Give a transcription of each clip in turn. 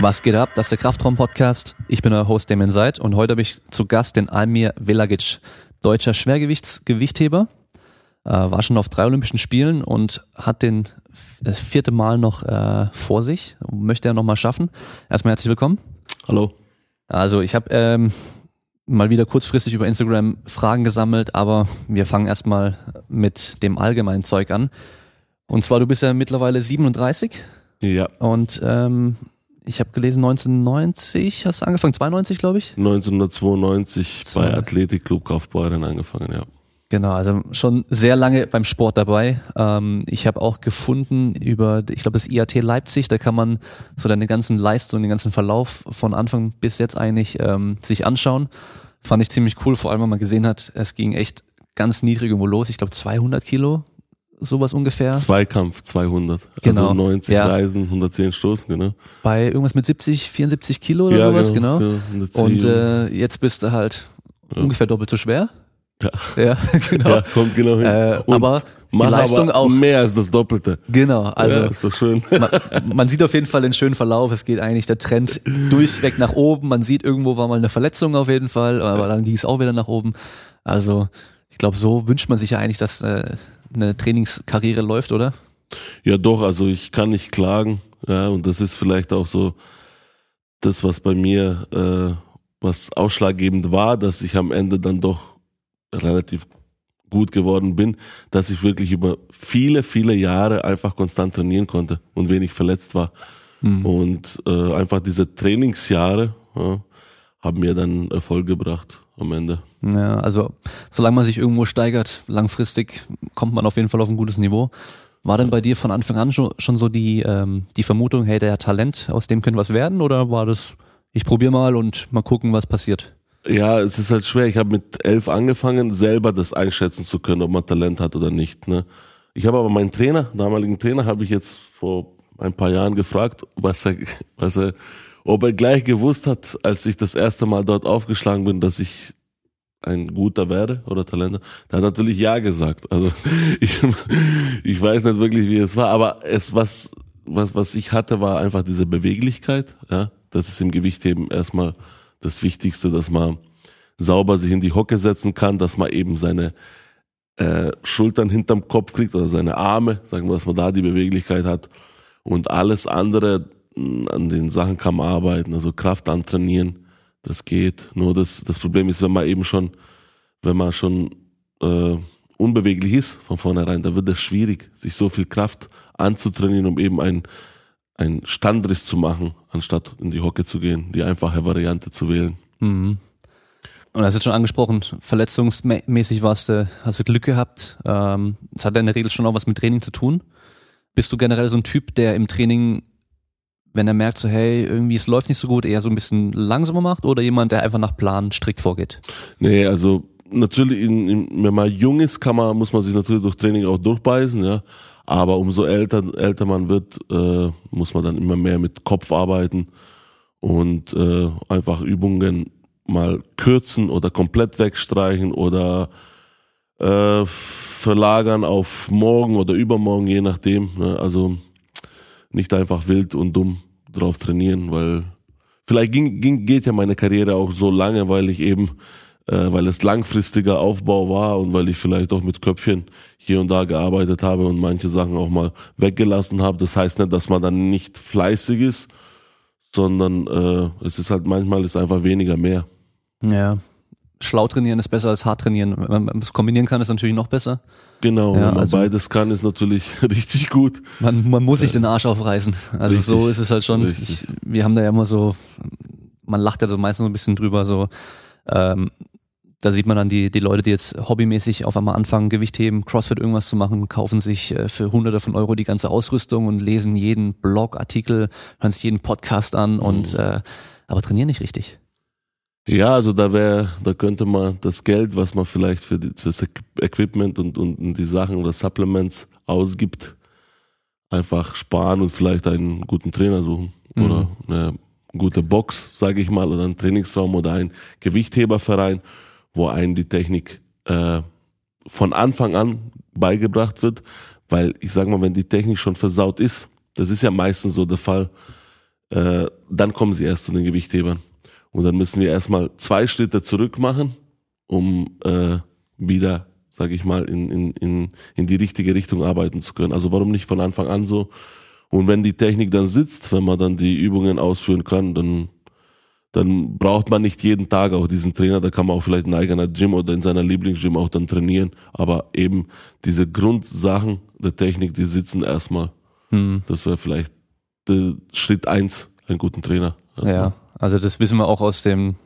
Was geht ab? Das ist der Kraftraum-Podcast. Ich bin euer Host Damien Seid und heute habe ich zu Gast den Almir Velagic, deutscher Schwergewichtsgewichtheber. Äh, war schon auf drei Olympischen Spielen und hat den das vierte Mal noch äh, vor sich. Möchte er nochmal schaffen. Erstmal herzlich willkommen. Hallo. Also ich habe ähm, mal wieder kurzfristig über Instagram Fragen gesammelt, aber wir fangen erstmal mit dem allgemeinen Zeug an. Und zwar, du bist ja mittlerweile 37 Ja, und ähm, ich habe gelesen 1990 hast du angefangen, 92 glaube ich. 1992 Zwei. bei Athletikclub Kaufbeuren angefangen, ja. Genau, also schon sehr lange beim Sport dabei. Ähm, ich habe auch gefunden über, ich glaube, das IAT Leipzig, da kann man so deine ganzen Leistungen, den ganzen Verlauf von Anfang bis jetzt eigentlich ähm, sich anschauen. Fand ich ziemlich cool, vor allem, weil man gesehen hat, es ging echt ganz niedrig irgendwo los. Ich glaube 200 Kilo, sowas ungefähr. Zweikampf 200. Genau. Also 90 Ja. Reisen, 110 Stoßen, genau. Bei irgendwas mit 70, 74 Kilo oder sowas, genau. Ja, 110. Und äh, jetzt bist du halt Ja. ungefähr doppelt so schwer. Ja. Ja, genau. ja, kommt genau hin. Äh, aber die Leistung aber auch. mehr als das Doppelte. Genau, also ja, ist doch schön. man, man sieht auf jeden Fall den schönen Verlauf. Es geht eigentlich der Trend durchweg nach oben. Man sieht, irgendwo war mal eine Verletzung auf jeden Fall, aber dann ging es auch wieder nach oben. Also ich glaube, so wünscht man sich ja eigentlich, dass äh, eine Trainingskarriere läuft, oder? Ja, doch, also ich kann nicht klagen. Ja, und das ist vielleicht auch so das, was bei mir, äh, was ausschlaggebend war, dass ich am Ende dann doch relativ gut geworden bin, dass ich wirklich über viele, viele Jahre einfach konstant trainieren konnte und wenig verletzt war. Mhm. Und äh, einfach diese Trainingsjahre ja, haben mir dann Erfolg gebracht am Ende. Ja, also solange man sich irgendwo steigert, langfristig kommt man auf jeden Fall auf ein gutes Niveau. War denn bei dir von Anfang an schon, schon so die, ähm, die Vermutung, hey, der hat Talent, aus dem könnte was werden? Oder war das, ich probiere mal und mal gucken, was passiert? Ja, es ist halt schwer. Ich habe mit elf angefangen, selber das einschätzen zu können, ob man Talent hat oder nicht. Ne? Ich habe aber meinen Trainer, damaligen Trainer, habe ich jetzt vor ein paar Jahren gefragt, was er, was er, ob er gleich gewusst hat, als ich das erste Mal dort aufgeschlagen bin, dass ich ein guter werde oder Talent. Der hat natürlich ja gesagt. Also ich, ich weiß nicht wirklich, wie es war, aber es was was was ich hatte, war einfach diese Beweglichkeit. Ja, das ist im Gewichtheben erstmal das Wichtigste, dass man sauber sich in die Hocke setzen kann, dass man eben seine äh, Schultern hinterm Kopf kriegt oder seine Arme, sagen wir, dass man da die Beweglichkeit hat und alles andere an den Sachen kann man arbeiten, also Kraft antrainieren, das geht. Nur das, das Problem ist, wenn man eben schon, wenn man schon äh, unbeweglich ist von vornherein, da wird es schwierig, sich so viel Kraft anzutrainieren, um eben ein ein Standriss zu machen, anstatt in die Hocke zu gehen, die einfache Variante zu wählen. Mhm. Und das ist schon angesprochen, verletzungsmäßig warst du, hast du Glück gehabt. Ähm, das hat ja in der Regel schon auch was mit Training zu tun. Bist du generell so ein Typ, der im Training, wenn er merkt, so hey, irgendwie es läuft nicht so gut, eher so ein bisschen langsamer macht oder jemand, der einfach nach Plan strikt vorgeht? Nee, also natürlich, in, in, wenn man jung ist, kann man, muss man sich natürlich durch Training auch durchbeißen, ja. Aber umso älter, älter man wird, äh, muss man dann immer mehr mit Kopf arbeiten und äh, einfach Übungen mal kürzen oder komplett wegstreichen oder äh, verlagern auf morgen oder übermorgen, je nachdem. Ne? Also nicht einfach wild und dumm drauf trainieren, weil vielleicht ging, ging, geht ja meine Karriere auch so lange, weil ich eben, äh, weil es langfristiger Aufbau war und weil ich vielleicht auch mit Köpfchen hier und da gearbeitet habe und manche Sachen auch mal weggelassen habe. Das heißt nicht, dass man dann nicht fleißig ist, sondern äh, es ist halt manchmal ist einfach weniger mehr. Ja. Schlau trainieren ist besser als hart trainieren. Wenn man es kombinieren kann, ist natürlich noch besser. Genau, Ja, wenn man also- beides kann, ist natürlich richtig gut. Man, man muss sich den Arsch aufreißen. Also Richtig, so ist es halt schon. Ich, wir haben da ja immer so, man lacht ja so meistens so ein bisschen drüber, so ähm, da sieht man dann die, die Leute, die jetzt hobbymäßig auf einmal anfangen, Gewicht heben, Crossfit irgendwas zu machen, kaufen sich äh, für hunderte von Euro die ganze Ausrüstung und lesen jeden Blog, Artikel, hören sich jeden Podcast an und äh, aber trainieren nicht richtig. Ja, also da wäre, da könnte man das Geld, was man vielleicht für, die, für das Equ- Equipment und, und, und die Sachen oder Supplements ausgibt, einfach sparen und vielleicht einen guten Trainer suchen Mhm. oder eine gute Box, sage ich mal, oder einen Trainingsraum oder einen Gewichtheberverein, wo einem die Technik äh, von Anfang an beigebracht wird, weil ich sage mal, wenn die Technik schon versaut ist, das ist ja meistens so der Fall, äh, dann kommen sie erst zu den Gewichthebern. Und dann müssen wir erstmal zwei Schritte zurück machen, um äh, wieder, sage ich mal, in, in, in, in die richtige Richtung arbeiten zu können. Also warum nicht von Anfang an so? Und wenn die Technik dann sitzt, wenn man dann die Übungen ausführen kann, dann dann braucht man nicht jeden Tag auch diesen Trainer, da kann man auch vielleicht ein eigener Gym oder in seiner Lieblingsgym auch dann trainieren. Aber eben diese Grundsachen der Technik, die sitzen erstmal. Hm. Das wäre vielleicht der Schritt eins, einen guten Trainer. Erstmal. Ja, also das wissen wir auch aus dem,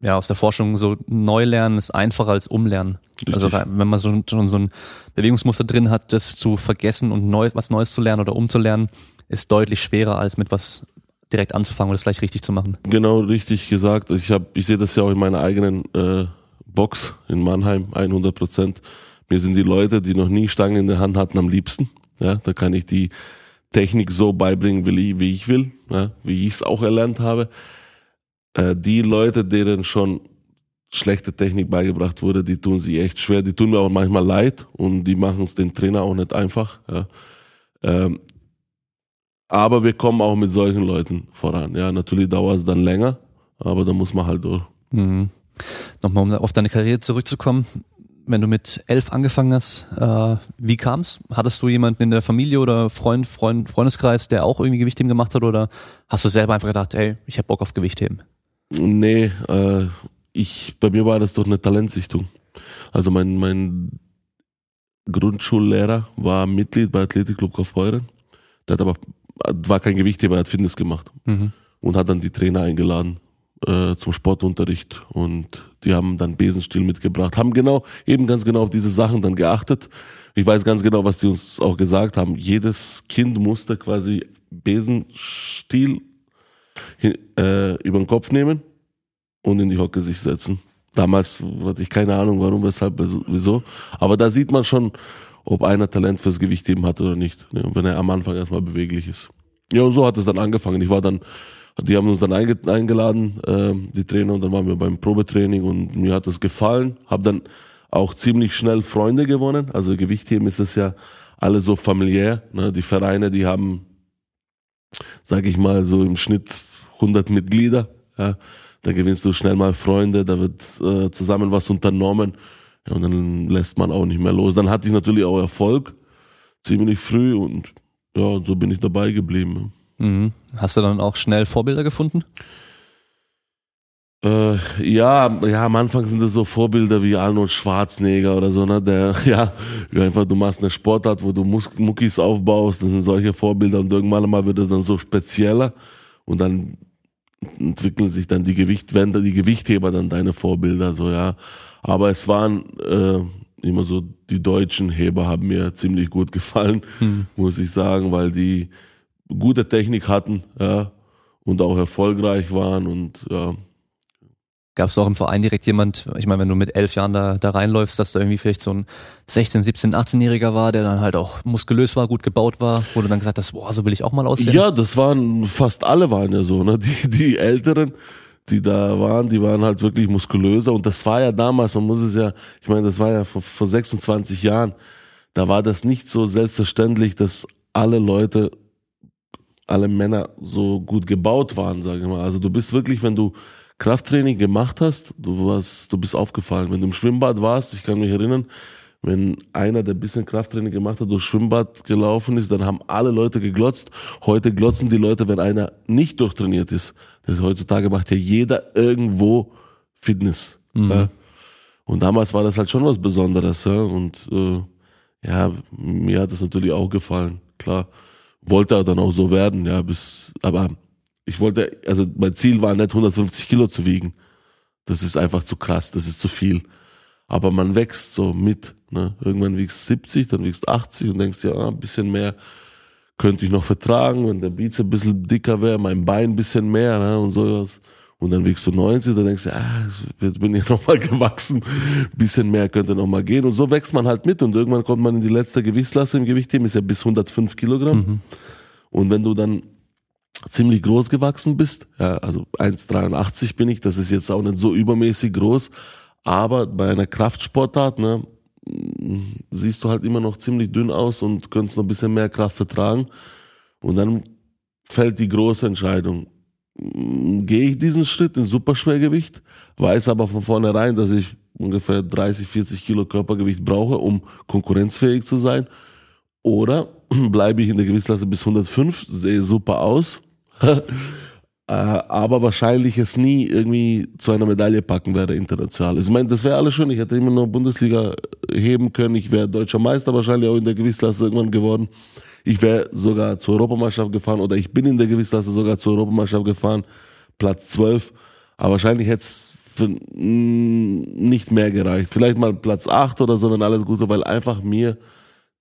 ja, aus der Forschung, so Neulernen ist einfacher als Umlernen. Richtig. Also wenn man so, schon so ein Bewegungsmuster drin hat, das zu vergessen und neu, was Neues zu lernen oder umzulernen, ist deutlich schwerer als mit was direkt anzufangen und das gleich richtig zu machen. Genau, richtig gesagt. Ich habe, ich sehe das ja auch in meiner eigenen äh, Box in Mannheim, 100 Prozent. Mir sind die Leute, die noch nie Stangen in der Hand hatten, am liebsten. Ja, da kann ich die Technik so beibringen, wie ich, wie ich will, ja, wie ich es auch erlernt habe. Äh, die Leute, denen schon schlechte Technik beigebracht wurde, die tun sich echt schwer. Die tun mir auch manchmal leid und die machen es den Trainer auch nicht einfach. Ja. Ähm, aber wir kommen auch mit solchen Leuten voran. Ja, natürlich dauert es dann länger, aber da muss man halt durch. Mhm. Nochmal, um auf deine Karriere zurückzukommen. Wenn du mit elf angefangen hast, äh, wie kam's? Hattest du jemanden in der Familie oder Freund, Freund, Freundeskreis, der auch irgendwie Gewichtheben gemacht hat oder hast du selber einfach gedacht, hey, ich habe Bock auf Gewichtheben? Nee, äh, ich, bei mir war das doch eine Talentsichtung. Also mein, mein Grundschullehrer war Mitglied bei Athletikclub Kaufbeuren. Der hat aber war kein Gewichtheber, er hat Fitness gemacht mhm. und hat dann die Trainer eingeladen äh, zum Sportunterricht und die haben dann Besenstiel mitgebracht, haben genau, eben ganz genau auf diese Sachen dann geachtet. Ich weiß ganz genau, was die uns auch gesagt haben. Jedes Kind musste quasi Besenstiel äh, über den Kopf nehmen und in die Hocke sich setzen. Damals hatte ich keine Ahnung, warum, weshalb, wieso. Aber da sieht man schon, ob einer Talent fürs Gewichtheben hat oder nicht. Ne? wenn er am Anfang erstmal beweglich ist. Ja, und so hat es dann angefangen. Ich war dann, die haben uns dann eingeladen, äh, die Trainer, und dann waren wir beim Probetraining und mir hat das gefallen. Hab dann auch ziemlich schnell Freunde gewonnen. Also Gewichtheben ist es ja alle so familiär. Ne? Die Vereine, die haben, sag ich mal, so im Schnitt 100 Mitglieder. Ja? Da gewinnst du schnell mal Freunde, da wird äh, zusammen was unternommen. Ja, und dann lässt man auch nicht mehr los. Dann hatte ich natürlich auch Erfolg, ziemlich früh und ja, so bin ich dabei geblieben. Mhm. Hast du dann auch schnell Vorbilder gefunden? Äh, ja, ja, am Anfang sind es so Vorbilder wie Arnold Schwarzenegger oder so, ne, der, ja, einfach du machst eine Sportart, wo du Mus Muckis aufbaust, das sind solche Vorbilder und irgendwann mal wird es dann so spezieller und dann entwickeln sich dann die Gewichtwender, die Gewichtheber dann deine Vorbilder, so, ja. Aber es waren äh, immer so, die deutschen Heber haben mir ziemlich gut gefallen, hm. muss ich sagen, weil die gute Technik hatten ja, und auch erfolgreich waren und ja. Gab es auch im Verein direkt jemand, ich meine, wenn du mit elf Jahren da, da reinläufst, dass da irgendwie vielleicht so ein 16, 17, 18-Jähriger war, der dann halt auch muskulös war, gut gebaut war, wo du dann gesagt hast, boah, so will ich auch mal aussehen? Ja, das waren, fast alle waren ja so, ne? Die, die Älteren, die da waren, die waren halt wirklich muskulöser und das war ja damals, man muss es ja, ich meine, das war ja vor, vor 26 Jahren, da war das nicht so selbstverständlich, dass alle Leute, alle Männer so gut gebaut waren, sage ich mal. Also du bist wirklich, wenn du Krafttraining gemacht hast, du warst, du bist aufgefallen. Wenn du im Schwimmbad warst, ich kann mich erinnern, wenn einer, der ein bisschen Krafttraining gemacht hat, durchs Schwimmbad gelaufen ist, dann haben alle Leute geglotzt. Heute glotzen die Leute, wenn einer nicht durchtrainiert ist. Das heutzutage macht ja jeder irgendwo Fitness. Mhm. Ja. Und damals war das halt schon was Besonderes. Ja. Und äh, ja, mir hat das natürlich auch gefallen. Klar, wollte er dann auch so werden. Ja, bis, aber ich wollte, also mein Ziel war nicht 150 Kilo zu wiegen. Das ist einfach zu krass, das ist zu viel. Aber man wächst so mit. Ne? Irgendwann wiegst 70, dann wiegst 80 und denkst ja, ah, ein bisschen mehr könnte ich noch vertragen, wenn der Bizeps ein bisschen dicker wäre, mein Bein ein bisschen mehr ne? und sowas. Und dann wiegst du 90, dann denkst du, ah, jetzt bin ich nochmal gewachsen, ein bisschen mehr könnte nochmal gehen. Und so wächst man halt mit und irgendwann kommt man in die letzte Gewichtsklasse im Gewichtheben, ist ja bis 105 Kilogramm. Mhm. Und wenn du dann ziemlich groß gewachsen bist, ja, also 1,83 bin ich, das ist jetzt auch nicht so übermäßig groß, aber bei einer Kraftsportart, ne, siehst du halt immer noch ziemlich dünn aus und könntest noch ein bisschen mehr Kraft vertragen. Und dann fällt die große Entscheidung. Gehe ich diesen Schritt in Superschwergewicht, weiß aber von vornherein, dass ich ungefähr 30, 40 Kilo Körpergewicht brauche, um konkurrenzfähig zu sein. Oder bleibe ich in der Gewichtsklasse bis 105, sehe super aus, aber wahrscheinlich es nie irgendwie zu einer Medaille packen werde international. Ich meine, das wäre alles schön. Ich hätte immer nur Bundesliga heben können. Ich wäre deutscher Meister wahrscheinlich auch in der Gewichtsklasse irgendwann geworden. Ich wäre sogar zur Europameisterschaft gefahren oder ich bin in der Gewichtsklasse sogar zur Europameisterschaft gefahren, Platz 12. Aber wahrscheinlich hätte es nicht mehr gereicht. Vielleicht mal Platz 8 oder so, wenn alles gut war, weil einfach mir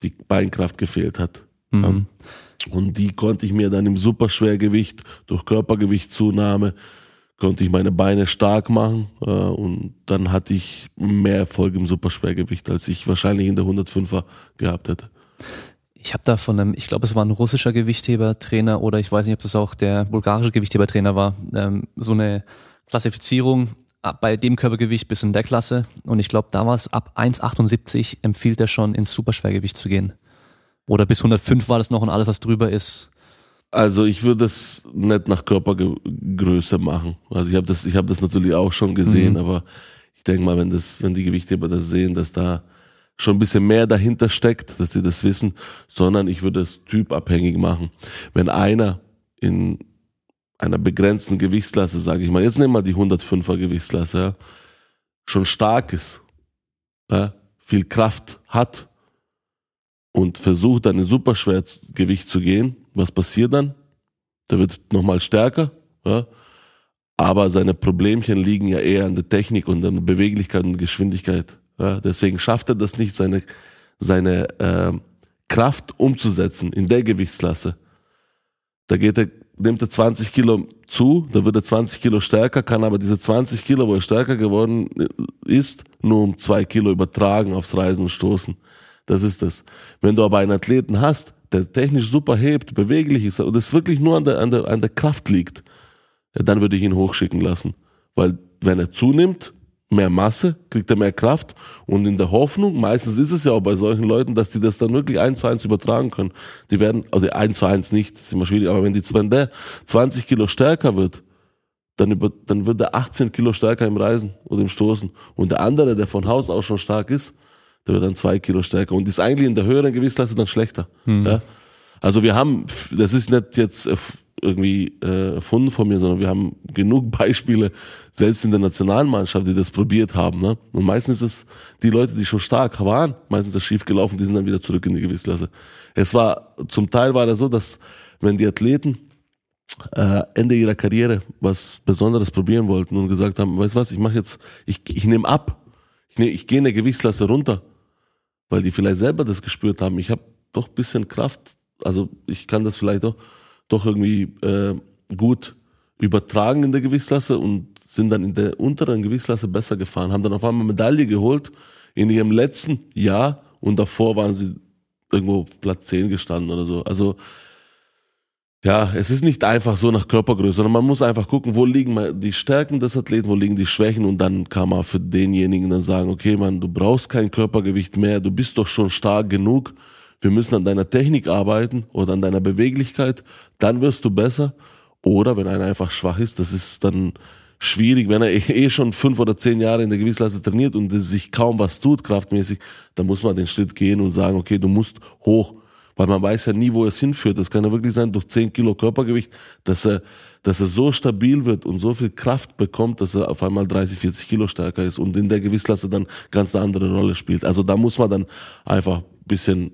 die Beinkraft gefehlt hat. Mhm. Und die konnte ich mir dann im Superschwergewicht durch Körpergewichtszunahme konnte ich meine Beine stark machen äh, und dann hatte ich mehr Erfolg im Superschwergewicht, als ich wahrscheinlich in der 105er gehabt hätte. Ich habe da von einem, ich glaube, es war ein russischer Gewichthebertrainer oder ich weiß nicht, ob das auch der bulgarische Gewichthebertrainer war, ähm, so eine Klassifizierung bei dem Körpergewicht bis in der Klasse und ich glaube, da war es ab 1,78 empfiehlt er schon ins Superschwergewicht zu gehen. Oder bis 105 war das noch und alles, was drüber ist. Also ich würde es nicht nach Körpergröße machen. Also ich habe das, ich habe das natürlich auch schon gesehen, mhm. aber ich denke mal, wenn das, wenn die Gewichtheber das sehen, dass da schon ein bisschen mehr dahinter steckt, dass sie das wissen, sondern ich würde es typabhängig machen. Wenn einer in einer begrenzten Gewichtsklasse, sage ich mal, jetzt nehmen wir die 105er Gewichtsklasse, ja, schon stark ist, ja, viel Kraft hat, und versucht dann in Superschwergewicht zu gehen, was passiert dann? Der wird nochmal stärker, ja? aber seine Problemchen liegen ja eher an der Technik und an der Beweglichkeit und Geschwindigkeit. Ja? Deswegen schafft er das nicht, seine, seine äh, Kraft umzusetzen in der Gewichtsklasse. Da geht er, nimmt er 20 Kilo zu, da wird er 20 Kilo stärker, kann aber diese 20 Kilo, wo er stärker geworden ist, nur um zwei Kilo übertragen aufs Reisen und Stoßen. Das ist das. Wenn du aber einen Athleten hast, der technisch super hebt, beweglich ist und es wirklich nur an der, an der, an der Kraft liegt, dann würde ich ihn hochschicken lassen. Weil wenn er zunimmt, mehr Masse, kriegt er mehr Kraft und in der Hoffnung, meistens ist es ja auch bei solchen Leuten, dass die das dann wirklich eins zu eins übertragen können. Die werden, also eins zu eins nicht, ist immer schwierig, aber wenn, die, wenn der 20 Kilo stärker wird, dann, über, dann wird er 18 Kilo stärker im Reisen oder im Stoßen. Und der andere, der von Haus aus schon stark ist, der wird dann zwei Kilo stärker und ist eigentlich in der höheren Gewichtsklasse dann schlechter. Mhm. Ja? Also wir haben, das ist nicht jetzt irgendwie äh, erfunden von mir, sondern wir haben genug Beispiele, selbst in der Nationalmannschaft, die das probiert haben. Ne? Und meistens ist es die Leute, die schon stark waren, meistens ist schief gelaufen, die sind dann wieder zurück in die Gewichtsklasse. Es war, zum Teil war das so, dass wenn die Athleten äh, Ende ihrer Karriere was Besonderes probieren wollten und gesagt haben, weißt was, ich mache jetzt, ich, ich nehme ab, nehm, ich gehe in der Gewichtsklasse runter, weil die vielleicht selber das gespürt haben. Ich habe doch bisschen Kraft, also ich kann das vielleicht doch, doch irgendwie äh, gut übertragen in der Gewichtsklasse und sind dann in der unteren Gewichtsklasse besser gefahren, haben dann auf einmal Medaille geholt in ihrem letzten Jahr und davor waren sie irgendwo Platz 10 gestanden oder so. Also ja, es ist nicht einfach so nach Körpergröße, sondern man muss einfach gucken, wo liegen die Stärken des Athleten, wo liegen die Schwächen und dann kann man für denjenigen dann sagen, okay, man, du brauchst kein Körpergewicht mehr, du bist doch schon stark genug, wir müssen an deiner Technik arbeiten oder an deiner Beweglichkeit, dann wirst du besser. Oder wenn einer einfach schwach ist, das ist dann schwierig, wenn er eh schon fünf oder zehn Jahre in der Gewichtsklasse trainiert und sich kaum was tut kraftmäßig, dann muss man den Schritt gehen und sagen, okay, du musst hoch weil man weiß ja nie, wo es hinführt. Das kann ja wirklich sein, durch 10 Kilo Körpergewicht, dass er, dass er so stabil wird und so viel Kraft bekommt, dass er auf einmal 30, 40 Kilo stärker ist und in der Gewichtsklasse dann ganz eine andere Rolle spielt. Also da muss man dann einfach ein bisschen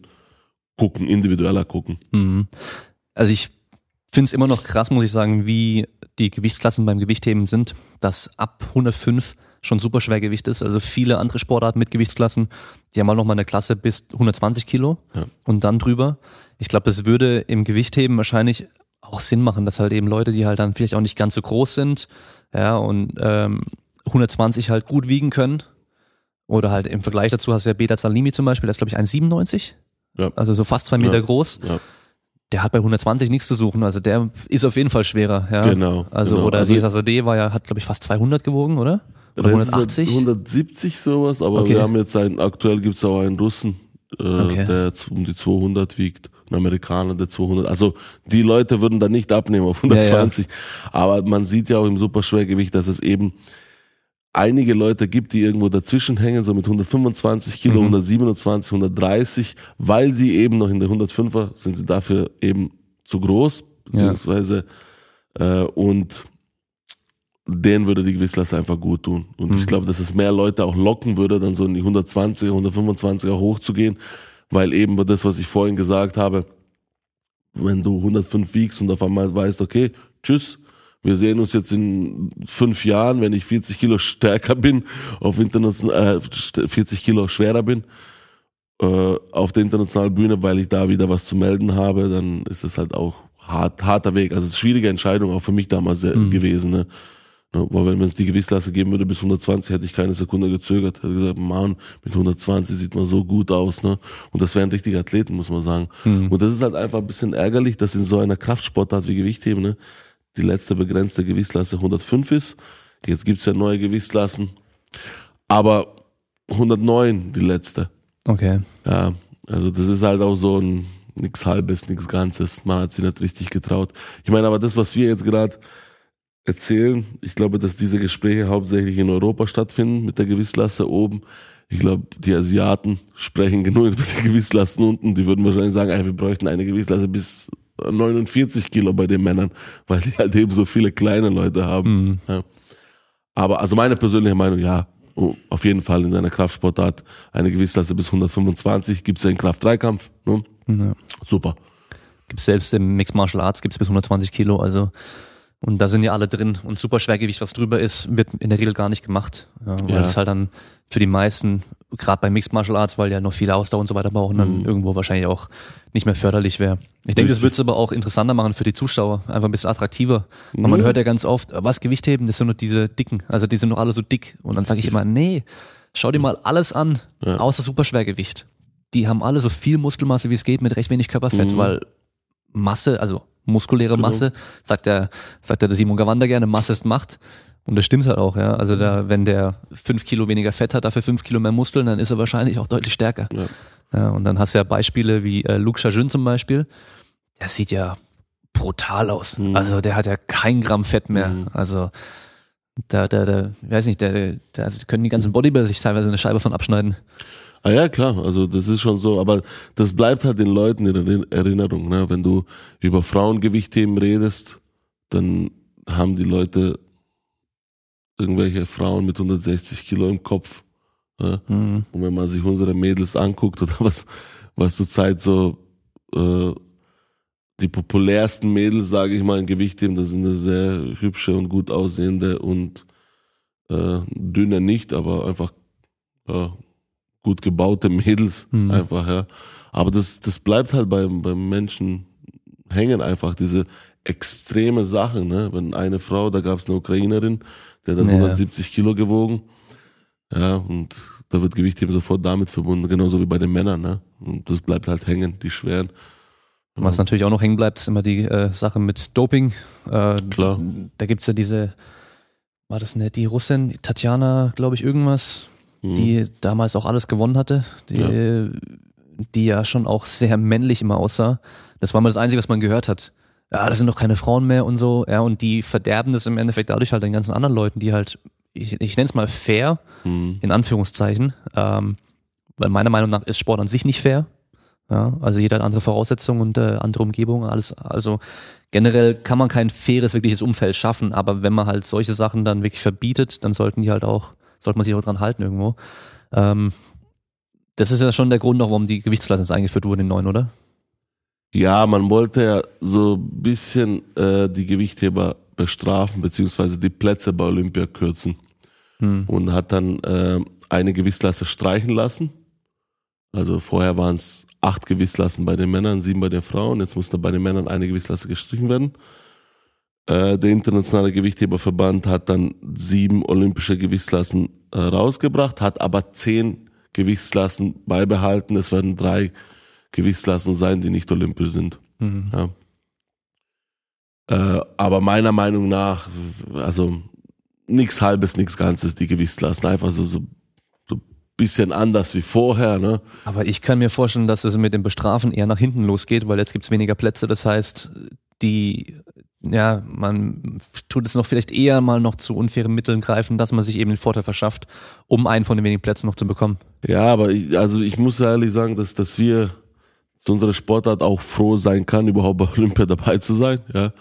gucken, individueller gucken. Mhm. Also ich finde es immer noch krass, muss ich sagen, wie die Gewichtsklassen beim Gewichtheben sind, dass ab 105 schon super Schwergewicht ist. Also viele andere Sportarten mit Gewichtsklassen, die haben mal noch mal eine Klasse bis 120 Kilo ja. und dann drüber. Ich glaube, das würde im Gewichtheben wahrscheinlich auch Sinn machen, dass halt eben Leute, die halt dann vielleicht auch nicht ganz so groß sind, ja, und ähm, 120 halt gut wiegen können. Oder halt im Vergleich dazu hast du ja Beta Salimi zum Beispiel, der ist glaube ich 1,97. Ja. Also so fast zwei Meter ja. groß. Ja. Der hat bei 120 nichts zu suchen, also der ist auf jeden Fall schwerer. Ja. Genau. Also genau. oder also, DSAD war ja, hat glaube ich fast 200 gewogen, oder? Oder 180? 170 sowas, aber okay. wir haben jetzt einen, aktuell gibt es auch einen Russen, äh, okay. der um die 200 wiegt. ein Amerikaner, der 200. Also die Leute würden da nicht abnehmen auf 120. Ja, ja. Aber man sieht ja auch im Superschwergewicht, dass es eben einige Leute gibt, die irgendwo dazwischen hängen, so mit 125 Kilo, mhm. 127, 130, weil sie eben noch in der 105er sind sie dafür eben zu groß, beziehungsweise ja. äh, und denen würde die Gewichtsklasse einfach gut tun. Und mhm. ich glaube, dass es mehr Leute auch locken würde, dann so in die 120er, 125er hochzugehen, weil eben das, was ich vorhin gesagt habe, wenn du 105 wiegst und auf einmal weißt, okay, tschüss, wir sehen uns jetzt in fünf Jahren, wenn ich 40 Kilo stärker bin, auf international, äh, 40 Kilo schwerer bin, äh, auf der internationalen Bühne, weil ich da wieder was zu melden habe, dann ist es halt auch hart, harter Weg. Also es ist eine schwierige Entscheidung auch für mich damals mhm. gewesen. Ne? Ne, weil wenn es die Gewichtsklasse geben würde bis 120, hätte ich keine Sekunde gezögert. Hätte gesagt, Mann, mit 120 sieht man so gut aus, ne? Und das wären richtige Athleten, muss man sagen. Mhm. Und das ist halt einfach ein bisschen ärgerlich, dass in so einer Kraftsportart wie Gewichtheben, ne, die letzte begrenzte Gewichtsklasse 105 ist. Jetzt gibt's ja neue Gewichtsklassen. Aber 109 die letzte. Okay. Ja, also das ist halt auch so ein nix halbes, nix ganzes. Man hat sich nicht richtig getraut. Ich meine, aber das, was wir jetzt gerade erzählen. Ich glaube, dass diese Gespräche hauptsächlich in Europa stattfinden mit der Gewichtsklasse oben. Ich glaube, die Asiaten sprechen genug über die Gewisslasten unten. Die würden wahrscheinlich sagen, ey, wir bräuchten eine Gewichtsklasse bis 49 Kilo bei den Männern, weil die halt eben so viele kleine Leute haben. Mhm. Ja. Aber also meine persönliche Meinung, ja, oh, auf jeden Fall in seiner Kraftsportart eine Gewichtsklasse bis 125 gibt es ja in Kraft-3-Kampf. Ne? Ja. Super. Gibt es selbst im Mixed Martial Arts gibt es bis 120 Kilo, also und da sind ja alle drin. Und Superschwergewicht, was drüber ist, wird in der Regel gar nicht gemacht. Ja, weil ja. es halt dann für die meisten, gerade bei Mixed Martial Arts, weil ja noch viele Ausdauer und so weiter brauchen, dann mhm. irgendwo wahrscheinlich auch nicht mehr förderlich wäre. Ich denke, das wird es aber auch interessanter machen für die Zuschauer, einfach ein bisschen attraktiver. Mhm. Weil man hört ja ganz oft, was Gewichtheben, das sind nur diese Dicken. Also die sind doch alle so dick. Und dann sage ich immer, nee, schau dir mal alles an, ja. außer Superschwergewicht. Die haben alle so viel Muskelmasse, wie es geht, mit recht wenig Körperfett, mhm. weil Masse, also muskuläre genau. Masse, sagt der, sagt der Simon Gawanda gerne, Masse ist Macht. Und das stimmt halt auch, ja. Also da, wenn der fünf Kilo weniger Fett hat, dafür fünf Kilo mehr Muskeln, dann ist er wahrscheinlich auch deutlich stärker. Ja. ja und dann hast du ja Beispiele wie äh, Luke Chajun zum Beispiel. Der sieht ja brutal aus. Mhm. Also der hat ja kein Gramm Fett mehr. Mhm. Also da, da, da, weiß nicht, der, der, also können die ganzen Bodybuilder sich teilweise eine Scheibe von abschneiden. Ah ja, klar, also das ist schon so, aber das bleibt halt den Leuten in Erinnerung. Ne? Wenn du über Frauengewichtthemen redest, dann haben die Leute irgendwelche Frauen mit 160 Kilo im Kopf. Ja? Mhm. Und wenn man sich unsere Mädels anguckt oder was, was zurzeit so äh, die populärsten Mädels, sage ich mal, in Gewichtheben, das sind eine sehr hübsche und gut aussehende und äh, dünne nicht, aber einfach ja, gut gebaute Mädels mhm. einfach, ja. Aber das, das bleibt halt beim, beim Menschen hängen einfach, diese extreme Sachen, ne? Wenn eine Frau, da gab es eine Ukrainerin, der hat dann ja. 170 Kilo gewogen, ja, und da wird Gewicht eben sofort damit verbunden, genauso wie bei den Männern, ne? Und das bleibt halt hängen, die schweren. Was natürlich auch noch hängen bleibt, ist immer die äh, Sache mit Doping. Äh, Klar. Da gibt's ja diese, war das nicht die Russin, Tatjana, glaube ich, irgendwas, mhm. die damals auch alles gewonnen hatte, die ja. die ja schon auch sehr männlich immer aussah. Das war mal das Einzige, was man gehört hat. Ja, das sind doch keine Frauen mehr und so. Ja, und die verderben das im Endeffekt dadurch halt den ganzen anderen Leuten, die halt, ich, ich nenne es mal fair, mhm. in Anführungszeichen, ähm, weil meiner Meinung nach ist Sport an sich nicht fair. Ja, also jeder hat andere Voraussetzungen und äh, andere Umgebung, alles. Also generell kann man kein faires, wirkliches Umfeld schaffen, aber wenn man halt solche Sachen dann wirklich verbietet, dann sollten die halt auch sollte man sich auch dran halten irgendwo. Ähm, das ist ja schon der Grund, warum die Gewichtsklasse eingeführt wurde in neun, oder? Ja, man wollte ja so ein bisschen äh, die Gewichtheber bestrafen, beziehungsweise die Plätze bei Olympia kürzen. Hm. Und hat dann äh, eine Gewichtsklasse streichen lassen. Also vorher waren es acht Gewichtsklassen bei den Männern, sieben bei den Frauen. Jetzt musste bei den Männern eine Gewichtsklasse gestrichen werden. Äh, der internationale Gewichtheberverband hat dann sieben olympische Gewichtsklassen äh, rausgebracht, hat aber zehn Gewichtsklassen beibehalten. Es werden drei Gewichtsklassen sein, die nicht olympisch sind. Mhm. Ja. Äh, aber meiner Meinung nach, also nichts halbes, nichts Ganzes, die Gewichtsklassen. Einfach so, so, so bisschen anders wie vorher. Ne? Aber ich kann mir vorstellen, dass es mit dem Bestrafen eher nach hinten losgeht, weil jetzt gibt's weniger Plätze. Das heißt, die, ja, man tut es noch vielleicht eher mal noch zu unfairen Mitteln greifen, dass man sich eben den Vorteil verschafft, um einen von den wenigen Plätzen noch zu bekommen. Ja, aber ich, also ich muss ehrlich sagen, dass, dass wir zu unserer Sportart auch froh sein kann, überhaupt bei Olympia dabei zu sein, ja,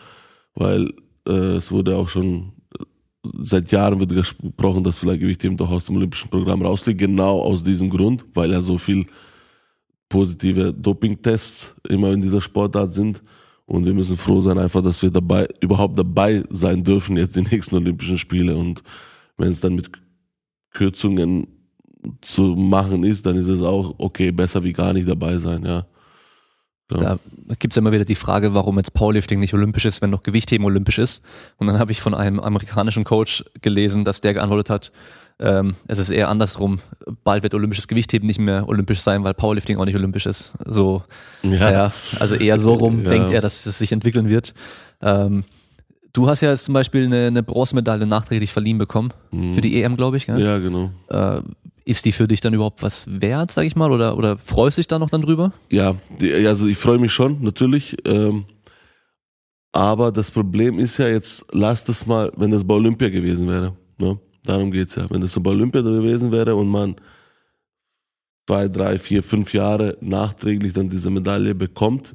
weil äh, es wurde auch schon seit Jahren wird gesprochen, dass vielleicht Gewichtheben doch aus dem olympischen Programm rausliegt, genau aus diesem Grund, weil ja so viel positive Dopingtests immer in dieser Sportart sind. Und wir müssen froh sein, einfach, dass wir dabei, überhaupt dabei sein dürfen, jetzt die nächsten Olympischen Spiele. Und wenn es dann mit Kürzungen zu machen ist, dann ist es auch okay, besser wie gar nicht dabei sein, ja. Ja. Da gibt es immer wieder die Frage, warum jetzt Powerlifting nicht olympisch ist, wenn noch Gewichtheben olympisch ist. Und dann habe ich von einem amerikanischen Coach gelesen, dass der geantwortet hat, ähm, es ist eher andersrum. Bald wird olympisches Gewichtheben nicht mehr olympisch sein, weil Powerlifting auch nicht olympisch ist. So, ja. ja also eher so rum ja. denkt er, dass es sich entwickeln wird. Ähm, du hast ja jetzt zum Beispiel eine, eine Bronzemedaille nachträglich verliehen bekommen mhm. für die EM, glaube ich. Gell? Ja, genau. Äh, ist die für dich dann überhaupt was wert, sag ich mal, oder, oder freust du dich da noch dann drüber? Ja, die, also ich freue mich schon, natürlich. Ähm, aber das Problem ist ja jetzt, lass das mal, wenn das bei Olympia gewesen wäre. Ne? Darum geht's ja. Wenn das so bei Olympia gewesen wäre und man zwei, drei, vier, fünf Jahre nachträglich dann diese Medaille bekommt,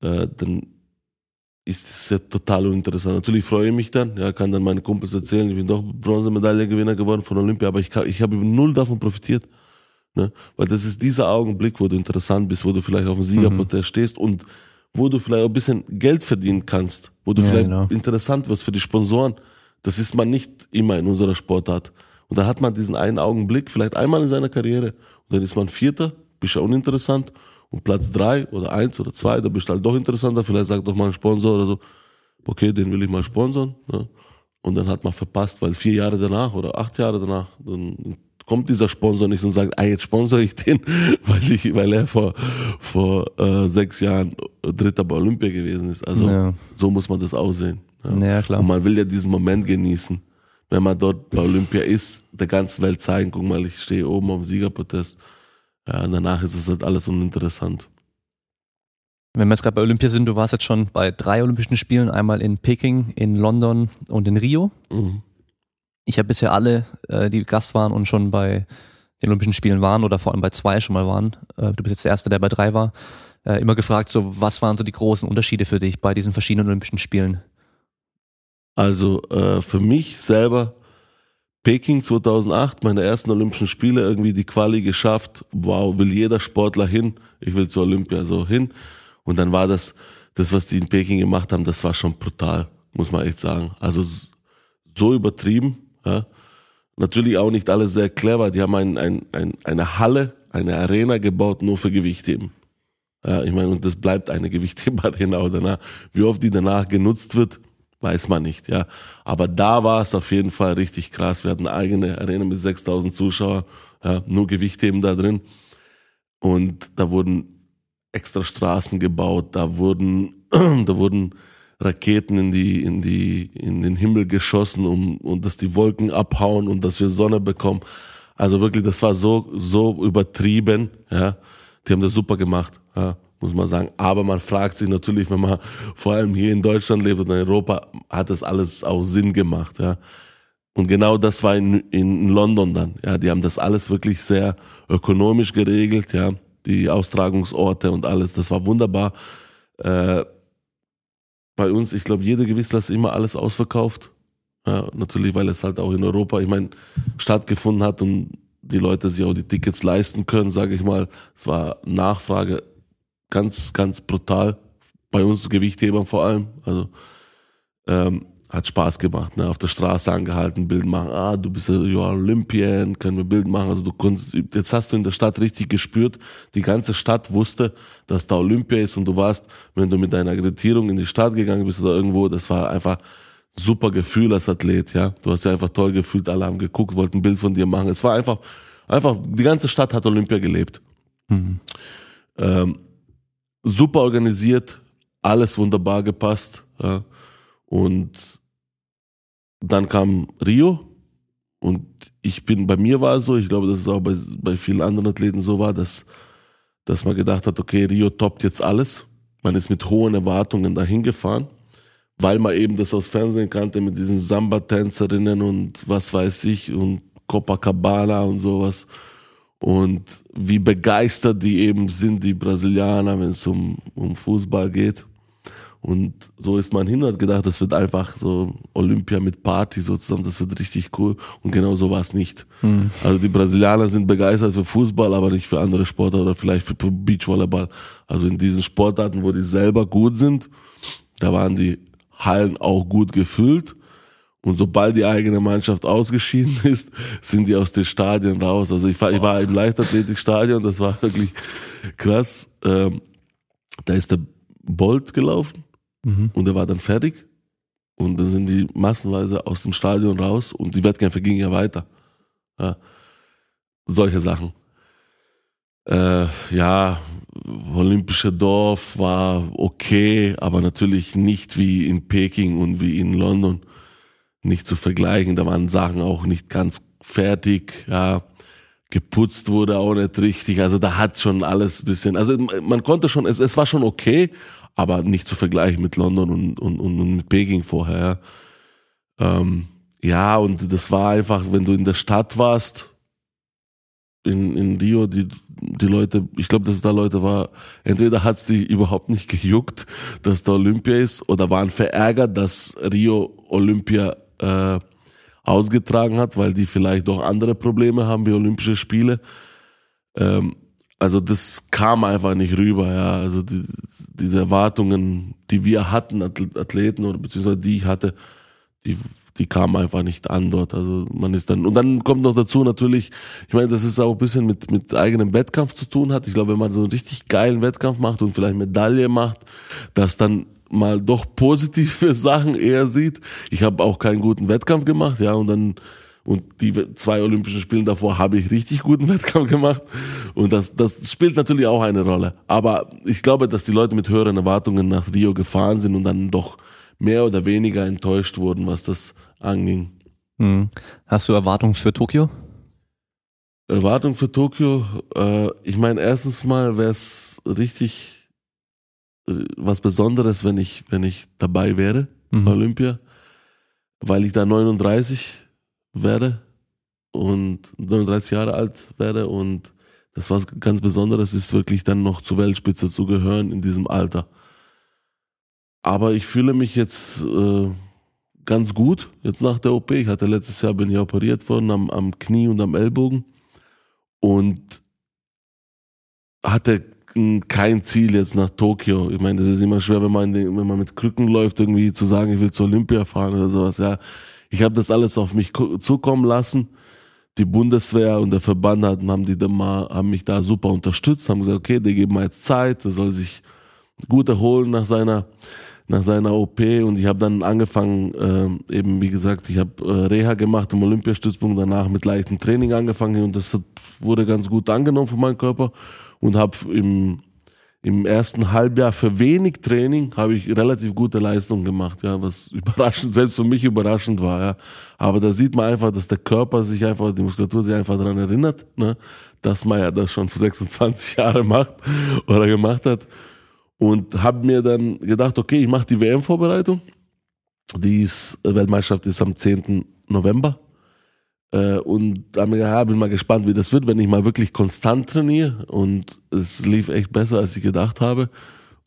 äh, dann ist es ja total uninteressant. Natürlich freue ich mich dann, ja, kann dann meine Kumpels erzählen, ich bin doch Bronzemedaillengewinner geworden von Olympia, aber ich, kann, ich habe null davon profitiert. Ne? Weil das ist dieser Augenblick, wo du interessant bist, wo du vielleicht auf dem Siegerporträt mhm. stehst und wo du vielleicht auch ein bisschen Geld verdienen kannst, wo du ja, vielleicht genau. interessant wirst für die Sponsoren. Das ist man nicht immer in unserer Sportart. Und da hat man diesen einen Augenblick, vielleicht einmal in seiner Karriere, und dann ist man Vierter, bist ja uninteressant und Platz drei oder eins oder zwei, da bist du halt doch interessanter. Vielleicht sagt doch mal ein Sponsor oder so, okay, den will ich mal sponsern. Ne? Und dann hat man verpasst, weil vier Jahre danach oder acht Jahre danach, dann kommt dieser Sponsor nicht und sagt, ah, jetzt sponsere ich den, weil ich, weil er vor, vor äh, sechs Jahren Dritter bei Olympia gewesen ist. Also ja. so muss man das aussehen. Ja. ja, klar. Und man will ja diesen Moment genießen. Wenn man dort bei Olympia ist, der ganzen Welt zeigen, guck mal, ich stehe oben auf dem Siegerprotest ja, danach ist es halt alles uninteressant. Wenn wir jetzt gerade bei Olympia sind, du warst jetzt schon bei drei Olympischen Spielen, einmal in Peking, in London und in Rio. Mhm. Ich habe bisher alle, äh, die Gast waren und schon bei den Olympischen Spielen waren oder vor allem bei zwei schon mal waren, äh, du bist jetzt der Erste, der bei drei war, äh, immer gefragt, so was waren so die großen Unterschiede für dich bei diesen verschiedenen Olympischen Spielen? Also äh, für mich selber Peking 2008, meine ersten Olympischen Spiele, irgendwie die Quali geschafft. Wow, will jeder Sportler hin. Ich will zur Olympia so hin. Und dann war das, das, was die in Peking gemacht haben, das war schon brutal, muss man echt sagen. Also so übertrieben. Ja. Natürlich auch nicht alles sehr clever. Die haben ein, ein, ein, eine Halle, eine Arena gebaut, nur für Gewichtheben. Ja, ich meine, und das bleibt eine Gewichtheben-Arena. Oder wie oft die danach genutzt wird, weiß man nicht, ja. Aber da war es auf jeden Fall richtig krass. Wir hatten eine eigene Arena mit 6000 Zuschauern, ja, nur Gewichtheben da drin. Und da wurden extra Straßen gebaut, da wurden, da wurden Raketen in die, in die, in den Himmel geschossen, um, und dass die Wolken abhauen und dass wir Sonne bekommen. Also wirklich, das war so, so übertrieben, ja. Die haben das super gemacht, ja muss man sagen. Aber man fragt sich natürlich, wenn man vor allem hier in Deutschland lebt und in Europa, hat das alles auch Sinn gemacht, ja. Und genau das war in, in London dann, ja. Die haben das alles wirklich sehr ökonomisch geregelt, ja. Die Austragungsorte und alles, das war wunderbar. Äh, bei uns, ich glaube, jede Gewissler ist immer alles ausverkauft. Ja, natürlich, weil es halt auch in Europa, ich meine, stattgefunden hat und die Leute sich auch die Tickets leisten können, sage ich mal. Es war Nachfrage ganz, ganz brutal. Bei uns Gewichthebern vor allem. Also ähm, hat Spaß gemacht. Ne? Auf der Straße angehalten, Bild machen. Ah, du bist ja Olympian, können wir Bild machen. Also du konntest, jetzt hast du in der Stadt richtig gespürt. Die ganze Stadt wusste, dass da Olympia ist und du warst, wenn du mit deiner Akkreditierung in die Stadt gegangen bist oder irgendwo, das war einfach super Gefühl als Athlet. Ja, du hast ja einfach toll gefühlt. Alle haben geguckt, wollten ein Bild von dir machen. Es war einfach, einfach die ganze Stadt hat Olympia gelebt. Mhm. Ähm, super organisiert, alles wunderbar gepasst. Ja. Und dann kam Rio und ich bin, bei mir war es so, ich glaube, dass es auch bei, bei vielen anderen Athleten so war, dass, dass man gedacht hat, okay, Rio toppt jetzt alles. Man ist mit hohen Erwartungen dahin gefahren, weil man eben das aus Fernsehen kannte mit diesen Samba-Tänzerinnen und was weiß ich und Copacabana und sowas. Und wie begeistert die eben sind, die Brasilianer, wenn es um, um Fußball geht. Und so ist man hin und hat gedacht, das wird einfach so Olympia mit Party sozusagen, das wird richtig cool. Und genau so war es nicht. Mhm. Also die Brasilianer sind begeistert für Fußball, aber nicht für andere Sportarten oder vielleicht für Beachvolleyball. Also in diesen Sportarten, wo die selber gut sind, da waren die Hallen auch gut gefüllt. Und sobald die eigene Mannschaft ausgeschieden ist, sind die aus den Stadien raus. Also ich war, ich war im Leichtathletikstadion, das war wirklich krass. Ähm, da ist der Bolt gelaufen Mhm. Und er war dann fertig. Und dann sind die massenweise aus dem Stadion raus und die Wettkämpfe gingen ja weiter. Ja. Solche Sachen. Äh, ja, Olympische Dorf war okay, aber natürlich nicht wie in Peking und wie in London. Nicht zu vergleichen. Da waren Sachen auch nicht ganz fertig. Ja, geputzt wurde auch nicht richtig. Also da hat schon alles bisschen. Also man konnte schon, es, es war schon okay, aber nicht zu vergleichen mit London und, und, und mit Peking vorher. Ähm, ja, und das war einfach, wenn du in der Stadt warst, in, in Rio, die, die Leute, ich glaube, dass da Leute war, entweder hat sie überhaupt nicht gejuckt, dass da Olympia ist, oder waren verärgert, dass Rio Olympia äh, ausgetragen hat, weil die vielleicht doch andere Probleme haben wie Olympische Spiele. Ähm, also das kam einfach nicht rüber, ja. Also die, diese Erwartungen, die wir hatten, Athleten oder beziehungsweise die ich hatte, die, die kamen einfach nicht an dort. Also man ist dann, und dann kommt noch dazu natürlich, ich meine, dass es auch ein bisschen mit, mit eigenem Wettkampf zu tun hat. Ich glaube, wenn man so einen richtig geilen Wettkampf macht und vielleicht Medaille macht, dass dann mal doch positive Sachen eher sieht. Ich habe auch keinen guten Wettkampf gemacht, ja, und dann und die zwei Olympischen Spiele davor habe ich richtig guten Wettkampf gemacht. Und das, das spielt natürlich auch eine Rolle. Aber ich glaube, dass die Leute mit höheren Erwartungen nach Rio gefahren sind und dann doch mehr oder weniger enttäuscht wurden, was das anging. Hm. Hast du Erwartungen für Tokio? Erwartungen für Tokio, äh, ich meine, erstens mal wäre es richtig was Besonderes, wenn ich, wenn ich dabei wäre mhm. bei Olympia, weil ich da 39 werde und 39 Jahre alt werde und das was ganz Besonderes ist wirklich dann noch zur Weltspitze zu gehören in diesem Alter. Aber ich fühle mich jetzt äh, ganz gut jetzt nach der OP. Ich hatte letztes Jahr bin ich operiert worden am, am Knie und am Ellbogen und hatte kein Ziel jetzt nach Tokio. Ich meine, das ist immer schwer, wenn man, wenn man mit Krücken läuft, irgendwie zu sagen, ich will zur Olympia fahren oder sowas. Ja, ich habe das alles auf mich zukommen lassen. Die Bundeswehr und der Verband hatten, haben, die mal, haben mich da super unterstützt, haben gesagt, okay, der geben mir jetzt Zeit, der soll sich gut erholen nach seiner, nach seiner OP und ich habe dann angefangen, äh, eben wie gesagt, ich habe äh, Reha gemacht im Olympiastützpunkt, danach mit leichtem Training angefangen und das hat, wurde ganz gut angenommen von meinem Körper und habe im im ersten Halbjahr für wenig Training habe ich relativ gute Leistung gemacht, ja, was überraschend, selbst für mich überraschend war, ja. Aber da sieht man einfach, dass der Körper sich einfach, die Muskulatur sich einfach daran erinnert, ne, dass man ja das schon für 26 Jahre macht oder gemacht hat. Und habe mir dann gedacht, okay, ich mache die WM-Vorbereitung. Die ist, Weltmeisterschaft ist am 10. November. Äh, und da ja, bin mal gespannt, wie das wird, wenn ich mal wirklich konstant trainiere. Und es lief echt besser, als ich gedacht habe.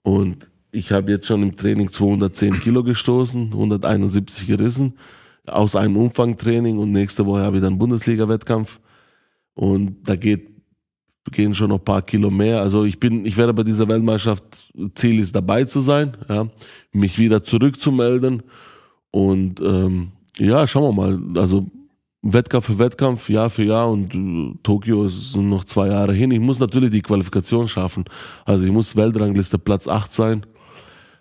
Und ich habe jetzt schon im Training 210 Kilo gestoßen, 171 gerissen, aus einem Umfangtraining. Und nächste Woche habe ich dann Bundesliga-Wettkampf. Und da geht, gehen schon noch ein paar Kilo mehr. Also ich bin, ich werde bei dieser Weltmeisterschaft, Ziel ist dabei zu sein, ja, mich wieder zurückzumelden. Und ähm, ja, schauen wir mal. Also Wettkampf für Wettkampf, Jahr für Jahr und äh, Tokio ist noch zwei Jahre hin. Ich muss natürlich die Qualifikation schaffen. Also ich muss Weltrangliste Platz 8 sein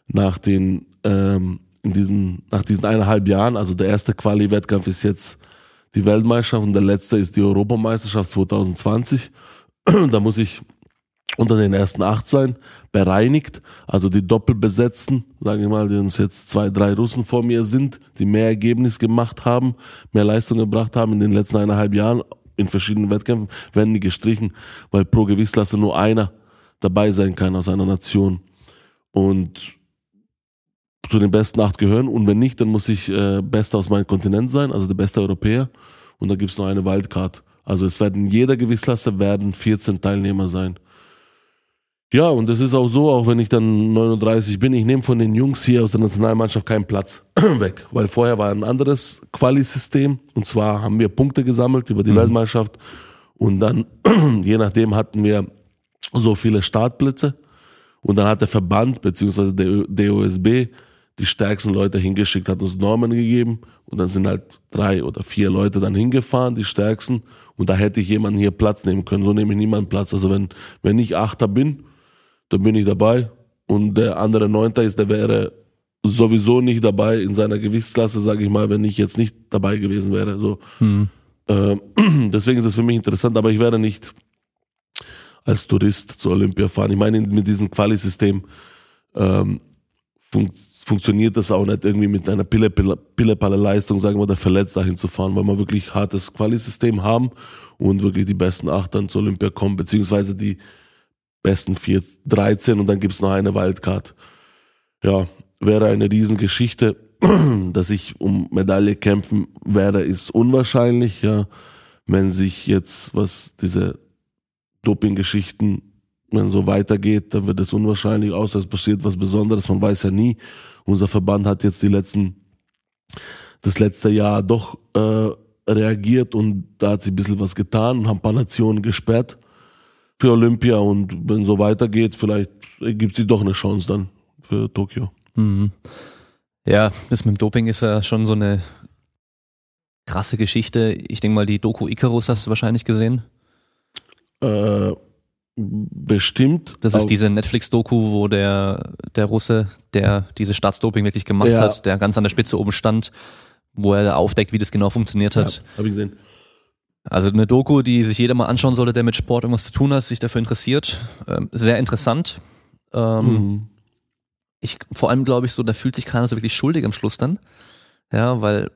nach den ähm, in diesen nach diesen eineinhalb Jahren. Also der erste Quali-Wettkampf ist jetzt die Weltmeisterschaft und der letzte ist die Europameisterschaft 2020. da muss ich unter den ersten acht sein, bereinigt, also die Doppelbesetzten, sage ich mal, die uns jetzt zwei, drei Russen vor mir sind, die mehr Ergebnis gemacht haben, mehr Leistung gebracht haben in den letzten eineinhalb Jahren in verschiedenen Wettkämpfen, werden die gestrichen, weil pro Gewichtsklasse nur einer dabei sein kann aus einer Nation. Und zu den besten acht gehören und wenn nicht, dann muss ich äh, Bester aus meinem Kontinent sein, also der beste Europäer und dann gibt's noch eine Wildcard. Also es werden in jeder Gewichtsklasse werden 14 Teilnehmer sein. Ja, und es ist auch so, auch wenn ich dann 39 bin, ich nehme von den Jungs hier aus der Nationalmannschaft keinen Platz weg, weil vorher war ein anderes Quali-System und zwar haben wir Punkte gesammelt über die mhm. Weltmeisterschaft und dann, je nachdem, hatten wir so viele Startplätze und dann hat der Verband beziehungsweise der DOSB die stärksten Leute hingeschickt, hat uns Normen gegeben und dann sind halt drei oder vier Leute dann hingefahren, die stärksten und da hätte ich jemanden hier Platz nehmen können. So nehme ich niemanden Platz. Also wenn, wenn ich Achter bin, dann bin ich dabei. Und der andere Neunter ist, der wäre sowieso nicht dabei in seiner Gewichtsklasse, sage ich mal, wenn ich jetzt nicht dabei gewesen wäre. So. Mhm. Äh, deswegen ist es für mich interessant, aber ich werde nicht als Tourist zur Olympia fahren. Ich meine, mit diesem Quali-System ähm, fun funktioniert das auch nicht irgendwie mit einer Pille-Palle-Leistung, sagen wir, da verletzt dahin zu fahren, weil wir wirklich hartes Quali-System haben und wirklich die besten acht dann zur Olympia kommen, beziehungsweise die besten vier, 13 und dann gibt's noch eine Wildcard. Ja, wäre eine Riesengeschichte, dass ich um Medaille kämpfen werde, ist unwahrscheinlich, ja. Wenn sich jetzt, was diese Doping-Geschichten, wenn so weitergeht, dann wird es unwahrscheinlich, außer es passiert was Besonderes, man weiß ja nie. Unser Verband hat jetzt die letzten, das letzte Jahr doch äh, reagiert und da hat sie ein bisschen was getan und haben ein paar Nationen gesperrt für Olympia und wenn so weitergeht, vielleicht gibt sie doch eine Chance dann für Tokio. Mhm. Ja, das mit dem Doping ist ja schon so eine krasse Geschichte. Ich denke mal, die Doku Icarus hast du wahrscheinlich gesehen. Äh, bestimmt. Das ist diese Netflix-Doku, wo der, der Russe, der diese Staatsdoping wirklich gemacht ja. hat, der ganz an der Spitze oben stand, wo er aufdeckt, wie das genau funktioniert hat. Ja, hab ich gesehen. Also eine Doku, die sich jeder mal anschauen sollte, der mit Sport irgendwas zu tun hat, sich dafür interessiert. Ähm, sehr interessant. Ähm, mhm. Ich vor allem glaube ich so, da fühlt sich keiner so wirklich schuldig am Schluss dann. Ja, weil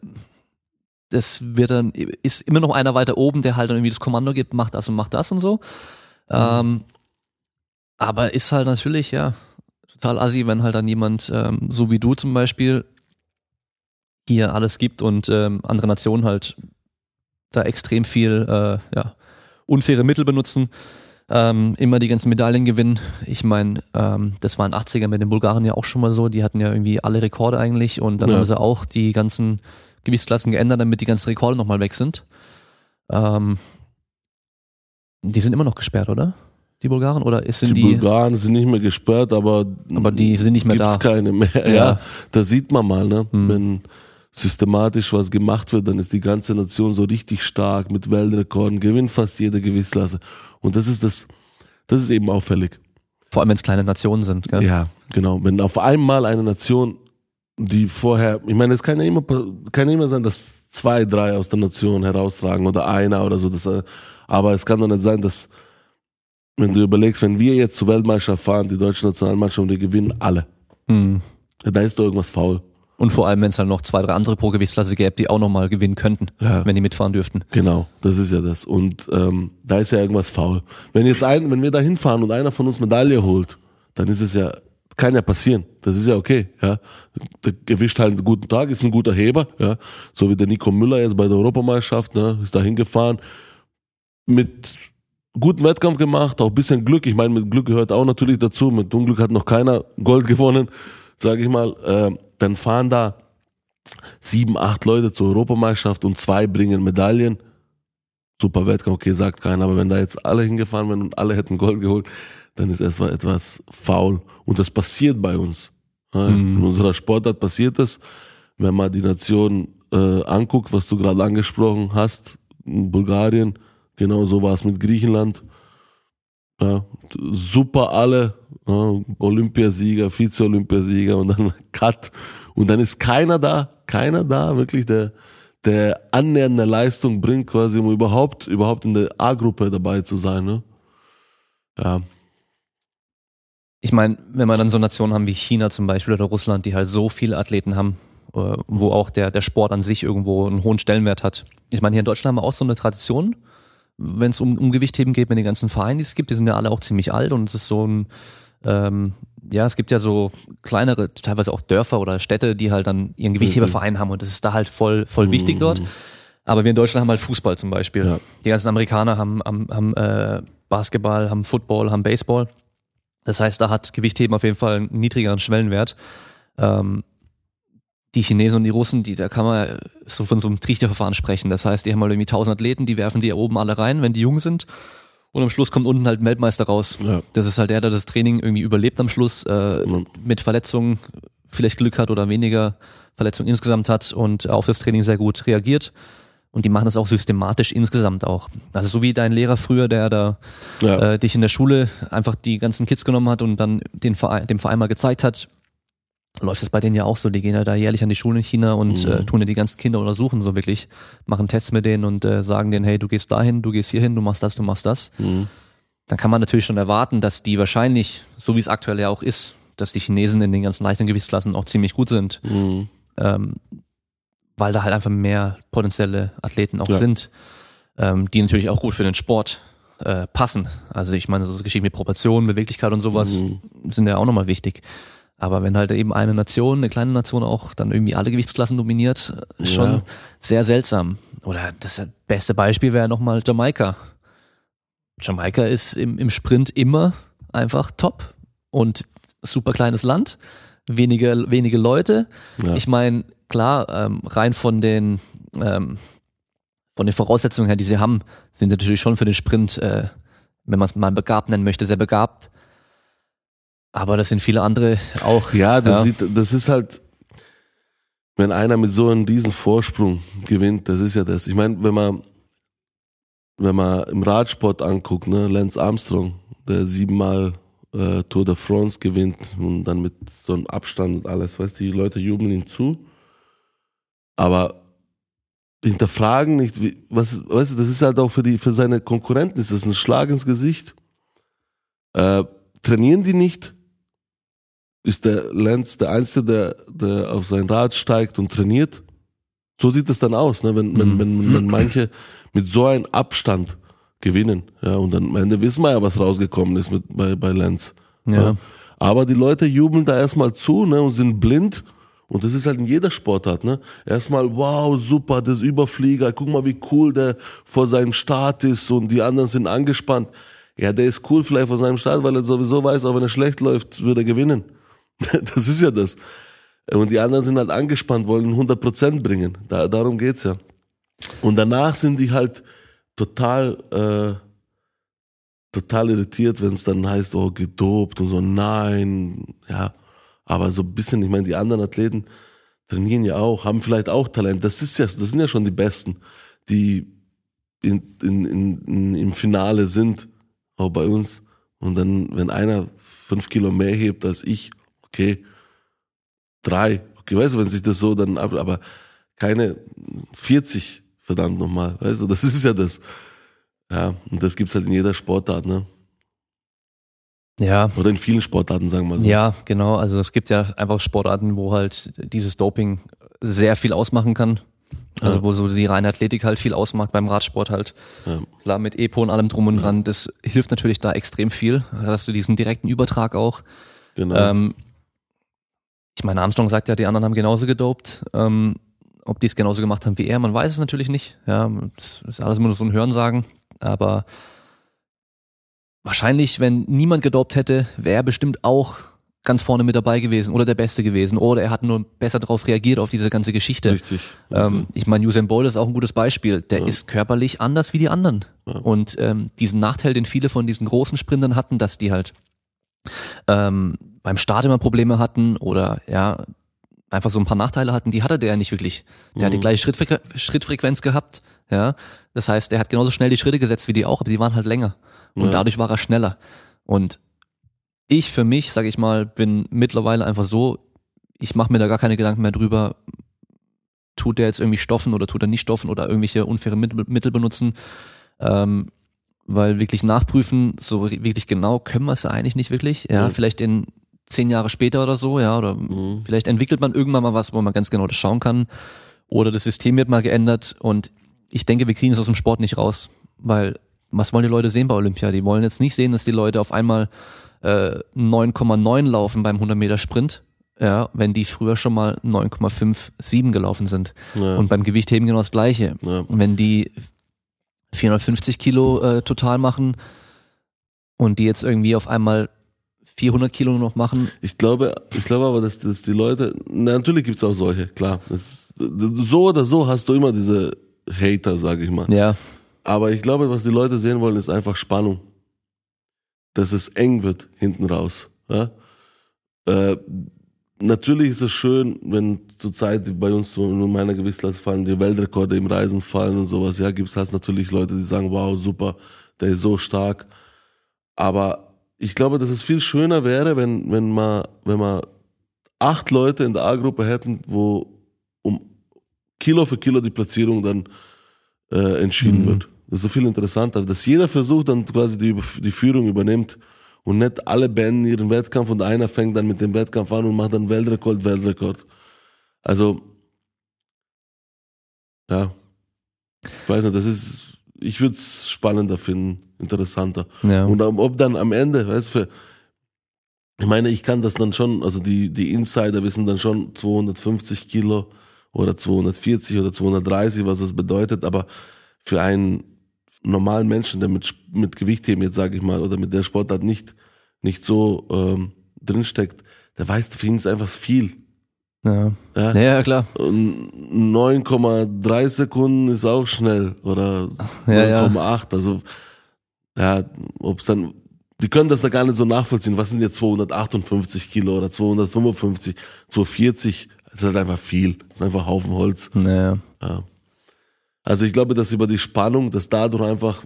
das wird dann, ist immer noch einer weiter oben, der halt dann irgendwie das Kommando gibt, macht das und macht das und so. Mhm. Ähm, aber ist halt natürlich, ja, total assi, wenn halt dann jemand, ähm, so wie du zum Beispiel, hier alles gibt und ähm, andere Nationen halt da extrem viel äh, ja, unfaire Mittel benutzen, ähm, immer die ganzen Medaillen gewinnen. Ich meine, ähm, das war in 80er mit den Bulgaren ja auch schon mal so, die hatten ja irgendwie alle Rekorde eigentlich und dann ja. haben sie auch die ganzen Gewichtsklassen geändert, damit die ganzen Rekorde nochmal weg sind. Ähm, die sind immer noch gesperrt, oder? Die Bulgaren oder sind die, die Bulgaren sind nicht mehr gesperrt, aber aber die sind nicht mehr gibt's da. keine mehr. Ja, ja da sieht man mal, ne, hm. wenn systematisch was gemacht wird, dann ist die ganze Nation so richtig stark mit Weltrekorden, gewinnt fast jede Gewichtsklasse. Und das ist das, das ist eben auffällig. Vor allem, wenn es kleine Nationen sind, gell? Ja, genau. Wenn auf einmal eine Nation, die vorher, ich meine, es kann ja immer, kann ja immer sein, dass zwei, drei aus der Nation heraustragen oder einer oder so, das, aber es kann doch nicht sein, dass, wenn du überlegst, wenn wir jetzt zur Weltmeisterschaft fahren, die deutsche Nationalmannschaft, und wir gewinnen alle, hm. da ist doch irgendwas faul. Und vor allem, wenn es halt noch zwei, drei andere pro Gewichtsklasse gäbe, die auch nochmal gewinnen könnten, ja. wenn die mitfahren dürften. Genau, das ist ja das. Und ähm, da ist ja irgendwas faul. Wenn jetzt ein, wenn wir da hinfahren und einer von uns Medaille holt, dann ist es ja, kann ja passieren. Das ist ja okay, ja. Der gewischt halt einen guten Tag, ist ein guter Heber, ja. So wie der Nico Müller jetzt bei der Europameisterschaft, ne, ist da hingefahren. Mit guten Wettkampf gemacht, auch bisschen Glück. Ich meine, mit Glück gehört auch natürlich dazu. Mit Unglück hat noch keiner Gold gewonnen, sage ich mal. Dann fahren da sieben, acht Leute zur Europameisterschaft und zwei bringen Medaillen. Super Wettkampf, okay, sagt keiner, aber wenn da jetzt alle hingefahren wären und alle hätten Gold geholt, dann ist erstmal etwas faul. Und das passiert bei uns. Mhm. In unserer Sportart passiert das, wenn man die Nation äh, anguckt, was du gerade angesprochen hast, in Bulgarien, genau so war es mit Griechenland. Ja, super alle, ja, Olympiasieger, Vize-Olympiasieger und dann Cut. Und dann ist keiner da, keiner da, wirklich, der, der annähernde Leistung bringt, quasi, um überhaupt, überhaupt in der A-Gruppe dabei zu sein. Ne? Ja. ich meine, wenn wir dann so Nationen haben wie China zum Beispiel oder Russland, die halt so viele Athleten haben, äh, wo auch der, der Sport an sich irgendwo einen hohen Stellenwert hat. Ich meine, hier in Deutschland haben wir auch so eine Tradition, wenn es um, um Gewichtheben geht, mit den ganzen Vereinen, die es gibt, die sind ja alle auch ziemlich alt und es ist so ein, ähm, ja, es gibt ja so kleinere, teilweise auch Dörfer oder Städte, die halt dann ihren Gewichtheberverein haben und das ist da halt voll, voll mhm. wichtig dort. Aber wir in Deutschland haben halt Fußball zum Beispiel. Ja. Die ganzen Amerikaner haben, haben, haben äh, Basketball, haben Football, haben Baseball. Das heißt, da hat Gewichtheben auf jeden Fall einen niedrigeren Schwellenwert. Ähm, die Chinesen und die Russen, die, da kann man so von so einem Trichterverfahren sprechen. Das heißt, die haben mal irgendwie tausend Athleten, die werfen die oben alle rein, wenn die jung sind. Und am Schluss kommt unten halt ein Weltmeister raus. Ja. Das ist halt der, der das Training irgendwie überlebt am Schluss, äh, ja. mit Verletzungen vielleicht Glück hat oder weniger Verletzungen insgesamt hat und auf das Training sehr gut reagiert. Und die machen das auch systematisch insgesamt auch. Also so wie dein Lehrer früher, der da ja. äh, dich in der Schule einfach die ganzen Kids genommen hat und dann den Verein, dem Verein mal gezeigt hat, läuft es bei denen ja auch so. Die gehen ja da jährlich an die Schule in China und mhm. äh, tun ja die ganzen Kinder untersuchen so wirklich, machen Tests mit denen und äh, sagen denen, hey, du gehst dahin, du gehst hierhin, du machst das, du machst das. Mhm. Dann kann man natürlich schon erwarten, dass die wahrscheinlich, so wie es aktuell ja auch ist, dass die Chinesen in den ganzen leichten Gewichtsklassen auch ziemlich gut sind. Mhm. Ähm, weil da halt einfach mehr potenzielle Athleten auch ja. sind, ähm, die natürlich auch gut für den Sport äh, passen. Also ich meine, so Geschichten mit Proportionen, Beweglichkeit und sowas mhm. sind ja auch nochmal wichtig. Aber wenn halt eben eine Nation, eine kleine Nation auch dann irgendwie alle Gewichtsklassen dominiert, schon ja. sehr seltsam. Oder das beste Beispiel wäre nochmal Jamaika. Jamaika ist im, im Sprint immer einfach top und super kleines Land, wenige, wenige Leute. Ja. Ich meine, klar, ähm, rein von den, ähm, von den Voraussetzungen her, die sie haben, sind sie natürlich schon für den Sprint, äh, wenn man es mal begabt nennen möchte, sehr begabt. Aber das sind viele andere auch. Ja, das, ja. Sieht, das ist halt, wenn einer mit so einem riesen Vorsprung gewinnt, das ist ja das. Ich meine, wenn man, wenn man im Radsport anguckt, ne, Lance Armstrong, der siebenmal äh, Tour de France gewinnt und dann mit so einem Abstand und alles, weißt du, die Leute jubeln ihm zu. Aber hinterfragen nicht, wie, was, weißt du, das ist halt auch für die, für seine Konkurrenten, ist das ein Schlag ins Gesicht. Äh, trainieren die nicht? Ist der Lenz der Einzige, der, der auf sein Rad steigt und trainiert. So sieht es dann aus, ne? wenn, wenn, mhm. wenn, wenn manche mit so einem Abstand gewinnen. Ja, und dann am Ende wissen wir ja, was rausgekommen ist mit, bei, bei Lenz. Ja. ja. Aber die Leute jubeln da erstmal zu ne, und sind blind. Und das ist halt in jeder Sportart, ne? Erstmal, wow, super, das Überflieger, guck mal, wie cool der vor seinem Start ist und die anderen sind angespannt. Ja, der ist cool vielleicht vor seinem Start, weil er sowieso weiß, auch wenn er schlecht läuft, wird er gewinnen. Das ist ja das. Und die anderen sind halt angespannt, wollen 100% bringen. Da, darum geht's ja. Und danach sind die halt total, äh, total irritiert, wenn es dann heißt, oh, gedopt und so, nein, ja. Aber so ein bisschen, ich meine, die anderen Athleten trainieren ja auch, haben vielleicht auch Talent. Das ist ja, das sind ja schon die Besten, die in, in, in, im Finale sind, auch bei uns. Und dann, wenn einer fünf Kilo mehr hebt als ich okay, drei, okay, weißt du, wenn sich das so dann ab, aber keine 40, verdammt nochmal, weißt du, das ist ja das. Ja, und das gibt's halt in jeder Sportart, ne? Ja. Oder in vielen Sportarten, sagen wir mal so. Ja, genau. Also es gibt ja einfach Sportarten, wo halt dieses Doping sehr viel ausmachen kann. Also ja. wo so die reine Athletik halt viel ausmacht beim Radsport halt. Ja. Klar, mit Epo und allem drum und dran, das hilft natürlich da extrem viel. Da hast du diesen direkten Übertrag auch. Genau. Ähm, ich meine, Armstrong sagt ja, die anderen haben genauso gedopt. Ähm, ob die es genauso gemacht haben wie er, man weiß es natürlich nicht. Ja, das ist alles nur so ein Hörensagen. Aber wahrscheinlich, wenn niemand gedopt hätte, wäre er bestimmt auch ganz vorne mit dabei gewesen oder der Beste gewesen. Oder er hat nur besser darauf reagiert, auf diese ganze Geschichte. Richtig. Ähm, ich meine, Usain Bolt ist auch ein gutes Beispiel. Der ja. ist körperlich anders wie die anderen. Ja. Und ähm, diesen Nachteil, den viele von diesen großen Sprintern hatten, dass die halt ähm, beim Start immer Probleme hatten oder ja, einfach so ein paar Nachteile hatten, die hatte der ja nicht wirklich. Der mhm. hat die mhm. gleiche Schrittfre Schrittfrequenz gehabt, ja. Das heißt, der hat genauso schnell die Schritte gesetzt wie die auch, aber die waren halt länger. Und ja. dadurch war er schneller. Und ich für mich, sage ich mal, bin mittlerweile einfach so, ich mache mir da gar keine Gedanken mehr drüber, tut der jetzt irgendwie stoffen oder tut er nicht stoffen oder irgendwelche unfaire Mittel, benutzen. Ähm, weil wirklich nachprüfen, so wirklich genau können wir es ja eigentlich nicht wirklich. Ja, Ja. vielleicht in zehn Jahre später oder so, ja, oder Mhm. vielleicht entwickelt man irgendwann mal was, wo man ganz genau das schauen kann. Oder das System wird mal geändert und ich denke, wir kriegen es aus dem Sport nicht raus, weil was wollen die Leute sehen bei Olympia? Die wollen jetzt nicht sehen, dass die Leute auf einmal äh, 9,9 laufen beim 100 Meter Sprint, ja, wenn die früher schon mal 9,57 gelaufen sind. Ja. Und beim Gewichtheben genau das Gleiche. Ja. Wenn die 450 Kilo äh, total machen und die jetzt irgendwie auf einmal 400 Kilo nur noch machen, Ich glaube, ich glaube aber, dass, dass die Leute, na, natürlich gibt's auch solche, klar. Das, so oder so hast du immer diese Hater, sage ich mal. ja, Aber ich glaube, was die Leute sehen wollen, ist einfach Spannung. Dass es eng wird hinten raus. Ja? Äh, natürlich ist es schön, wenn zurzeit bei uns in meiner Gewichtsklasse fallen die Weltrekorde im Reisen fallen und sowas. Ja, gibt's hast natürlich Leute, die sagen, wow, super, der ist so stark. Aber ich glaube, dass es viel schöner wäre, wenn, wenn man, wenn man acht Leute in der A-Gruppe hätten, wo um Kilo für Kilo die Platzierung dann äh, entschieden Mhm. wird. Das ist so viel interessanter, dass jeder versucht dann quasi die, die Führung übernimmt und nicht alle beenden ihren Wettkampf und einer fängt dann mit dem Wettkampf an und macht dann Weltrekord, Weltrekord. Also, ja, ich weiß nicht, das ist, ich würde es spannender finden, interessanter. ja. Und ob dann am Ende, weißt du, für, ich meine, ich kann das dann schon, also die, die Insider wissen dann schon 250 Kilo oder 240 oder 230, was das bedeutet, aber für einen normalen Menschen, der mit, mit Gewichtheben jetzt, sage ich mal, oder mit der Sportart nicht, nicht so ähm, drinsteckt, der weiß, für ihn ist einfach viel. Ja. Ja? ja, klar. Und 9,3 Sekunden ist auch schnell oder Ja, ja. 9,8. Also, ja, ob es dann, die können das da gar nicht so nachvollziehen. Was sind jetzt 258 Kilo oder 255, 240? Das ist halt einfach viel. Das ist einfach Haufen Holz. Ja. Ja. Also ich glaube, dass über die Spannung, dass dadurch einfach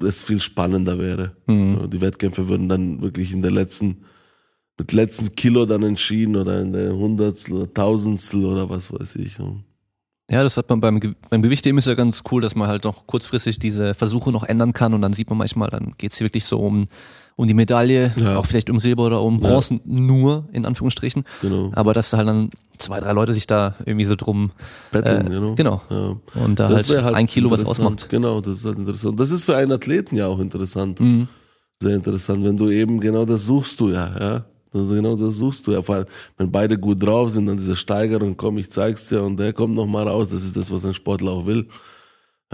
es viel spannender wäre. Mhm. Die Wettkämpfe würden dann wirklich in der letzten, mit letzten Kilo dann entschieden oder in der Hundertstel oder Tausendstel oder was weiß ich. Ja, das hat man beim, Ge- beim Gewichtheben ist ja ganz cool, dass man halt noch kurzfristig diese Versuche noch ändern kann und dann sieht man manchmal, dann geht's hier wirklich so um, um die Medaille, Ja. auch vielleicht um Silber oder um Ja. Bronze nur, in Anführungsstrichen. Genau. Aber dass halt dann zwei, drei Leute sich da irgendwie so drum Betteln, äh, genau. genau. Ja. und da halt, wär ein Kilo was ausmacht. Genau, das ist halt interessant. Das ist für einen Athleten ja auch interessant. Mhm. Sehr interessant, wenn du eben genau das suchst du ja, ja. Das, genau das suchst du ja. Vor allem, wenn beide gut drauf sind, dann diese Steigerung, komm, ich zeig's dir und der kommt noch mal raus. Das ist das, was ein Sportler auch will.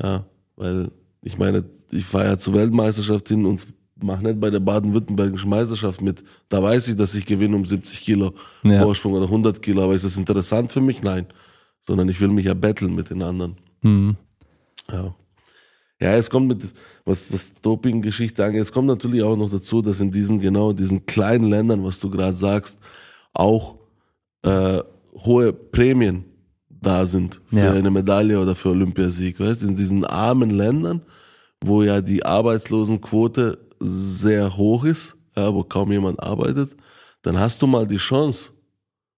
Ja, weil ich meine, ich fahre ja zur Weltmeisterschaft hin und mache nicht bei der baden-württembergischen Meisterschaft mit. Da weiß ich, dass ich gewinne um 70 Kilo Ja. Vorsprung oder 100 Kilo. Aber ist das interessant für mich? Nein. Sondern ich will mich ja betteln mit den anderen. Mhm. Ja. Ja, es kommt mit, was, was Doping-Geschichte angeht, es kommt natürlich auch noch dazu, dass in diesen, genau, in diesen kleinen Ländern, was du gerade sagst, auch äh, hohe Prämien da sind für Ja. eine Medaille oder für Olympiasieg. Weißt du, in diesen armen Ländern, wo ja die Arbeitslosenquote sehr hoch ist, ja, wo kaum jemand arbeitet, dann hast du mal die Chance.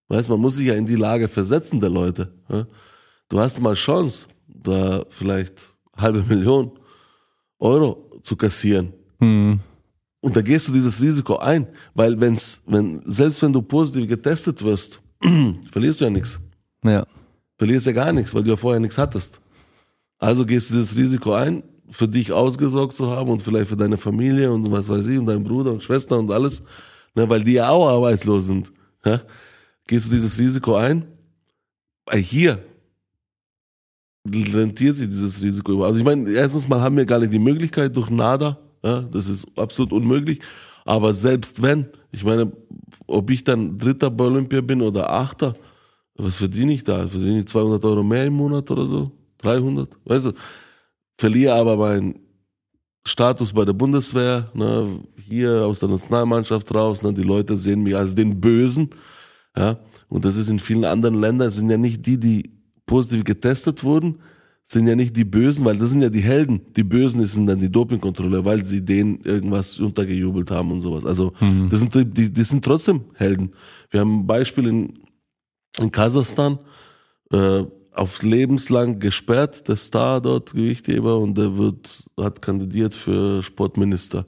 Weißt, man muss sich ja in die Lage versetzen der Leute. Ja? Du hast mal Chance, da vielleicht halbe Million Euro zu kassieren. Mhm. Und da gehst du dieses Risiko ein, weil wenn's, wenn, selbst wenn du positiv getestet wirst, verlierst du ja nichts. Ja. Verlierst ja gar nichts, weil du ja vorher nichts hattest. Also gehst du dieses Risiko ein, für dich ausgesorgt zu haben und vielleicht für deine Familie und was weiß ich und deinen Bruder und Schwester und alles, ne, weil die ja auch arbeitslos sind. Ja? Gehst du dieses Risiko ein? Weil hier rentiert sich dieses Risiko über. Also ich meine, erstens mal haben wir gar nicht die Möglichkeit durch NADA, ja, das ist absolut unmöglich. Aber selbst wenn, ich meine, ob ich dann Dritter bei Olympia bin oder Achter, was verdiene ich da? Verdiene ich 200 Euro mehr im Monat oder so? 300? Weißt du, verliere aber meinen Status bei der Bundeswehr, ne, hier aus der Nationalmannschaft raus, ne, die Leute sehen mich als den Bösen, ja, und das ist in vielen anderen Ländern, es sind ja nicht die, die positiv getestet wurden, sind ja nicht die Bösen, weil das sind ja die Helden. Die Bösen sind dann die Dopingkontrolle, weil sie denen irgendwas untergejubelt haben und sowas. Also das sind die, die, sind trotzdem Helden. Wir haben ein Beispiel in, in Kasachstan, äh, auf lebenslang gesperrt, der Star dort, Gewichtheber, und der wird, hat kandidiert für Sportminister.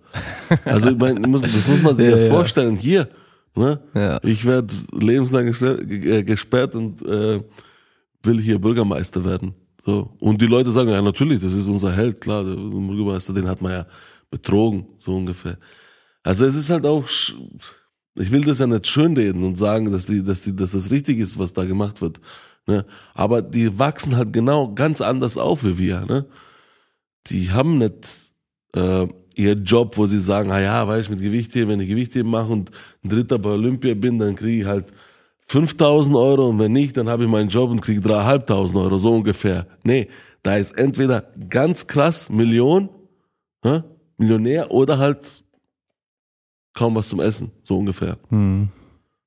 Also ich mein, muss, das muss man sich ja, ja, vorstellen. Hier, ne? Ja. Ich werde lebenslang äh, gesperrt und äh, will hier Bürgermeister werden. So. Und die Leute sagen, ja natürlich, das ist unser Held, klar, der Bürgermeister, den hat man ja betrogen, so ungefähr. Also es ist halt auch, ich will das ja nicht schönreden und sagen, dass die, dass die, dass das richtig ist, was da gemacht wird. Ne? Aber die wachsen halt genau ganz anders auf wie wir. Ne? Die haben nicht äh, ihr Job, wo sie sagen, ah ja, weiß ich, mit Gewichtheben, wenn ich Gewichtheben mache und ein Dritter bei Olympia bin, dann kriege ich halt 5000 Euro und wenn nicht, dann habe ich meinen Job und kriege 3.500 Euro, so ungefähr. Nee, da ist entweder ganz krass Million, hä? Millionär oder halt kaum was zum Essen, so ungefähr. Mhm.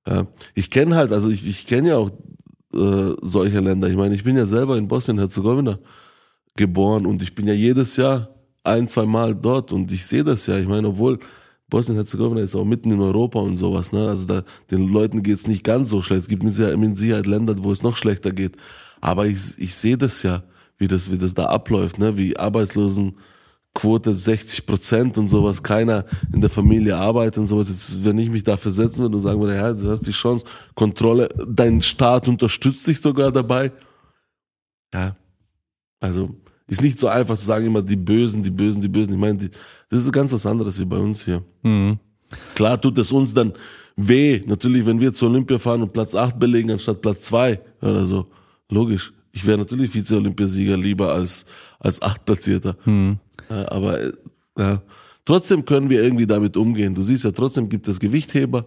Ja, ich kenne halt, also ich, ich kenne ja auch äh, solche Länder. Ich meine, ich bin ja selber in Bosnien-Herzegowina geboren und ich bin ja jedes Jahr ein, zwei Mal dort und ich sehe das ja. Ich meine, obwohl Bosnien-Herzegowina ist auch mitten in Europa und sowas, ne? Also da, den Leuten geht's nicht ganz so schlecht. Es gibt mit Sicherheit Länder, wo es noch schlechter geht. Aber ich, ich sehe das ja, wie das, wie das da abläuft, ne? Wie Arbeitslosenquote 60 Prozent und sowas, keiner in der Familie arbeitet und sowas. Jetzt, wenn ich mich da versetzen würde und sagen würde, ja, du hast die Chance, Kontrolle, dein Staat unterstützt dich sogar dabei. Ja. Also, ist nicht so einfach zu sagen immer die Bösen, die Bösen, die Bösen. Ich meine, die, das ist ganz was anderes wie bei uns hier. Mhm. Klar tut es uns dann weh, natürlich, wenn wir zur Olympia fahren und Platz 8 belegen anstatt Platz 2 oder so. Logisch. Ich wäre natürlich Vize-Olympiasieger lieber als, als Achtplatzierter. Mhm. Aber äh, ja. trotzdem können wir irgendwie damit umgehen. Du siehst ja, trotzdem gibt es Gewichtheber,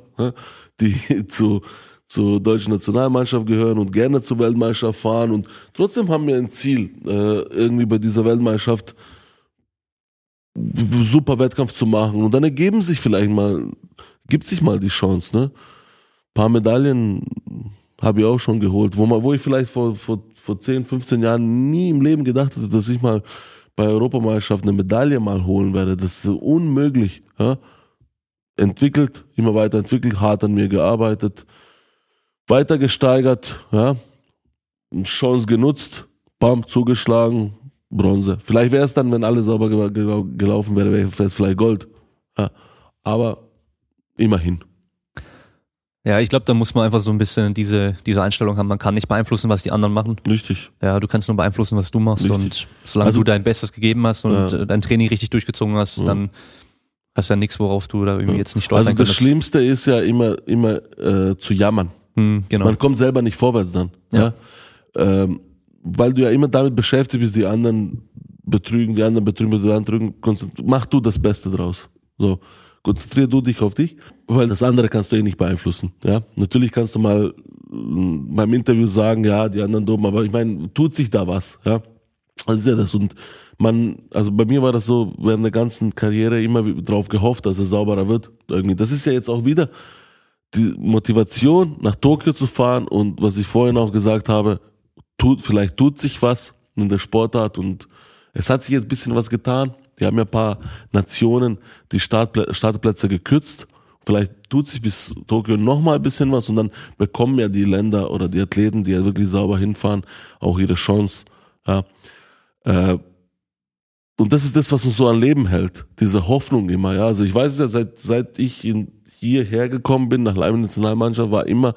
die zu zur deutschen Nationalmannschaft gehören und gerne zur Weltmeisterschaft fahren. Und trotzdem haben wir ein Ziel, äh, irgendwie bei dieser Weltmeisterschaft super Wettkampf zu machen. Und dann ergeben sich vielleicht mal, gibt sich mal die Chance, ne? Ein paar Medaillen habe ich auch schon geholt, wo, man, wo ich vielleicht vor, vor, vor 10, 15 Jahren nie im Leben gedacht hätte, dass ich mal bei Europameisterschaft eine Medaille mal holen werde. Das ist unmöglich. Ja? Entwickelt, immer weiter entwickelt, hart an mir gearbeitet weiter gesteigert, ja, Chance genutzt, bam, zugeschlagen, Bronze. Vielleicht wäre es dann, wenn alles sauber gelaufen wäre, wäre es vielleicht Gold. Ja, aber immerhin. Ja, ich glaube, da muss man einfach so ein bisschen diese, diese Einstellung haben. Man kann nicht beeinflussen, was die anderen machen. Richtig. Ja, du kannst nur beeinflussen, was du machst. Richtig. Und solange also, du dein Bestes gegeben hast und ja. dein Training richtig durchgezogen hast, ja. dann hast du ja nichts, worauf du da irgendwie jetzt nicht stolz also sein kannst. Also das Schlimmste ist ja immer, immer äh, zu jammern. Hm, genau. Man kommt selber nicht vorwärts dann. Ja. ja? Ähm, weil du ja immer damit beschäftigt bist, die anderen betrügen, die anderen betrügen, die anderen betrügen. Mach du das Beste draus. So. Konzentrier du dich auf dich, weil das andere kannst du eh nicht beeinflussen. Ja, natürlich kannst du mal mm, beim Interview sagen, ja, die anderen dumm, aber ich meine, tut sich da was, ja. Das ist ja das und man, also bei mir war das so während der ganzen Karriere immer drauf gehofft, dass es sauberer wird. Irgendwie. Das ist ja jetzt auch wieder die Motivation, nach Tokio zu fahren und was ich vorhin auch gesagt habe, tut, vielleicht tut sich was in der Sportart und es hat sich jetzt ein bisschen was getan. Die haben ja ein paar Nationen die Startplä Startplätze gekürzt. Vielleicht tut sich bis Tokio noch mal ein bisschen was und dann bekommen ja die Länder oder die Athleten, die ja wirklich sauber hinfahren, auch ihre Chance. Ja. Äh, und das ist das, was uns so am Leben hält. Diese Hoffnung immer, ja. Also ich weiß es ja, seit, seit ich in hierher gekommen bin, nach Leibniz Nationalmannschaft, war immer,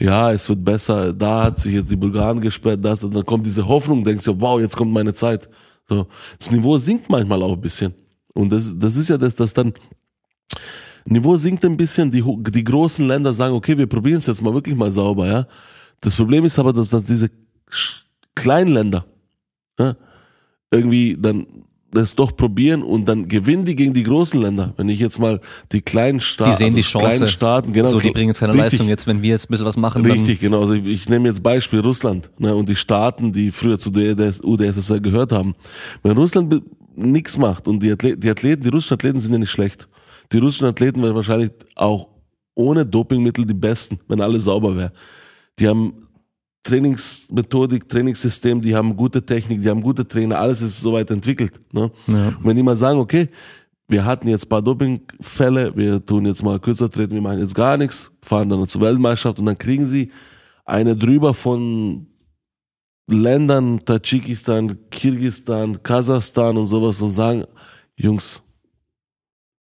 ja, es wird besser, da hat sich jetzt die Bulgaren gesperrt, das, und dann kommt diese Hoffnung, denkst du, wow, jetzt kommt meine Zeit. So. Das Niveau sinkt manchmal auch ein bisschen. Und das, das ist ja das, das dann, Niveau sinkt ein bisschen, die, die großen Länder sagen, okay, wir probieren es jetzt mal wirklich mal sauber, ja. Das Problem ist aber, dass, dass diese kleinen Länder ja, irgendwie dann das doch probieren und dann gewinnen die gegen die großen Länder. Wenn ich jetzt mal die kleinen Staaten, die sehen also die Chance. kleinen Staaten, genau, so die bringen jetzt keine richtig, Leistung. Jetzt, wenn wir jetzt ein bisschen was machen, richtig, genau. Also ich, ich nehme jetzt Beispiel Russland ne, und die Staaten, die früher zu der UdSSR gehört haben. Wenn Russland nichts macht und die Athleten, die Athleten, die russischen Athleten sind ja nicht schlecht. Die russischen Athleten wären wahrscheinlich auch ohne Dopingmittel die besten, wenn alles sauber wäre. Die haben Trainingsmethodik, Trainingssystem, die haben gute Technik, die haben gute Trainer, alles ist soweit entwickelt. Ne? Ja. Und wenn die mal sagen, okay, wir hatten jetzt paar Dopingfälle, wir tun jetzt mal kürzer treten, wir machen jetzt gar nichts, fahren dann zur Weltmeisterschaft und dann kriegen sie eine drüber von Ländern, Tadschikistan, Kirgistan, Kasachstan und sowas und sagen, Jungs,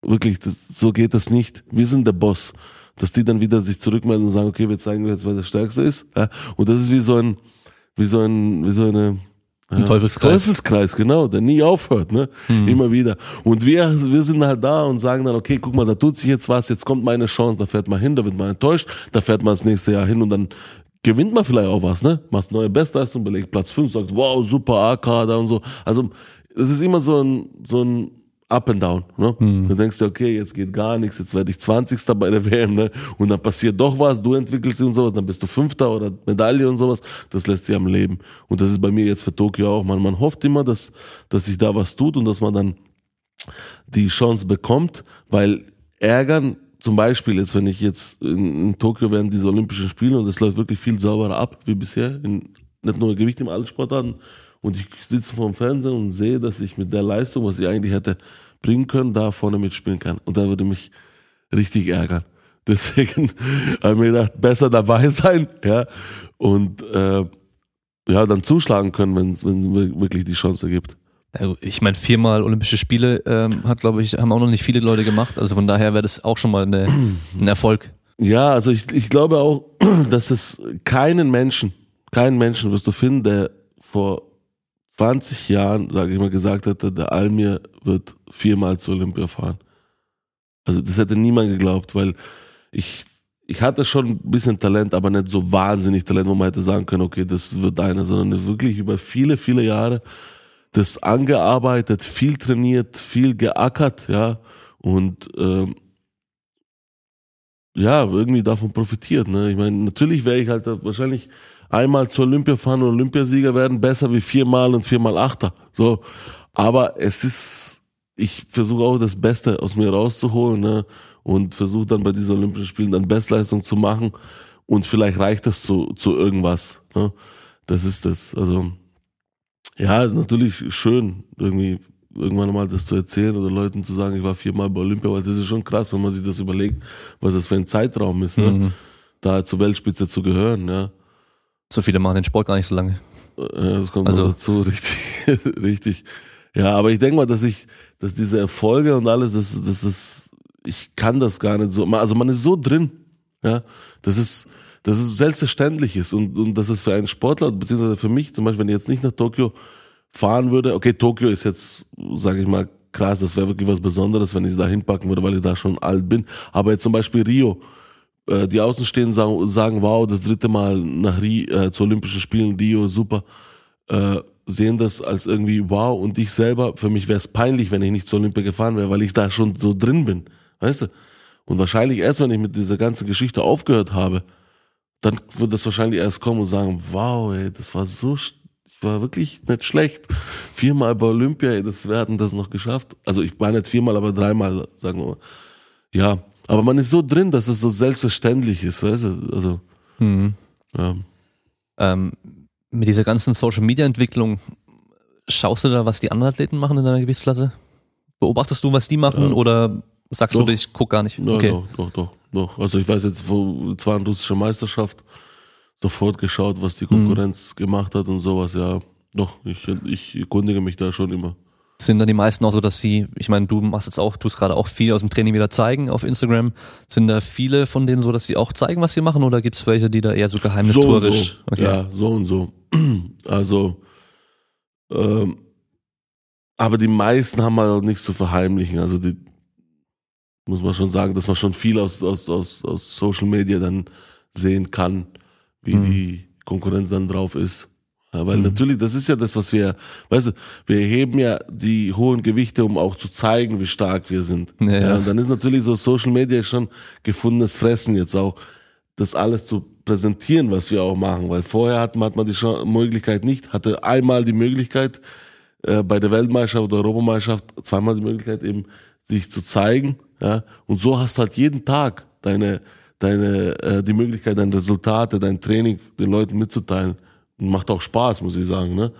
wirklich, das, so geht das nicht. Wir sind der Boss. Dass die dann wieder sich zurückmelden und sagen, okay, wir zeigen jetzt, wer der Stärkste ist. Ja, und das ist wie so ein, wie so ein, wie so eine, ein Teufelskreis. Teufelskreis, genau, der nie aufhört, ne? Mhm. Immer wieder. Und wir, wir sind halt da und sagen dann, okay, guck mal, da tut sich jetzt was, jetzt kommt meine Chance, da fährt man hin, da wird man enttäuscht, da fährt man das nächste Jahr hin und dann gewinnt man vielleicht auch was, ne? Macht neue Bestleistung, belegt Platz 5, sagt, wow, super AK da und so. Also, es ist immer so ein, so ein up and down. Ne? Mhm. Du denkst dir, okay, jetzt geht gar nichts, jetzt werde ich 20. bei der WM, ne? Und dann passiert doch was, du entwickelst dich und sowas, dann bist du Fünfter oder Medaille und sowas. Das lässt sich am Leben. Und das ist bei mir jetzt für Tokio auch. Man, man hofft immer, dass, dass sich da was tut und dass man dann die Chance bekommt, weil ärgern, zum Beispiel jetzt, wenn ich jetzt in, in Tokio während diese Olympischen Spiele und es läuft wirklich viel sauberer ab wie bisher, in, nicht nur Gewicht im allen Sportarten, und ich sitze vor dem Fernsehen und sehe, dass ich mit der Leistung, was ich eigentlich hätte bringen können, da vorne mitspielen kann. Und da würde mich richtig ärgern. Deswegen habe ich mir gedacht, besser dabei sein, ja, und äh, ja, dann zuschlagen können, wenn es wirklich die Chance gibt. Also ich meine, viermal Olympische Spiele ähm, hat, glaube ich, haben auch noch nicht viele Leute gemacht. Also von daher wäre das auch schon mal eine, ein Erfolg. Ja, also ich, ich glaube auch, dass es keinen Menschen, keinen Menschen wirst du finden, der vor 20 Jahren, sage ich mal, gesagt hätte, der Almir wird viermal zur Olympia fahren. Also das hätte niemand geglaubt, weil ich, ich hatte schon ein bisschen Talent, aber nicht so wahnsinnig Talent, wo man hätte sagen können, okay, das wird einer, sondern wirklich über viele, viele Jahre das angearbeitet, viel trainiert, viel geackert, ja, und ähm, ja, irgendwie davon profitiert. Ne? Ich meine, natürlich wäre ich halt wahrscheinlich einmal zur Olympia fahren und Olympiasieger werden, besser wie viermal und viermal Achter. So. Aber es ist, ich versuche auch das Beste aus mir rauszuholen, ne? Und versuche dann bei diesen Olympischen Spielen dann Bestleistung zu machen. Und vielleicht reicht das zu, zu irgendwas. Ne? Das ist das. Also, ja, natürlich schön, irgendwie irgendwann mal das zu erzählen oder Leuten zu sagen, ich war viermal bei Olympia, weil das ist schon krass, wenn man sich das überlegt, was das für ein Zeitraum ist, ne? Mhm. da zur Weltspitze zu gehören, ja. So viele machen den Sport gar nicht so lange. Ja, das kommt also. dazu, richtig, richtig. Ja, aber ich denke mal, dass ich, dass diese Erfolge und alles, das, das ist, ich kann das gar nicht so, also man ist so drin, ja, das ist, dass es selbstverständlich ist und, und dass es für einen Sportler, beziehungsweise für mich zum Beispiel, wenn ich jetzt nicht nach Tokio fahren würde, okay, Tokio ist jetzt, sage ich mal, krass, das wäre wirklich was Besonderes, wenn ich es da hinpacken würde, weil ich da schon alt bin, aber jetzt zum Beispiel Rio, äh, die Außenstehenden sagen, sagen, wow, das dritte Mal nach Rio, äh, zu Olympischen Spielen, Rio, super, äh, sehen das als irgendwie wow und ich selber, für mich wäre es peinlich, wenn ich nicht zur Olympia gefahren wäre, weil ich da schon so drin bin, weißt du? Und wahrscheinlich erst, wenn ich mit dieser ganzen Geschichte aufgehört habe, dann wird das wahrscheinlich erst kommen und sagen, wow, ey, das war so, ich war wirklich nicht schlecht. Viermal bei Olympia, ey, das, wir hatten das noch geschafft. Also ich war nicht viermal, aber dreimal, sagen wir mal. Ja, aber man ist so drin, dass es so selbstverständlich ist, weißt du? Also, mhm. ja. Ähm, mit dieser ganzen Social Media Entwicklung, schaust du da, was die anderen Athleten machen in deiner Gewichtsklasse? Beobachtest du, was die machen ja. oder sagst doch. du, ich guck gar nicht? Ja, okay. doch, doch, doch, doch. Also ich weiß jetzt, wo zwar eine russische Meisterschaft sofort geschaut, was die Konkurrenz mhm. gemacht hat und sowas, ja. Doch, ich, ich erkundige mich da schon immer sind dann die meisten auch so, dass sie, ich meine, du machst jetzt auch, tust gerade auch viel aus dem Training wieder zeigen auf Instagram. Sind da viele von denen so, dass sie auch zeigen, was sie machen, oder gibt es welche, die da eher so geheimnistuerisch? So, so. Okay. Ja, so und so. Also, ähm, aber die meisten haben halt auch nichts zu verheimlichen. Also die muss man schon sagen, dass man schon viel aus, aus, aus, aus Social Media dann sehen kann, wie mhm. die Konkurrenz dann drauf ist. Ja, weil mhm. natürlich, das ist ja das, was wir, weißt du, wir heben ja die hohen Gewichte, um auch zu zeigen, wie stark wir sind. Ja, ja. und dann ist natürlich so Social Media schon gefundenes Fressen jetzt auch, das alles zu präsentieren, was wir auch machen. Weil vorher hat man, hat man die Möglichkeit nicht, hatte einmal die Möglichkeit, äh, bei der Weltmeisterschaft oder Europameisterschaft zweimal die Möglichkeit eben, sich zu zeigen. Ja, und so hast du halt jeden Tag deine, deine, äh, die Möglichkeit, deine Resultate, dein Training den Leuten mitzuteilen. Macht auch Spaß, muss ich sagen, ne?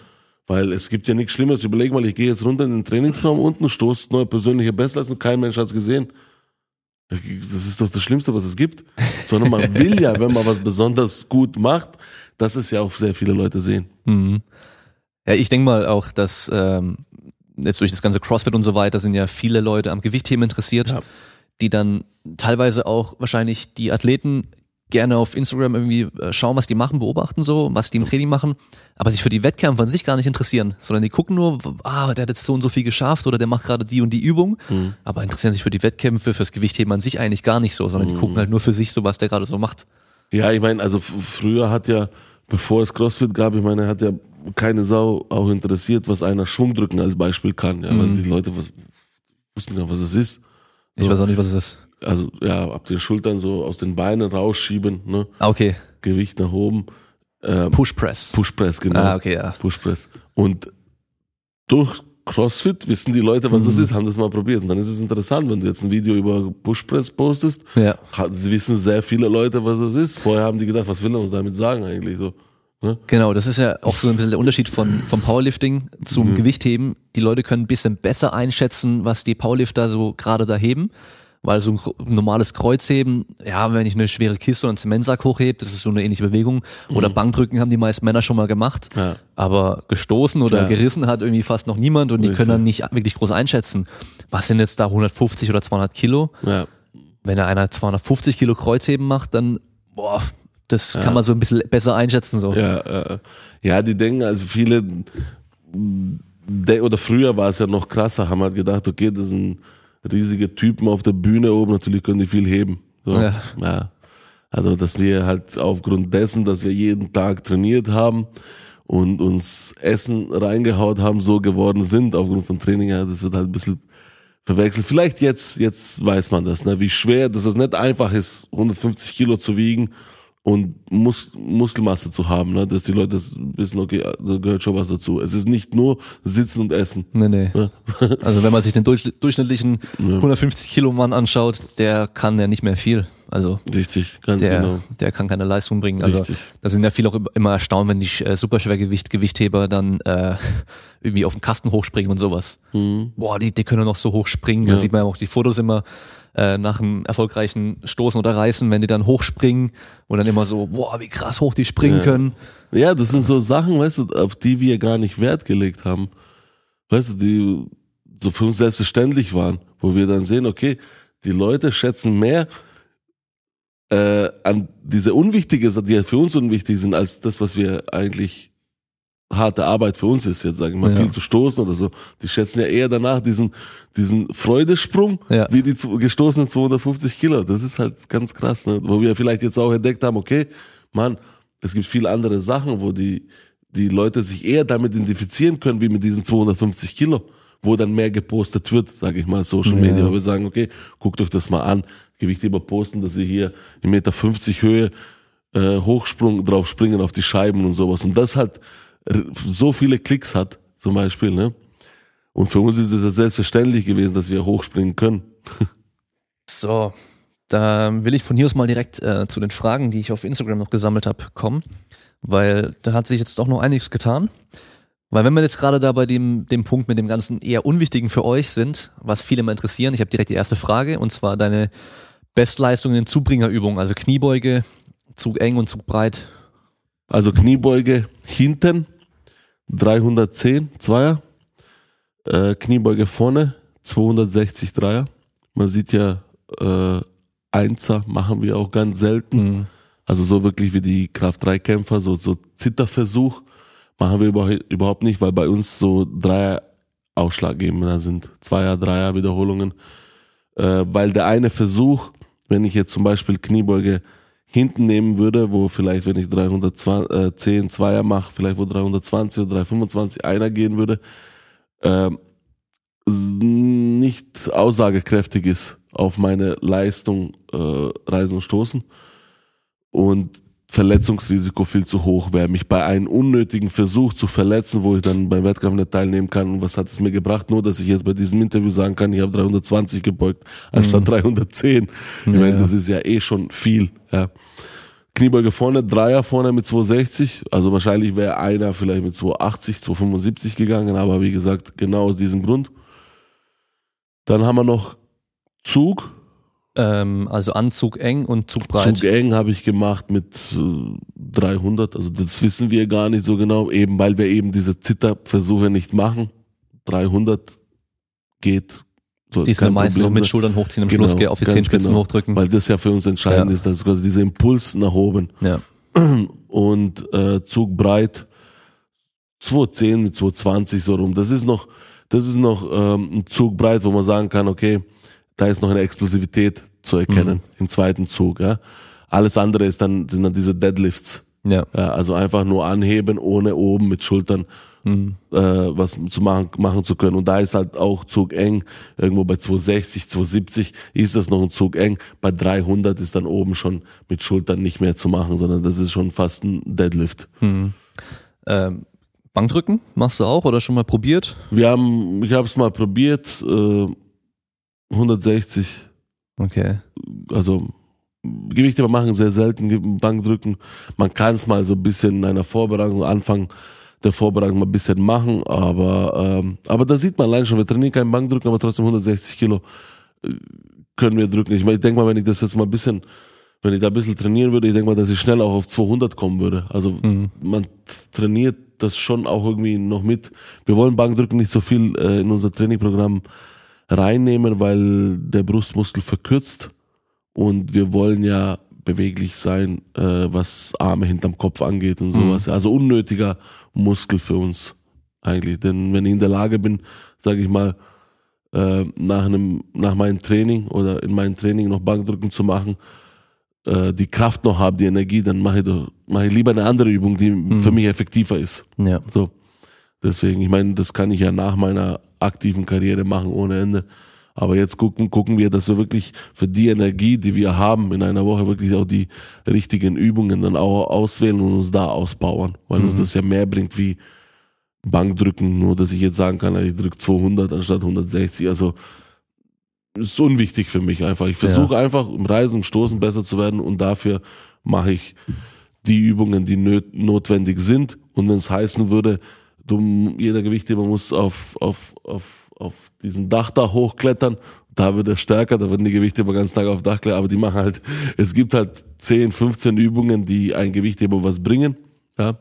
Weil es gibt ja nichts Schlimmes. Überleg mal, ich gehe jetzt runter in den Trainingsraum unten, stoße neue persönliche Bestleistung, kein Mensch hat's gesehen. Das ist doch das Schlimmste, was es gibt. Sondern man will ja, wenn man was besonders gut macht, dass es ja auch sehr viele Leute sehen. Mhm. Ja, ich denke mal auch, dass ähm, jetzt durch das ganze CrossFit und so weiter sind ja viele Leute am Gewichtthemen interessiert, Ja. die dann teilweise auch wahrscheinlich die Athleten gerne auf Instagram irgendwie äh, schauen, was die machen, beobachten so, was die im Training machen, aber sich für die Wettkämpfe an sich gar nicht interessieren, sondern die gucken nur, ah, der hat jetzt so und so viel geschafft oder der macht gerade die und die Übung, Mhm. aber interessieren sich für die Wettkämpfe, fürs Gewichtheben an sich eigentlich gar nicht so, sondern die gucken halt nur für sich so, was der gerade so macht. Ja, ich meine, also früher hat ja, bevor es CrossFit gab, ich meine, hat ja keine Sau auch interessiert, was einer Schwungdrücken als Beispiel kann. Ja, also die Leute was, wussten gar nicht, was es ist. Ich weiß auch nicht, was es ist. Also ja, ab den Schultern so aus den Beinen rausschieben, ne? Ah, okay. Gewicht nach oben. Ähm, Push Press. Pushpress, genau. Ah, okay, ja. Pushpress. Und durch CrossFit wissen die Leute, was das Mhm. ist, haben das mal probiert. Und dann ist es interessant, wenn du jetzt ein Video über Pushpress postest, Ja. wissen sehr viele Leute, was das ist. Vorher haben die gedacht, was will er uns damit sagen eigentlich so. Ne? Genau, das ist ja auch so ein bisschen der Unterschied von, vom Powerlifting zum Gewichtheben. Die Leute können ein bisschen besser einschätzen, was die Powerlifter so gerade da heben. Weil so ein normales Kreuzheben, ja, wenn ich eine schwere Kiste oder einen Zementsack hochhebe, das ist so eine ähnliche Bewegung. Oder Bankdrücken haben die meisten Männer schon mal gemacht. Ja. Aber gestoßen oder Ja. gerissen hat irgendwie fast noch niemand und die können dann nicht wirklich groß einschätzen. Was sind jetzt da 150 oder 200 Kilo? Ja. wenn da einer 250 Kilo Kreuzheben macht, dann, boah, das kann man so ein bisschen besser einschätzen, so. Ja, äh, ja, die denken, also viele, de oder früher war es ja noch krasser, haben halt gedacht, okay, das sind riesige Typen auf der Bühne oben, natürlich können die viel heben. So. Ja. ja. Also, dass wir halt aufgrund dessen, dass wir jeden Tag trainiert haben und uns Essen reingehaut haben, so geworden sind, aufgrund von Training, ja, das wird halt ein bisschen verwechselt. Vielleicht jetzt, jetzt weiß man das, ne, wie schwer, dass es nicht einfach ist, 150 Kilo zu wiegen und Mus Muskelmasse zu haben, ne, dass die Leute wissen, okay, da gehört schon was dazu. Es ist nicht nur Sitzen und Essen. Nee, nee. Ja. Also wenn man sich den durchsch- durchschnittlichen 150 Kilo Mann anschaut, der kann ja nicht mehr viel. Also Richtig, ganz der, genau. der kann keine Leistung bringen. Also Richtig. da sind ja viele auch immer erstaunt, wenn die äh, Superschwergewicht Gewichtheber dann äh, irgendwie auf den Kasten hochspringen und sowas. Boah, die, die können noch so hoch springen. Da Mhm. Ja. sieht man ja auch die Fotos immer äh, nach einem erfolgreichen Stoßen oder Reißen, wenn die dann hochspringen und dann immer so, boah, wie krass hoch die springen Ja. können. Ja, das sind so Sachen, weißt du, auf die wir gar nicht Wert gelegt haben. Weißt du, die so für uns selbstverständlich waren, wo wir dann sehen, okay, die Leute schätzen mehr äh, an diese unwichtige die ja für uns unwichtig sind, als das, was wir eigentlich harte Arbeit für uns ist, jetzt sage ich mal, Ja. viel zu stoßen oder so. Die schätzen ja eher danach diesen, diesen Freudesprung, Ja. wie die gestoßenen 250 Kilo. Das ist halt ganz krass, ne? wo wir vielleicht jetzt auch entdeckt haben, okay, Mann, es gibt viele andere Sachen, wo die, die Leute sich eher damit identifizieren können, wie mit diesen 250 Kilo, wo dann mehr gepostet wird, sage ich mal, Social Ja. Media, wo wir sagen, okay, guckt euch das mal an, Gewichtheber posten, dass sie hier in Meter 50 Höhe äh, Hochsprung drauf springen auf die Scheiben und sowas. Und das halt r- so viele Klicks hat, zum Beispiel, ne? Und für uns ist es ja selbstverständlich gewesen, dass wir hochspringen können. So, da will ich von hier aus mal direkt äh, zu den Fragen, die ich auf Instagram noch gesammelt habe, kommen, weil da hat sich jetzt auch noch einiges getan. Weil wenn wir jetzt gerade da bei dem, dem Punkt mit dem ganzen eher Unwichtigen für euch sind, was viele mal interessieren, ich habe direkt die erste Frage und zwar deine Bestleistungen in Zubringerübungen, also Kniebeuge, Zug eng und Zug breit. Also Kniebeuge hinten, 310 Zweier, äh, Kniebeuge vorne, 260 Dreier. Man sieht ja, äh, Einser machen wir auch ganz selten. Mhm. Also so wirklich wie die Kraft-3-Kämpfer, so, so Zitterversuch machen wir überhaupt- überhaupt nicht, weil bei uns so Dreier ausschlaggebender sind. Zweier, Dreier Wiederholungen. Äh, weil der eine Versuch, wenn ich jetzt zum Beispiel Kniebeuge hinten nehmen würde, wo vielleicht, wenn ich 310 Zweier mache, vielleicht wo 320 oder 325 einer gehen würde, äh, nicht aussagekräftig ist auf meine Leistung äh, Reisen und Stoßen. Und Verletzungsrisiko viel zu hoch wäre, mich bei einem unnötigen Versuch zu verletzen, wo ich dann beim Wettkampf nicht teilnehmen kann. Und was hat es mir gebracht? Nur, dass ich jetzt bei diesem Interview sagen kann, ich habe 320 gebeugt, anstatt 310. Ich Ja, meine, das ist ja eh schon viel. Ja. Kniebeuge vorne, Dreier vorne mit 260. Also wahrscheinlich wäre einer vielleicht mit 280, 275 gegangen, aber wie gesagt, genau aus diesem Grund. Dann haben wir noch Zug, Ähm, also Anzug eng und Zug breit. Zug eng habe ich gemacht mit äh, 300, also das wissen wir gar nicht so genau, eben weil wir eben diese Zitterversuche nicht machen. 300 geht. So, Die sind am meisten noch mit Schultern hochziehen am Genau, Schluss, auf die Zehenspitzen genau. hochdrücken. Weil das ja für uns entscheidend Ja. ist, dass quasi dieser Impuls nach oben ja. und äh, Zug breit 210 mit 220 so rum. Das ist noch, das ist noch ähm, ein Zug breit, wo man sagen kann, okay, da ist noch eine Explosivität zu erkennen Mhm. im zweiten Zug. Ja. Alles andere ist dann sind dann diese Deadlifts. Ja. Ja, also einfach nur anheben, ohne oben mit Schultern Mhm. äh, was zu machen, machen zu können. Und da ist halt auch Zug eng. Irgendwo bei 260, 270 ist das noch ein Zug eng. Bei 300 ist dann oben schon mit Schultern nicht mehr zu machen, sondern das ist schon fast ein Deadlift. Mhm. Ähm, Bankdrücken machst du auch oder schon mal probiert? Wir haben, ich habe es mal probiert, äh, 160, Okay. also Gewichte machen sehr selten, Bankdrücken. Man kann es mal so ein bisschen in einer Vorbereitung, Anfang der Vorbereitung mal ein bisschen machen, aber, ähm, aber da sieht man allein schon, wir trainieren kein Bankdrücken, aber trotzdem 160 Kilo äh, können wir drücken. Ich, meine, ich denke mal, wenn ich das jetzt mal ein bisschen, wenn ich da ein bisschen trainieren würde, ich denke mal, dass ich schnell auch auf 200 kommen würde. Also Mhm. man trainiert das schon auch irgendwie noch mit. Wir wollen Bankdrücken nicht so viel äh, in unser Trainingprogramm reinnehmen, weil der Brustmuskel verkürzt und wir wollen ja beweglich sein, äh, was Arme hinterm Kopf angeht und sowas. Also unnötiger Muskel für uns eigentlich. Denn wenn ich in der Lage bin, sage ich mal, äh, nach einem, nach meinem Training oder in meinem Training noch Bankdrücken zu machen, äh, die Kraft noch habe, die Energie, dann mache ich, doch, mache ich lieber eine andere Übung, die für mich effektiver ist. Ja. So. Deswegen, ich meine, das kann ich ja nach meiner aktiven Karriere machen ohne Ende. Aber jetzt gucken, gucken wir, dass wir wirklich für die Energie, die wir haben in einer Woche, wirklich auch die richtigen Übungen dann auch auswählen und uns da ausbauen. Weil uns das ja mehr bringt wie Bankdrücken, nur dass ich jetzt sagen kann, ich drücke 200 anstatt 160. Also, ist unwichtig für mich einfach. Ich versuche einfach im Reisen und Stoßen besser zu werden und dafür mache ich die Übungen, die nöt notwendig sind. Und wenn es heißen würde, du, jeder Gewichtheber muss auf, auf, auf, auf diesen Dach da hochklettern, da wird er stärker, da werden die Gewichtheber ganz Tag auf Dach klettern, aber die machen halt, es gibt halt 10, 15 Übungen, die ein Gewichtheber was bringen, ja,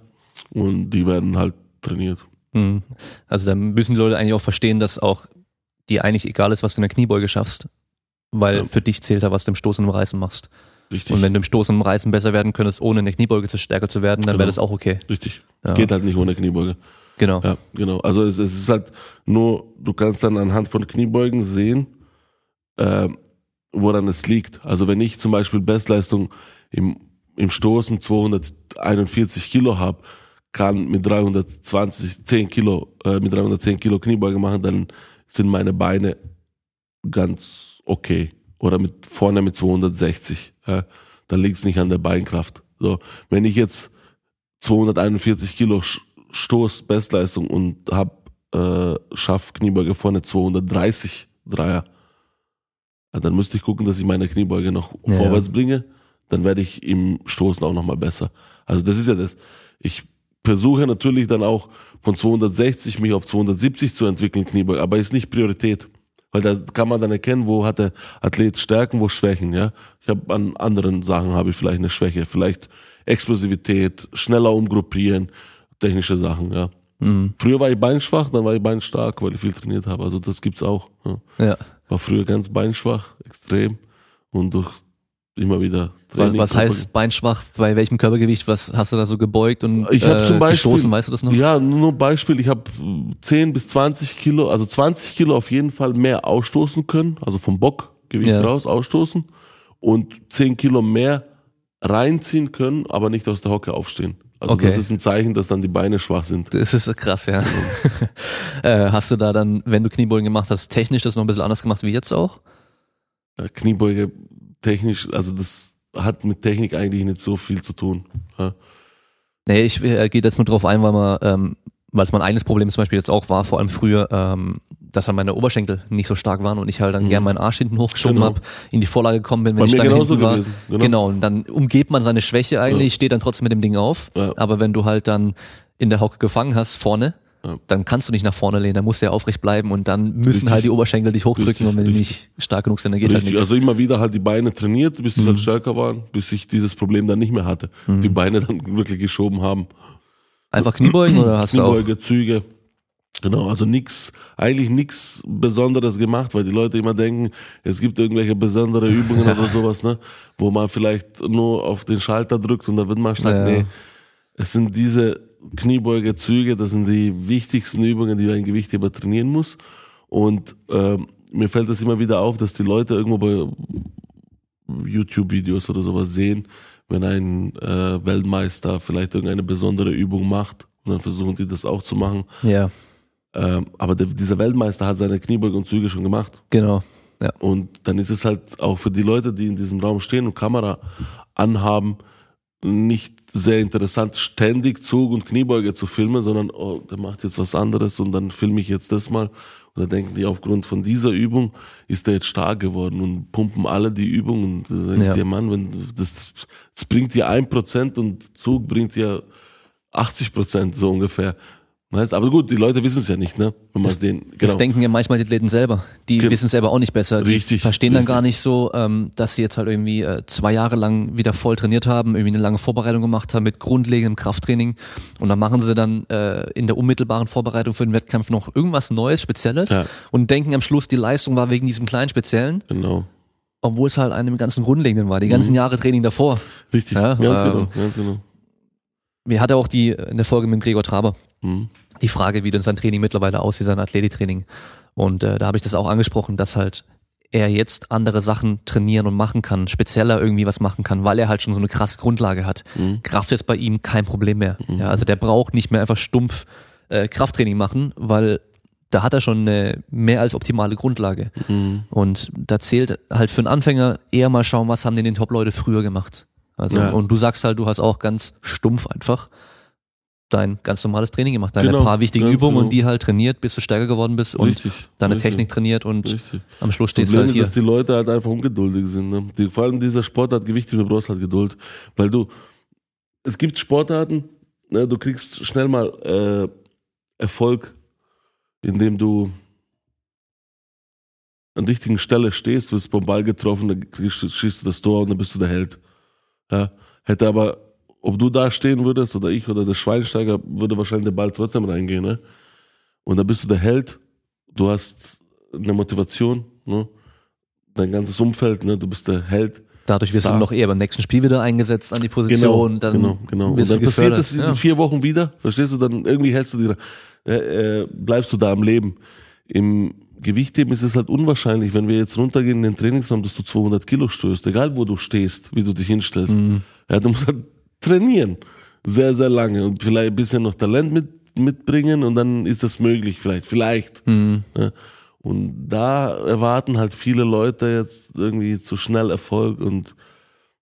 und die werden halt trainiert. Mhm. Also da müssen die Leute eigentlich auch verstehen, dass auch dir eigentlich egal ist, was du in der Kniebeuge schaffst. Weil Ja. für dich zählt da, was du im Stoßen und im Reißen machst. Richtig. Und wenn du im Stoßen und im Reißen besser werden könntest, ohne in der Kniebeuge zu stärker zu werden, dann Genau. wäre das auch okay. Richtig. Ja. Geht halt nicht ohne Kniebeuge. Genau. Ja, genau. Also es, es ist halt nur, du kannst dann anhand von Kniebeugen sehen, äh, woran es liegt. Also wenn ich zum Beispiel Bestleistung im, im Stoßen 241 Kilo habe, kann mit 320, 10 Kilo, äh, mit 310 Kilo Kniebeuge machen, dann sind meine Beine ganz okay. Oder mit vorne mit 260. Ja. Dann liegt es nicht an der Beinkraft. So, wenn ich jetzt 241 Kilo Stoß Bestleistung und hab äh, schaff Kniebeuge vorne 230 Dreier, ja, dann müsste ich gucken, dass ich meine Kniebeuge noch Ja, vorwärts bringe. Dann werde ich im Stoßen auch nochmal besser. Also das ist ja das. Ich versuche natürlich dann auch von 260 mich auf 270 zu entwickeln, Kniebeuge, aber ist nicht Priorität. Weil da kann man dann erkennen, wo hat der Athlet Stärken, wo Schwächen, ja. Ich habe an anderen Sachen habe ich vielleicht eine Schwäche, vielleicht Explosivität, schneller umgruppieren, technische Sachen, ja. Mhm. Früher war ich beinschwach, dann war ich beinstark, weil ich viel trainiert habe. Also das gibt's auch. Ja. Ja. War früher ganz beinschwach, extrem und durch immer wieder Was, Training. was heißt beinschwach? Bei welchem Körpergewicht? Was hast du da so gebeugt und Ich habe äh, zum Beispiel, gestoßen? Weißt du das noch? Ja, nur Beispiel. Ich habe 10 bis 20 Kilo, also 20 Kilo auf jeden Fall mehr ausstoßen können, also vom Bockgewicht Ja. raus ausstoßen und 10 Kilo mehr reinziehen können, aber nicht aus der Hocke aufstehen. Also Okay. das ist ein Zeichen, dass dann die Beine schwach sind. Das ist krass, ja. äh, hast du da dann, wenn du Kniebeugen gemacht hast, technisch das noch ein bisschen anders gemacht wie jetzt auch? Äh, Kniebeuge technisch, also das hat mit Technik eigentlich nicht so viel zu tun. Ja. Nee, ich äh, gehe jetzt nur drauf ein, weil man, ähm, weil es mein eines Problem zum Beispiel jetzt auch war, vor allem früher, ähm, dass dann meine Oberschenkel nicht so stark waren und ich halt dann Mhm. gern meinen Arsch hinten hochgeschoben Genau. hab, in die Vorlage gekommen bin, wenn Bei ich dann genauso hinten war. gewesen, genau. Genau. und dann umgeht man seine Schwäche eigentlich, Ja. steht dann trotzdem mit dem Ding auf. Ja. Aber wenn du halt dann in der Hocke gefangen hast, vorne, Ja. dann kannst du nicht nach vorne lehnen, dann musst du ja aufrecht bleiben und dann müssen Richtig. halt die Oberschenkel dich hochdrücken Richtig, und wenn die richtig. nicht stark genug sind, dann geht halt nichts. also immer wieder halt die Beine trainiert, bis die Mhm. dann stärker waren, bis ich dieses Problem dann nicht mehr hatte. Die Beine dann wirklich geschoben haben. Einfach Kniebeugen oder hast du auch? Kniebeuge, Züge. Genau, also nix, eigentlich nichts Besonderes gemacht, weil die Leute immer denken, es gibt irgendwelche besondere Übungen oder sowas, ne, wo man vielleicht nur auf den Schalter drückt und da wird man stark. Ja. Nee, es sind diese Kniebeuge, Züge, das sind die wichtigsten Übungen, die ein Gewichtheber trainieren muss. Und ähm, mir fällt es immer wieder auf, dass die Leute irgendwo bei YouTube-Videos oder sowas sehen, wenn ein äh, Weltmeister vielleicht irgendeine besondere Übung macht und dann versuchen die das auch zu machen. Ja, Ähm, aber der, dieser Weltmeister hat seine Kniebeuge und Züge schon gemacht. genau. Ja. Und dann ist es halt auch für die Leute, die in diesem Raum stehen und Kamera anhaben, nicht sehr interessant, ständig Zug und Kniebeuge zu filmen, sondern oh, der macht jetzt was anderes und dann filme ich jetzt das mal. Und dann denken die, aufgrund von dieser Übung ist der jetzt stark geworden und pumpen alle die Übung. Und da denkst Ja. ja Mann, wenn das, das bringt dir ein Prozent und Zug bringt dir 80 Prozent so ungefähr. Weißt, aber gut, die Leute wissen es ja nicht, ne? Wenn man es denen, Das denken ja manchmal die Athleten selber. Die Ge- wissen es selber auch nicht besser. Die Richtig, verstehen dann richtig. gar nicht so, ähm, dass sie jetzt halt irgendwie äh, zwei Jahre lang wieder voll trainiert haben, irgendwie eine lange Vorbereitung gemacht haben mit grundlegendem Krafttraining. Und dann machen sie dann äh, in der unmittelbaren Vorbereitung für den Wettkampf noch irgendwas Neues, Spezielles Ja. und denken am Schluss, die Leistung war wegen diesem kleinen Speziellen, Genau. obwohl es halt einem ganzen Grundlegenden war, die ganzen Jahre Training davor. Richtig, Ja, ganz ähm, genau, ganz genau. Wir hatten auch die in der Folge mit Gregor Traber Mhm. die Frage, wie denn sein Training mittlerweile aussieht, sein Athletiktraining. Und äh, da habe ich das auch angesprochen, dass halt er jetzt andere Sachen trainieren und machen kann, spezieller irgendwie was machen kann, weil er halt schon so eine krasse Grundlage hat. Mhm. Kraft ist bei ihm kein Problem mehr. Ja, also der braucht nicht mehr einfach stumpf äh, Krafttraining machen, weil da hat er schon eine mehr als optimale Grundlage. Mhm. Und da zählt halt für einen Anfänger eher mal schauen, was haben denn die Top-Leute früher gemacht. Also, Ja. und du sagst halt, du hast auch ganz stumpf einfach dein ganz normales Training gemacht, deine Genau, paar wichtigen Übungen genau. und die halt trainiert, bis du stärker geworden bist und Richtig, deine richtig, Technik trainiert und Richtig. am Schluss stehst du Problem halt ist, hier. dass die Leute halt einfach ungeduldig sind. Ne? Die, vor allem dieser Sportart Gewicht, du brauchst halt Geduld. Weil du, es gibt Sportarten, ne, du kriegst schnell mal äh, Erfolg, indem du an der richtigen Stelle stehst, wirst vom Ball getroffen, dann schießt du das Tor und dann bist du der Held. Ja? Hätte aber, ob du da stehen würdest oder ich oder der Schweinsteiger, würde wahrscheinlich der Ball trotzdem reingehen. Ne? Und dann bist du der Held, du hast eine Motivation, ne? dein ganzes Umfeld, ne? du bist der Held. Dadurch wirst Star. du noch eher beim nächsten Spiel wieder eingesetzt an die Position. dann genau, genau. Und dann passiert das in ja. vier Wochen wieder, verstehst du? Dann irgendwie hältst du dir, äh, äh, bleibst du da am Leben. Im Gewichtheben ist es halt unwahrscheinlich, wenn wir jetzt runtergehen in den Trainingsraum, dass du 200 Kilo stößt, egal wo du stehst, wie du dich hinstellst. Mhm. Ja, du musst halt trainieren. Sehr, sehr lange und vielleicht ein bisschen noch Talent mit, mitbringen und dann ist das möglich vielleicht, vielleicht. Mhm. Ja. Und da erwarten halt viele Leute jetzt irgendwie zu schnell Erfolg und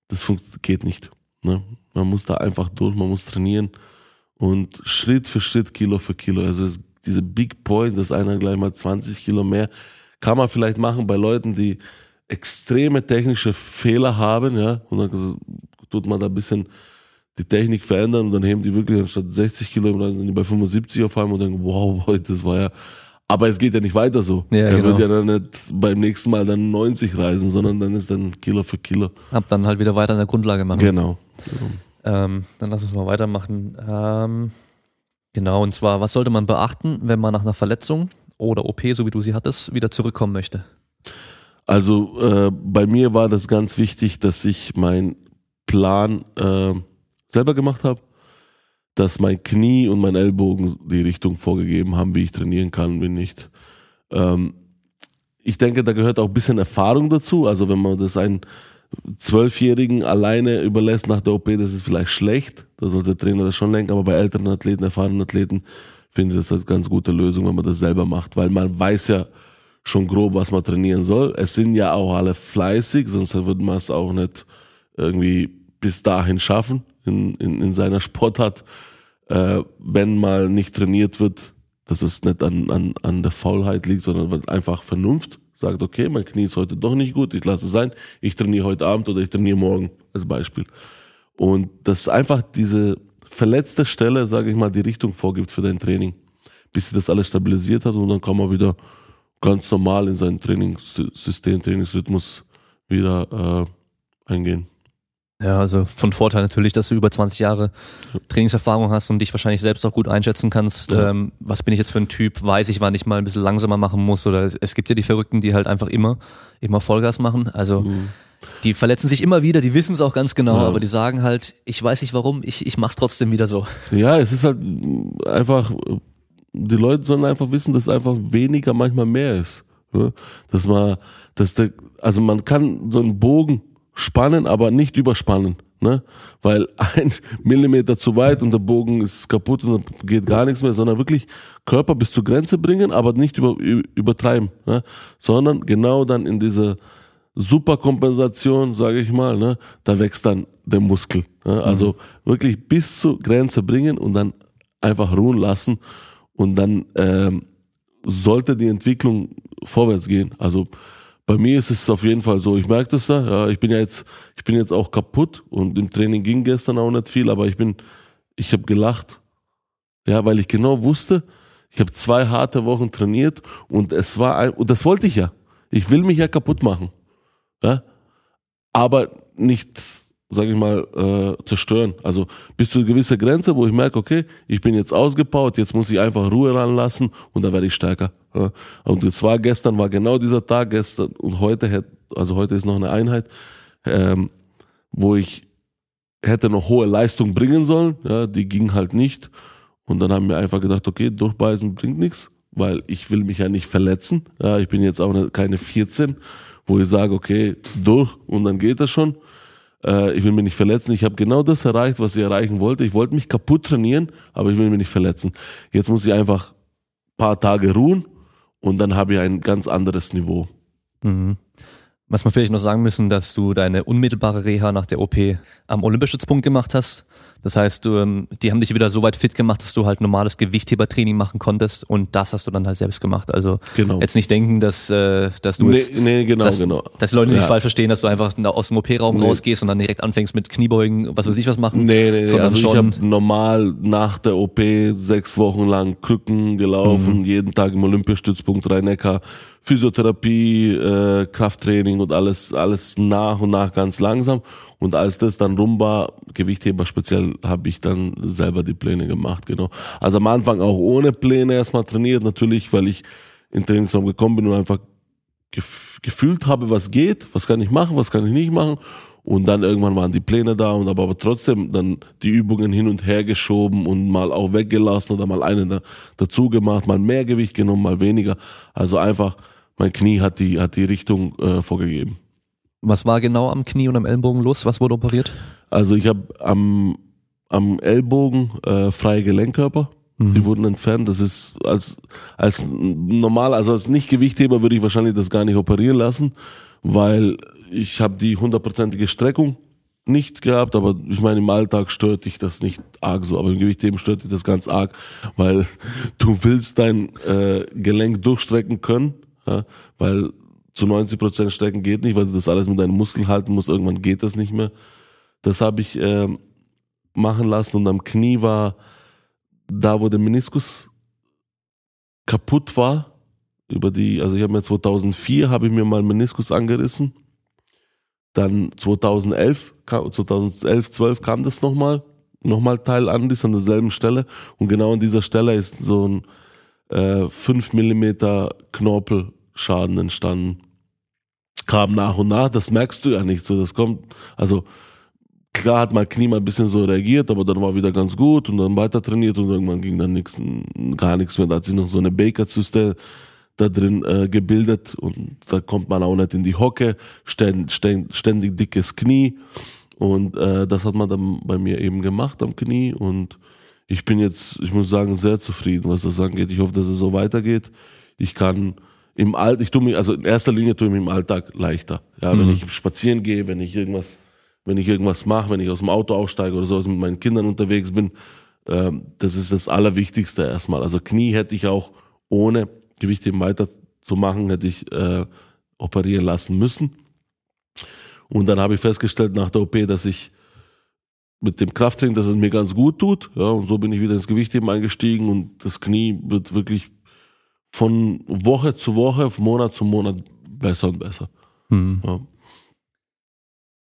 das geht nicht. Ne? Man muss da einfach durch, man muss trainieren und Schritt für Schritt, Kilo für Kilo. Also es, diese Big Point, dass einer gleich mal 20 Kilo mehr, kann man vielleicht machen bei Leuten, die extreme technische Fehler haben, ja, und dann tut man da ein bisschen die Technik verändern und dann heben die wirklich anstatt 60 Kilo, dann sind die bei 75 auf einmal und denken, wow, das war ja, aber es geht ja nicht weiter so. Ja, er genau. wird ja dann nicht beim nächsten Mal dann 90 reisen, sondern dann ist dann Kilo für Kilo. Hab dann halt wieder weiter an der Grundlage machen. Genau. Ähm, dann lass uns mal weitermachen. Ähm, genau, und zwar, was sollte man beachten, wenn man nach einer Verletzung oder OP, so wie du sie hattest, wieder zurückkommen möchte? Also äh, bei mir war das ganz wichtig, dass ich meinen Plan äh, selber gemacht habe, dass mein Knie und mein Ellbogen die Richtung vorgegeben haben, wie ich trainieren kann, wie nicht. Ähm, ich denke, da gehört auch ein bisschen Erfahrung dazu. Also wenn man das einen Zwölfjährigen alleine überlässt nach der OP, das ist vielleicht schlecht. Da sollte der Trainer das schon lenken. Aber bei älteren Athleten, erfahrenen Athleten, finde ich das als ganz gute Lösung, wenn man das selber macht. Weil man weiß ja schon grob, was man trainieren soll. Es sind ja auch alle fleißig, sonst würde man es auch nicht irgendwie bis dahin schaffen in, in, in seiner Sportart. Äh, wenn mal nicht trainiert wird, dass es nicht an, an, an der Faulheit liegt, sondern einfach Vernunft sagt, okay, mein Knie ist heute doch nicht gut, ich lasse es sein, ich trainiere heute Abend oder ich trainiere morgen als Beispiel. Und dass einfach diese verletzte Stelle, sage ich mal, die Richtung vorgibt für dein Training. bis sie das alles stabilisiert hat und dann kann man wieder ganz normal in sein Trainingssystem, Trainingsrhythmus wieder äh, eingehen. Ja, also von Vorteil natürlich, dass du über 20 Jahre Trainingserfahrung hast und dich wahrscheinlich selbst auch gut einschätzen kannst. Ja. Ähm, was bin ich jetzt für ein Typ? Weiß ich, wann ich mal ein bisschen langsamer machen muss? Oder es gibt ja die Verrückten, die halt einfach immer, immer Vollgas machen. Also mhm. die verletzen sich immer wieder, die wissen es auch ganz genau, ja. aber die sagen halt, ich weiß nicht warum, ich, ich mach's trotzdem wieder so. Ja, es ist halt einfach, die Leute sollen einfach wissen, dass einfach weniger manchmal mehr ist. Ne? Dass man, dass der, also man kann so einen Bogen spannen, aber nicht überspannen. Ne? Weil ein Millimeter zu weit und der Bogen ist kaputt und dann geht gar nichts mehr, sondern wirklich Körper bis zur Grenze bringen, aber nicht über, übertreiben, ne? sondern genau dann in diese Superkompensation, sage ich mal, ne? da wächst dann der Muskel. Ne? Also mhm. wirklich bis zur Grenze bringen und dann einfach ruhen lassen und dann ähm, sollte die Entwicklung vorwärts gehen. Also bei mir ist es auf jeden Fall so, ich merke das da, ja, ich bin ja jetzt, ich bin jetzt auch kaputt und im Training ging gestern auch nicht viel, aber ich bin, ich habe gelacht. Ja, weil ich genau wusste, ich habe zwei harte Wochen trainiert und es war ein, und das wollte ich ja. Ich will mich ja kaputt machen. Ja? Aber nicht sage ich mal, äh, zerstören. Also bis zu einer gewissen Grenze, wo ich merke, okay, ich bin jetzt ausgebaut, jetzt muss ich einfach Ruhe ranlassen und dann werde ich stärker. Ja. Und zwar gestern war genau dieser Tag, gestern und heute, hätte, also heute ist noch eine Einheit, ähm, wo ich hätte noch hohe Leistung bringen sollen, ja, die ging halt nicht. Und dann haben wir einfach gedacht, okay, durchbeißen bringt nichts, weil ich will mich ja nicht verletzen. Ja, ich bin jetzt auch eine, keine 14, wo ich sage, okay, durch und dann geht das schon äh, ich will mich nicht verletzen. Ich habe genau das erreicht, was ich erreichen wollte. Ich wollte mich kaputt trainieren, aber ich will mich nicht verletzen. Jetzt muss ich einfach paar Tage ruhen und dann habe ich ein ganz anderes Niveau. Mhm. Was wir vielleicht noch sagen müssen, dass du deine unmittelbare Reha nach der OP am Olympiastützpunkt gemacht hast. Das heißt, du, ähm, die haben dich wieder so weit fit gemacht, dass du halt normales Gewichthebertraining machen konntest und das hast du dann halt selbst gemacht. Also genau. jetzt nicht denken, dass, äh, dass du nee, jetzt, nee, genau, dass, genau. dass Leute ja. nicht falsch verstehen, dass du einfach aus dem OP-Raum nee. rausgehst und dann direkt anfängst mit Kniebeugen, was weiß ich was machen. Nee, nee, nee. Also ich habe normal nach der OP sechs Wochen lang Krücken gelaufen, mhm. jeden Tag im Olympiastützpunkt Rhein-Neckar Physiotherapie, äh, Krafttraining und alles, alles nach und nach ganz langsam. Und als das dann rum war, Gewichtheber speziell, habe ich dann selber die Pläne gemacht, genau. Also am Anfang auch ohne Pläne erstmal trainiert, natürlich, weil ich in Trainingsraum gekommen bin und einfach gef gefühlt habe, was geht, was kann ich machen, was kann ich nicht machen. Und dann irgendwann waren die Pläne da und aber, aber trotzdem dann die Übungen hin und her geschoben und mal auch weggelassen oder mal eine da, dazu gemacht, mal mehr Gewicht genommen, mal weniger. Also einfach mein Knie hat die, hat die Richtung äh, vorgegeben. Was war genau am Knie und am Ellenbogen los? Was wurde operiert? Also ich habe am, am Ellbogen äh, freie Gelenkkörper. Mhm. Die wurden entfernt. Das ist als, als normal, also als Nicht-Gewichtheber würde ich wahrscheinlich das gar nicht operieren lassen, weil ich habe die hundertprozentige Streckung nicht gehabt, aber ich meine, im Alltag stört dich das nicht arg so, aber im Gewichtheben stört dich das ganz arg, weil du willst dein äh, Gelenk durchstrecken können ja, weil zu 90 Prozent strecken geht nicht, weil du das alles mit deinen Muskeln halten musst. Irgendwann geht das nicht mehr. Das habe ich äh, machen lassen und am Knie war da, wo der Meniskus kaputt war. Über die, also ich habe mir 2004 habe ich mir mal Meniskus angerissen. Dann 2011, 2011, 12 kam das nochmal, nochmal Teil an, das an derselben Stelle. Und genau an dieser Stelle ist so ein äh, 5 Millimeter Knorpel Schaden entstanden. Kam nach und nach, das merkst du ja nicht so, das kommt, also klar hat mein Knie mal ein bisschen so reagiert, aber dann war wieder ganz gut und dann weiter trainiert und irgendwann ging dann nichts, gar nichts mehr. Da hat sich noch so eine Baker-Zyste da drin äh, gebildet und da kommt man auch nicht in die Hocke, ständig, ständig, ständig dickes Knie und äh, das hat man dann bei mir eben gemacht am Knie und ich bin jetzt, ich muss sagen, sehr zufrieden, was das angeht. Ich hoffe, dass es so weitergeht. Ich kann im Alltag, ich tue mich, also in erster Linie tue ich mich im Alltag leichter. Ja, mhm. wenn ich spazieren gehe, wenn ich irgendwas, wenn ich irgendwas mache, wenn ich aus dem Auto aussteige oder sowas mit meinen Kindern unterwegs bin, äh, das ist das Allerwichtigste erstmal. Also Knie hätte ich auch ohne Gewichtheben weiterzumachen, hätte ich äh, operieren lassen müssen. Und dann habe ich festgestellt nach der OP, dass ich mit dem Krafttraining, dass es mir ganz gut tut. Ja, und so bin ich wieder ins Gewichtheben eingestiegen und das Knie wird wirklich von Woche zu Woche, von Monat zu Monat besser und besser. Mhm. Ja.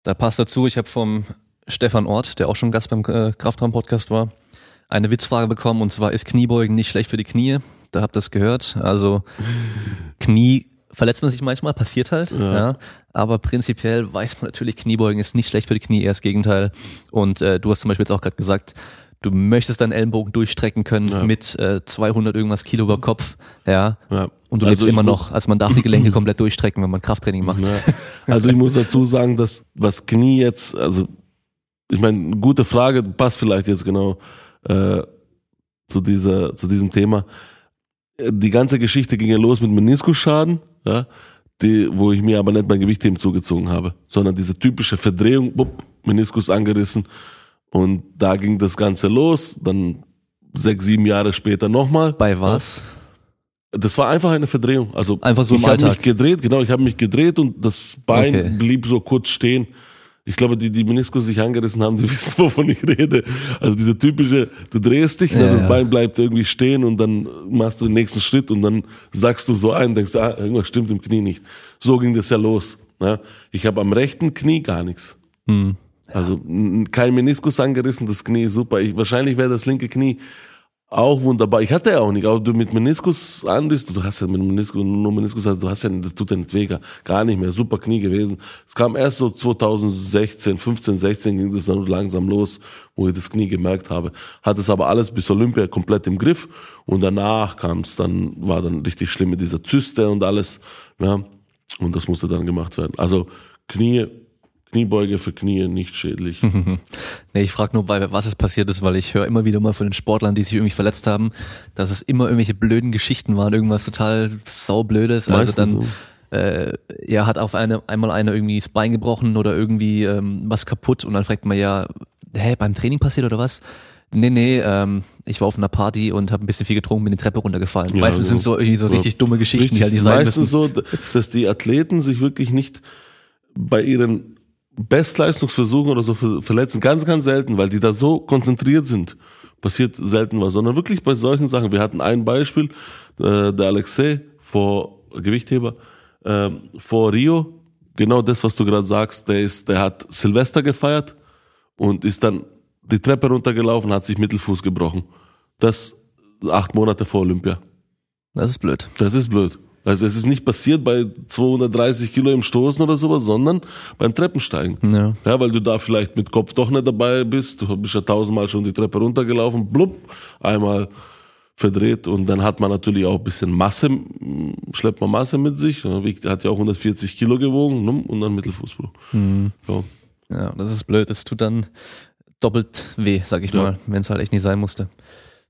Da passt dazu, ich habe vom Stefan Ort, der auch schon Gast beim äh, Kraftraum-Podcast war, eine Witzfrage bekommen und zwar ist Kniebeugen nicht schlecht für die Knie? Da habt ihr das gehört. Also Knie verletzt man sich manchmal, passiert halt, ja. ja. Aber prinzipiell weiß man natürlich, Kniebeugen ist nicht schlecht für die Knie, eher das Gegenteil. Und äh, du hast zum Beispiel jetzt auch gerade gesagt, du möchtest deinen Ellenbogen durchstrecken können ja. mit äh, 200 irgendwas Kilo über Kopf, ja. ja. Und du also lebst immer noch, also man darf die Gelenke komplett durchstrecken, wenn man Krafttraining macht. Ja. Also ich muss dazu sagen, dass was Knie jetzt, also ich meine, gute Frage, passt vielleicht jetzt genau äh, zu dieser, zu diesem Thema. Die ganze Geschichte ging ja los mit Meniskusschaden ja, die, wo ich mir aber nicht mein Gewichtheben zugezogen habe, sondern diese typische Verdrehung, bupp, Meniskus angerissen und da ging das Ganze los, dann sechs, sieben Jahre später nochmal. Bei was? Das war einfach eine Verdrehung. Also einfach so ich habe mich gedreht, genau, ich habe mich gedreht und das Bein okay. blieb so kurz stehen ich glaube, die, die Meniskus sich angerissen haben, die wissen, wovon ich rede. Also diese typische, du drehst dich, ne, ja, ne, das ja. Bein bleibt irgendwie stehen und dann machst du den nächsten Schritt und dann sagst du so ein, denkst, ah, irgendwas stimmt im Knie nicht. So ging das ja los. Ne? Ich habe am rechten Knie gar nichts. Hm. Also kein Meniskus angerissen, das Knie super. Ich, wahrscheinlich wäre das linke Knie auch wunderbar. Ich hatte ja auch nicht, aber du mit Meniskus anriss, du hast ja mit Meniskus, nur Meniskus, also du hast ja, das tut ja nicht weh, gar nicht mehr, super Knie gewesen. Es kam erst so 2016, 15, 16 ging das dann langsam los, wo ich das Knie gemerkt habe. Hat es aber alles bis Olympia komplett im Griff und danach kam es dann, war dann richtig schlimm mit dieser Zyste und alles, ja. Und das musste dann gemacht werden. Also Knie Kniebeuge für Knie nicht schädlich. nee, ich frage nur, bei was es passiert ist, weil ich höre immer wieder mal von den Sportlern, die sich irgendwie verletzt haben, dass es immer irgendwelche blöden Geschichten waren, irgendwas total saublödes. Meistens also dann so. äh, ja, hat auf eine einmal einer irgendwie das Bein gebrochen oder irgendwie ähm, was kaputt und dann fragt man ja, hä, beim Training passiert oder was? Nee, nee, ähm, ich war auf einer Party und habe ein bisschen viel getrunken, bin die Treppe runtergefallen. Ja, Meistens so, sind so irgendwie so richtig dumme Geschichten, richtig, die halt nicht sein meistens müssen. so, dass die Athleten sich wirklich nicht bei ihren Bestleistungsversuchen oder so verletzen, ganz, ganz selten, weil die da so konzentriert sind. Passiert selten was, sondern wirklich bei solchen Sachen. Wir hatten ein Beispiel, äh, der Alexei vor Gewichtheber, äh, vor Rio, genau das, was du gerade sagst, der ist, der hat Silvester gefeiert und ist dann die Treppe runtergelaufen, hat sich Mittelfuß gebrochen. Das acht Monate vor Olympia. Das ist blöd. Das ist blöd. Also es ist nicht passiert bei 230 Kilo im Stoßen oder sowas, sondern beim Treppensteigen. Ja. ja, weil du da vielleicht mit Kopf doch nicht dabei bist. Du bist ja tausendmal schon die Treppe runtergelaufen, blub, einmal verdreht und dann hat man natürlich auch ein bisschen Masse, schleppt man Masse mit sich. Hat ja auch 140 Kilo gewogen und dann Mittelfußbruch. Mhm. Ja. ja, das ist blöd. Das tut dann doppelt weh, sag ich ja. mal, wenn es halt echt nicht sein musste.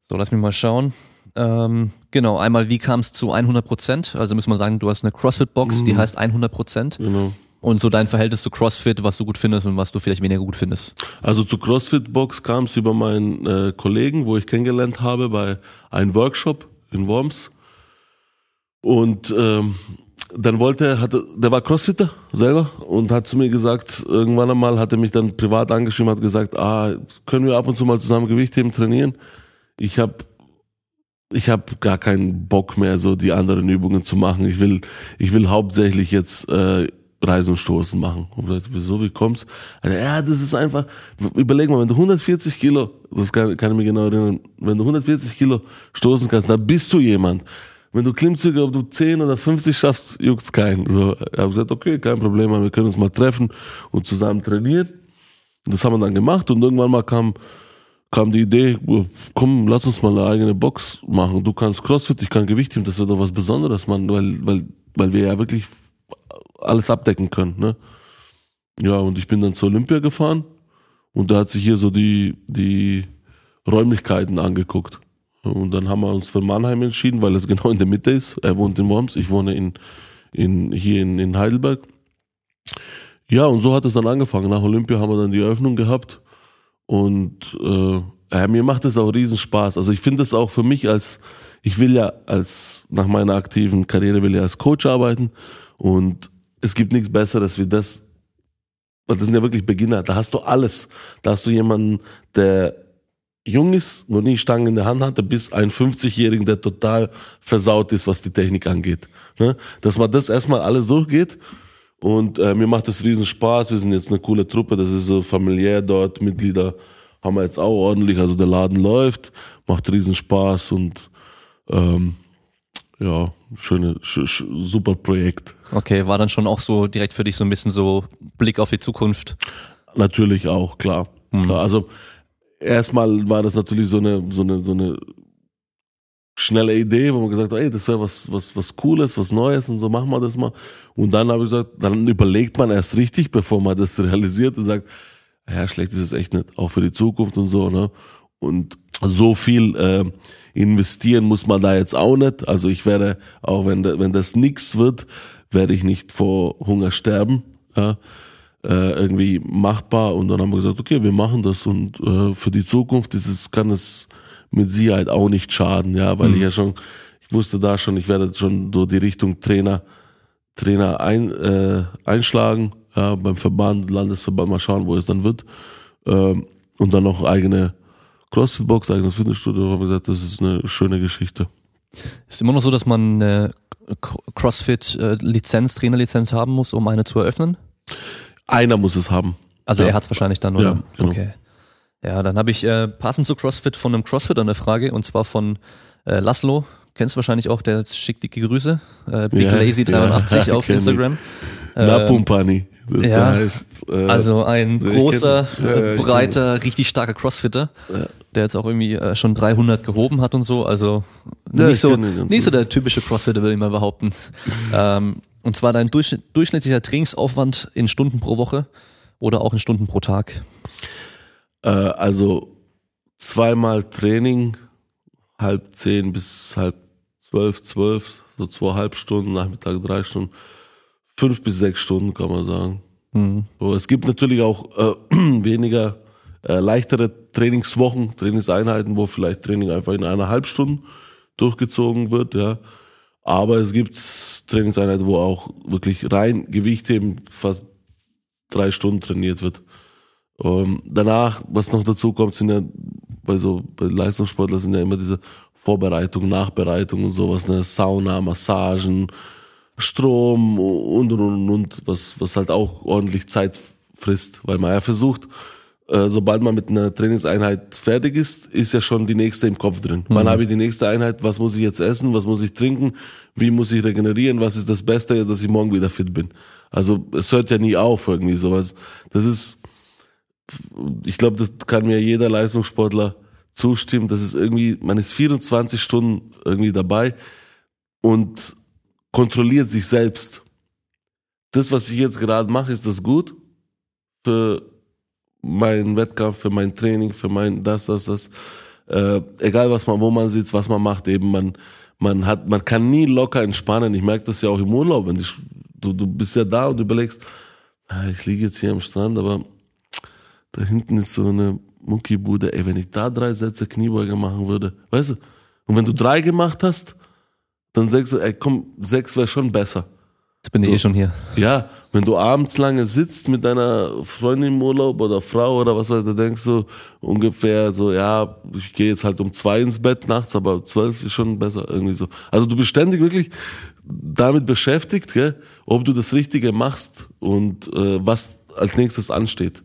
So, lass mich mal schauen. Ähm, genau, einmal, wie kam es zu 100 Prozent? Also müssen wir sagen, du hast eine CrossFit-Box, mhm. die heißt 100 Prozent. Genau. Und so dein Verhältnis zu CrossFit, was du gut findest und was du vielleicht weniger gut findest. Also zu CrossFit-Box kam es über meinen äh, Kollegen, wo ich kennengelernt habe bei einem Workshop in Worms. Und ähm, dann wollte er, hatte, der war Crossfitter selber und hat zu mir gesagt, irgendwann einmal hat er mich dann privat angeschrieben, hat gesagt, ah, können wir ab und zu mal zusammen Gewichtheben trainieren? Ich habe ich habe gar keinen Bock mehr, so die anderen Übungen zu machen. Ich will, ich will hauptsächlich jetzt äh, Reisen und Stoßen machen. Und gesagt, wieso, wie kommt's? Also, ja, das ist einfach, überleg mal, wenn du 140 Kilo, das kann, kann ich mir genau erinnern, wenn du 140 Kilo stoßen kannst, dann bist du jemand. Wenn du Klimmzüge, ob du 10 oder 50 schaffst, juckt's keinen. So, ich habe gesagt, okay, kein Problem, wir können uns mal treffen und zusammen trainieren. Und das haben wir dann gemacht und irgendwann mal kam kam die Idee, komm, lass uns mal eine eigene Box machen. Du kannst Crossfit, ich kann Gewicht heben, das wird doch was Besonderes, Mann, weil, weil, weil wir ja wirklich alles abdecken können, ne? Ja, und ich bin dann zur Olympia gefahren und da hat sich hier so die, die Räumlichkeiten angeguckt. Und dann haben wir uns für Mannheim entschieden, weil es genau in der Mitte ist. Er wohnt in Worms, ich wohne in, in, hier in, in Heidelberg. Ja, und so hat es dann angefangen. Nach Olympia haben wir dann die Eröffnung gehabt und äh, ja, mir macht es auch riesen Spaß. Also ich finde es auch für mich als, ich will ja als, nach meiner aktiven Karriere will ja als Coach arbeiten und es gibt nichts Besseres wie das, weil das sind ja wirklich Beginner, da hast du alles. Da hast du jemanden, der jung ist, noch nie Stangen in der Hand hatte, bis ein 50-Jährigen, der total versaut ist, was die Technik angeht. Ne? Dass man das erstmal alles durchgeht und äh, mir macht das riesen Spaß. Wir sind jetzt eine coole Truppe, das ist so familiär dort. Mitglieder haben wir jetzt auch ordentlich, also der Laden läuft, macht riesen Spaß und ähm, ja, schöne, sch, sch, super Projekt. Okay, war dann schon auch so direkt für dich so ein bisschen so Blick auf die Zukunft? Natürlich auch, klar. Mhm. klar. Also erstmal war das natürlich so eine, so eine, so eine schnelle Idee, wo man gesagt hat, ey, das wäre was, was, was Cooles, was Neues und so, machen wir das mal. Und dann habe ich gesagt, dann überlegt man erst richtig, bevor man das realisiert und sagt, ja, schlecht ist es echt nicht, auch für die Zukunft und so, ne? Und so viel äh, investieren muss man da jetzt auch nicht. Also ich werde, auch wenn, wenn das nix wird, werde ich nicht vor Hunger sterben. Ja? Äh, irgendwie machbar. Und dann haben wir gesagt, okay, wir machen das und äh, für die Zukunft ist es, kann es mit Sicherheit auch nicht schaden, ja, weil mhm. ich ja schon, ich wusste da schon, ich werde schon so die Richtung Trainer, Trainer ein, äh, einschlagen, ja, beim Verband, Landesverband, mal schauen, wo es dann wird. Ähm, und dann noch eigene CrossFit-Box, eigenes Fitnessstudio, haben wir gesagt, das ist eine schöne Geschichte. Ist immer noch so, dass man eine CrossFit-Lizenz, Trainerlizenz haben muss, um eine zu eröffnen? Einer muss es haben. Also ja. er hat es wahrscheinlich dann, oder? Ja, genau. Okay. Ja, dann habe ich äh, passend zu CrossFit von einem CrossFitter eine Frage und zwar von äh, Laszlo. Kennst du wahrscheinlich auch, der schickt dicke Grüße. Äh, Big ja, Lazy 83 ja, auf Instagram. Napumpani. Ähm, ja, heißt, äh, also ein großer, ja, breiter, richtig starker Crossfitter, ja. der jetzt auch irgendwie äh, schon 300 gehoben hat und so. Also nicht so, nicht so der typische Crossfitter, würde ich mal behaupten. ähm, und zwar dein durchschnittlicher Trainingsaufwand in Stunden pro Woche oder auch in Stunden pro Tag. Äh, also zweimal Training, halb zehn bis halb zwölf, zwölf, so zweieinhalb Stunden, Nachmittag drei Stunden, fünf bis sechs Stunden kann man sagen. Mhm. So, es gibt natürlich auch äh, weniger äh, leichtere Trainingswochen, Trainingseinheiten, wo vielleicht Training einfach in einer halben Stunde durchgezogen wird, ja. Aber es gibt Trainingseinheiten, wo auch wirklich rein Gewichtheben fast drei Stunden trainiert wird. Ähm, danach, was noch dazu kommt, sind ja bei so bei Leistungssportlern sind ja immer diese Vorbereitung, Nachbereitung und sowas, ne, Sauna, Massagen, Strom und und und und, was was halt auch ordentlich Zeit frisst, weil man ja versucht, äh, sobald man mit einer Trainingseinheit fertig ist, ist ja schon die nächste im Kopf drin. Mhm. Wann habe ich die nächste Einheit? Was muss ich jetzt essen? Was muss ich trinken? Wie muss ich regenerieren? Was ist das Beste, dass ich morgen wieder fit bin? Also es hört ja nie auf irgendwie sowas. Das ist ich glaube, das kann mir jeder Leistungssportler zustimmen. Das ist irgendwie, man ist 24 Stunden irgendwie dabei und kontrolliert sich selbst. Das, was ich jetzt gerade mache, ist das gut für meinen Wettkampf, für mein Training, für mein das, das, das. Äh, egal was man, wo man sitzt, was man macht, eben man, man hat, man kann nie locker entspannen. Ich merke das ja auch im Urlaub, wenn ich, du, du bist ja da und überlegst, ah, ich liege jetzt hier am Strand, aber da hinten ist so eine Muckibude, ey, wenn ich da drei Sätze Kniebeuge machen würde, weißt du? Und wenn du drei gemacht hast, dann sagst du, ey, komm, sechs wäre schon besser. Jetzt bin ich so, eh schon hier. Ja, wenn du abends lange sitzt mit deiner Freundin im Urlaub oder Frau oder was weiß du, denkst du ungefähr so, ja, ich gehe jetzt halt um zwei ins Bett nachts, aber zwölf ist schon besser, irgendwie so. Also du bist ständig wirklich damit beschäftigt, gell, ob du das Richtige machst und äh, was als nächstes ansteht.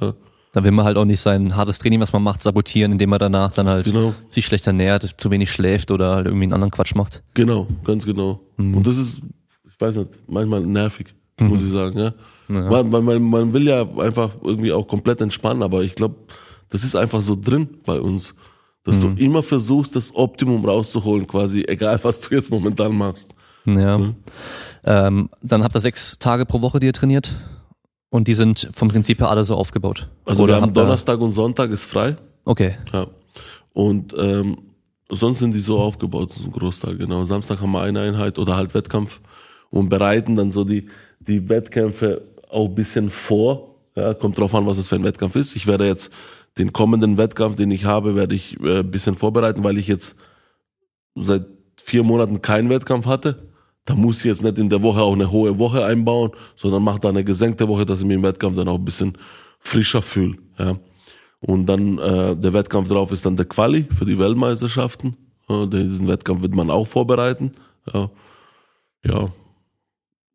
Ja. Dann will man halt auch nicht sein hartes Training, was man macht, sabotieren, indem man danach dann halt genau. sich schlecht ernährt, zu wenig schläft oder halt irgendwie einen anderen Quatsch macht. Genau, ganz genau. Mhm. Und das ist, ich weiß nicht, manchmal nervig, mhm. muss ich sagen. Ja? ja. Man, man, man will ja einfach irgendwie auch komplett entspannen, aber ich glaube, das ist einfach so drin bei uns, dass mhm. du immer versuchst, das Optimum rauszuholen, quasi, egal was du jetzt momentan machst. Ja. Mhm. Ähm, dann habt ihr sechs Tage pro Woche, die ihr trainiert? Und die sind vom Prinzip her alle so aufgebaut. Also Oder wir haben Donnerstag und Sonntag ist frei. Okay. Ja. Und ähm, sonst sind die so aufgebaut, so ein Großteil, genau. Samstag haben wir eine Einheit oder halt Wettkampf und bereiten dann so die, die Wettkämpfe auch ein bisschen vor. Ja, kommt drauf an, was es für ein Wettkampf ist. Ich werde jetzt den kommenden Wettkampf, den ich habe, werde ich äh, ein bisschen vorbereiten, weil ich jetzt seit vier Monaten keinen Wettkampf hatte. Da muss ich jetzt nicht in der Woche auch eine hohe Woche einbauen, sondern mache da eine gesenkte Woche, dass ich mich im Wettkampf dann auch ein bisschen frischer fühle. Ja. Und dann äh, der Wettkampf drauf ist dann der Quali für die Weltmeisterschaften. Äh, diesen Wettkampf wird man auch vorbereiten. Ja. ja.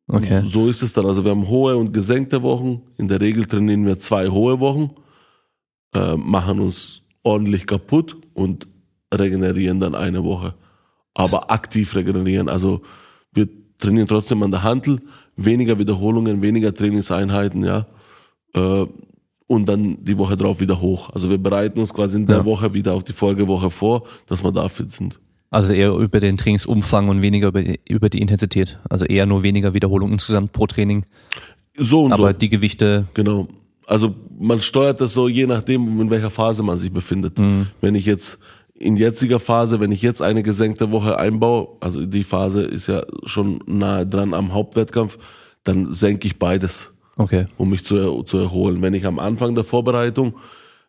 Okay. So ist es dann. Also wir haben hohe und gesenkte Wochen. In der Regel trainieren wir zwei hohe Wochen, äh, machen uns ordentlich kaputt und regenerieren dann eine Woche. Aber aktiv regenerieren. Also wir trainieren trotzdem an der Handel, weniger Wiederholungen, weniger Trainingseinheiten, ja. Äh, und dann die Woche drauf wieder hoch. Also wir bereiten uns quasi in der Ja. Woche wieder auf die Folgewoche vor, dass wir da fit sind. Also eher über den Trainingsumfang und weniger über die, über die Intensität. Also eher nur weniger Wiederholungen insgesamt pro Training. So und Aber so. die Gewichte, Genau. Also man steuert das so je nachdem, in welcher Phase man sich befindet. Wenn ich jetzt in jetziger Phase, wenn ich jetzt eine gesenkte Woche einbaue, also die Phase ist ja schon nahe dran am Hauptwettkampf, dann senke ich beides, okay. um mich zu, zu erholen. Wenn ich am Anfang der Vorbereitung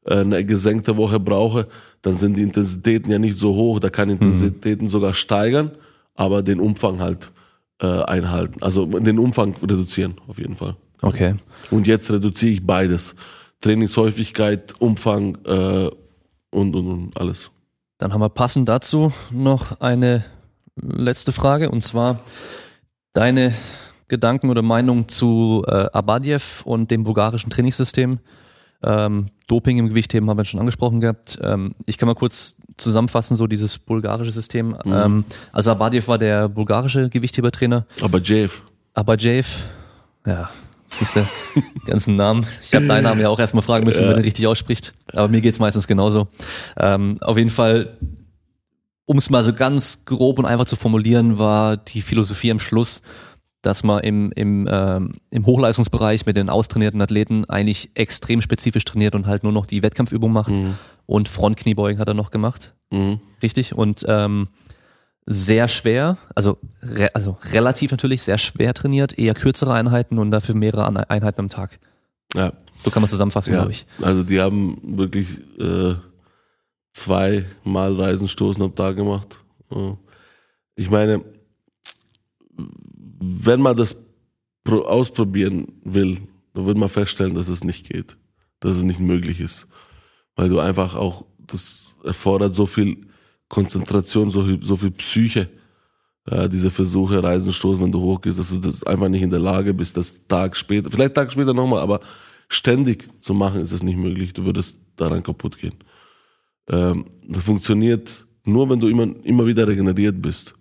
äh, eine gesenkte Woche brauche, dann sind die Intensitäten ja nicht so hoch, da kann Intensitäten sogar steigern, aber den Umfang halt äh, einhalten. Also den Umfang reduzieren, auf jeden Fall. Okay. Und jetzt reduziere ich beides. Trainingshäufigkeit, Umfang äh, und, und, und alles. Dann haben wir passend dazu noch eine letzte Frage und zwar deine Gedanken oder Meinung zu äh, Abadiev und dem bulgarischen Trainingssystem. Ähm, Doping im Gewichtheben haben wir schon angesprochen gehabt. Ähm, ich kann mal kurz zusammenfassen, so dieses bulgarische System. Ähm, also Abadiev war der bulgarische Gewichthebertrainer. Aber Jeff, Abajev, ja, siehst du, ganzen Namen. Ich habe deinen Namen ja auch erstmal fragen müssen, wie man den richtig ausspricht. Aber mir geht's meistens genauso. Ähm, auf jeden Fall, um es mal so ganz grob und einfach zu formulieren, war die Philosophie am Schluss, dass man im, im, ähm, im Hochleistungsbereich mit den austrainierten Athleten eigentlich extrem spezifisch trainiert und halt nur noch die Wettkampfübung macht. Und Frontkniebeugen hat er noch gemacht. mhm. Richtig. Und ähm, sehr schwer, also, re also relativ natürlich sehr schwer trainiert, eher kürzere Einheiten und dafür mehrere Einheiten am Tag. ja, So kann man zusammenfassen, ja. glaube ich. Also die haben wirklich äh, zweimal Reisenstoßen am Tag gemacht. Ich meine, wenn man das pro- ausprobieren will, dann wird man feststellen, dass es nicht geht, dass es nicht möglich ist, weil du einfach auch das erfordert so viel Konzentration, so viel, so viel Psyche, ja, diese Versuche, Reisenstoßen, wenn du hochgehst, dass du das einfach nicht in der Lage bist, das Tag später, vielleicht Tag später nochmal, aber ständig zu machen, ist es nicht möglich. Du würdest daran kaputt gehen. Ähm, das funktioniert nur, wenn du immer, immer wieder regeneriert bist.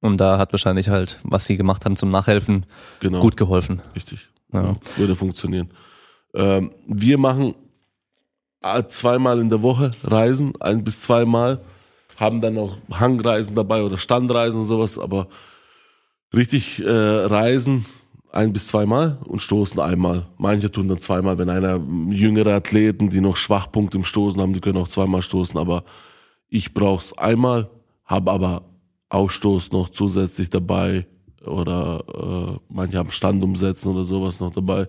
Und da hat wahrscheinlich halt, was sie gemacht haben zum Nachhelfen, Genau. gut geholfen. Richtig. Ja. Ja, würde funktionieren. Ähm, wir machen äh, zweimal in der Woche Reisen, ein bis zweimal, haben dann auch Hangreisen dabei oder Standreisen und sowas, aber richtig äh, Reisen ein bis zweimal und Stoßen einmal. Manche tun dann zweimal, wenn einer jüngere Athleten, die noch Schwachpunkte im Stoßen haben, die können auch zweimal stoßen, aber ich brauch's einmal, habe aber Ausstoß noch zusätzlich dabei oder äh, manche haben Standumsetzen oder sowas noch dabei.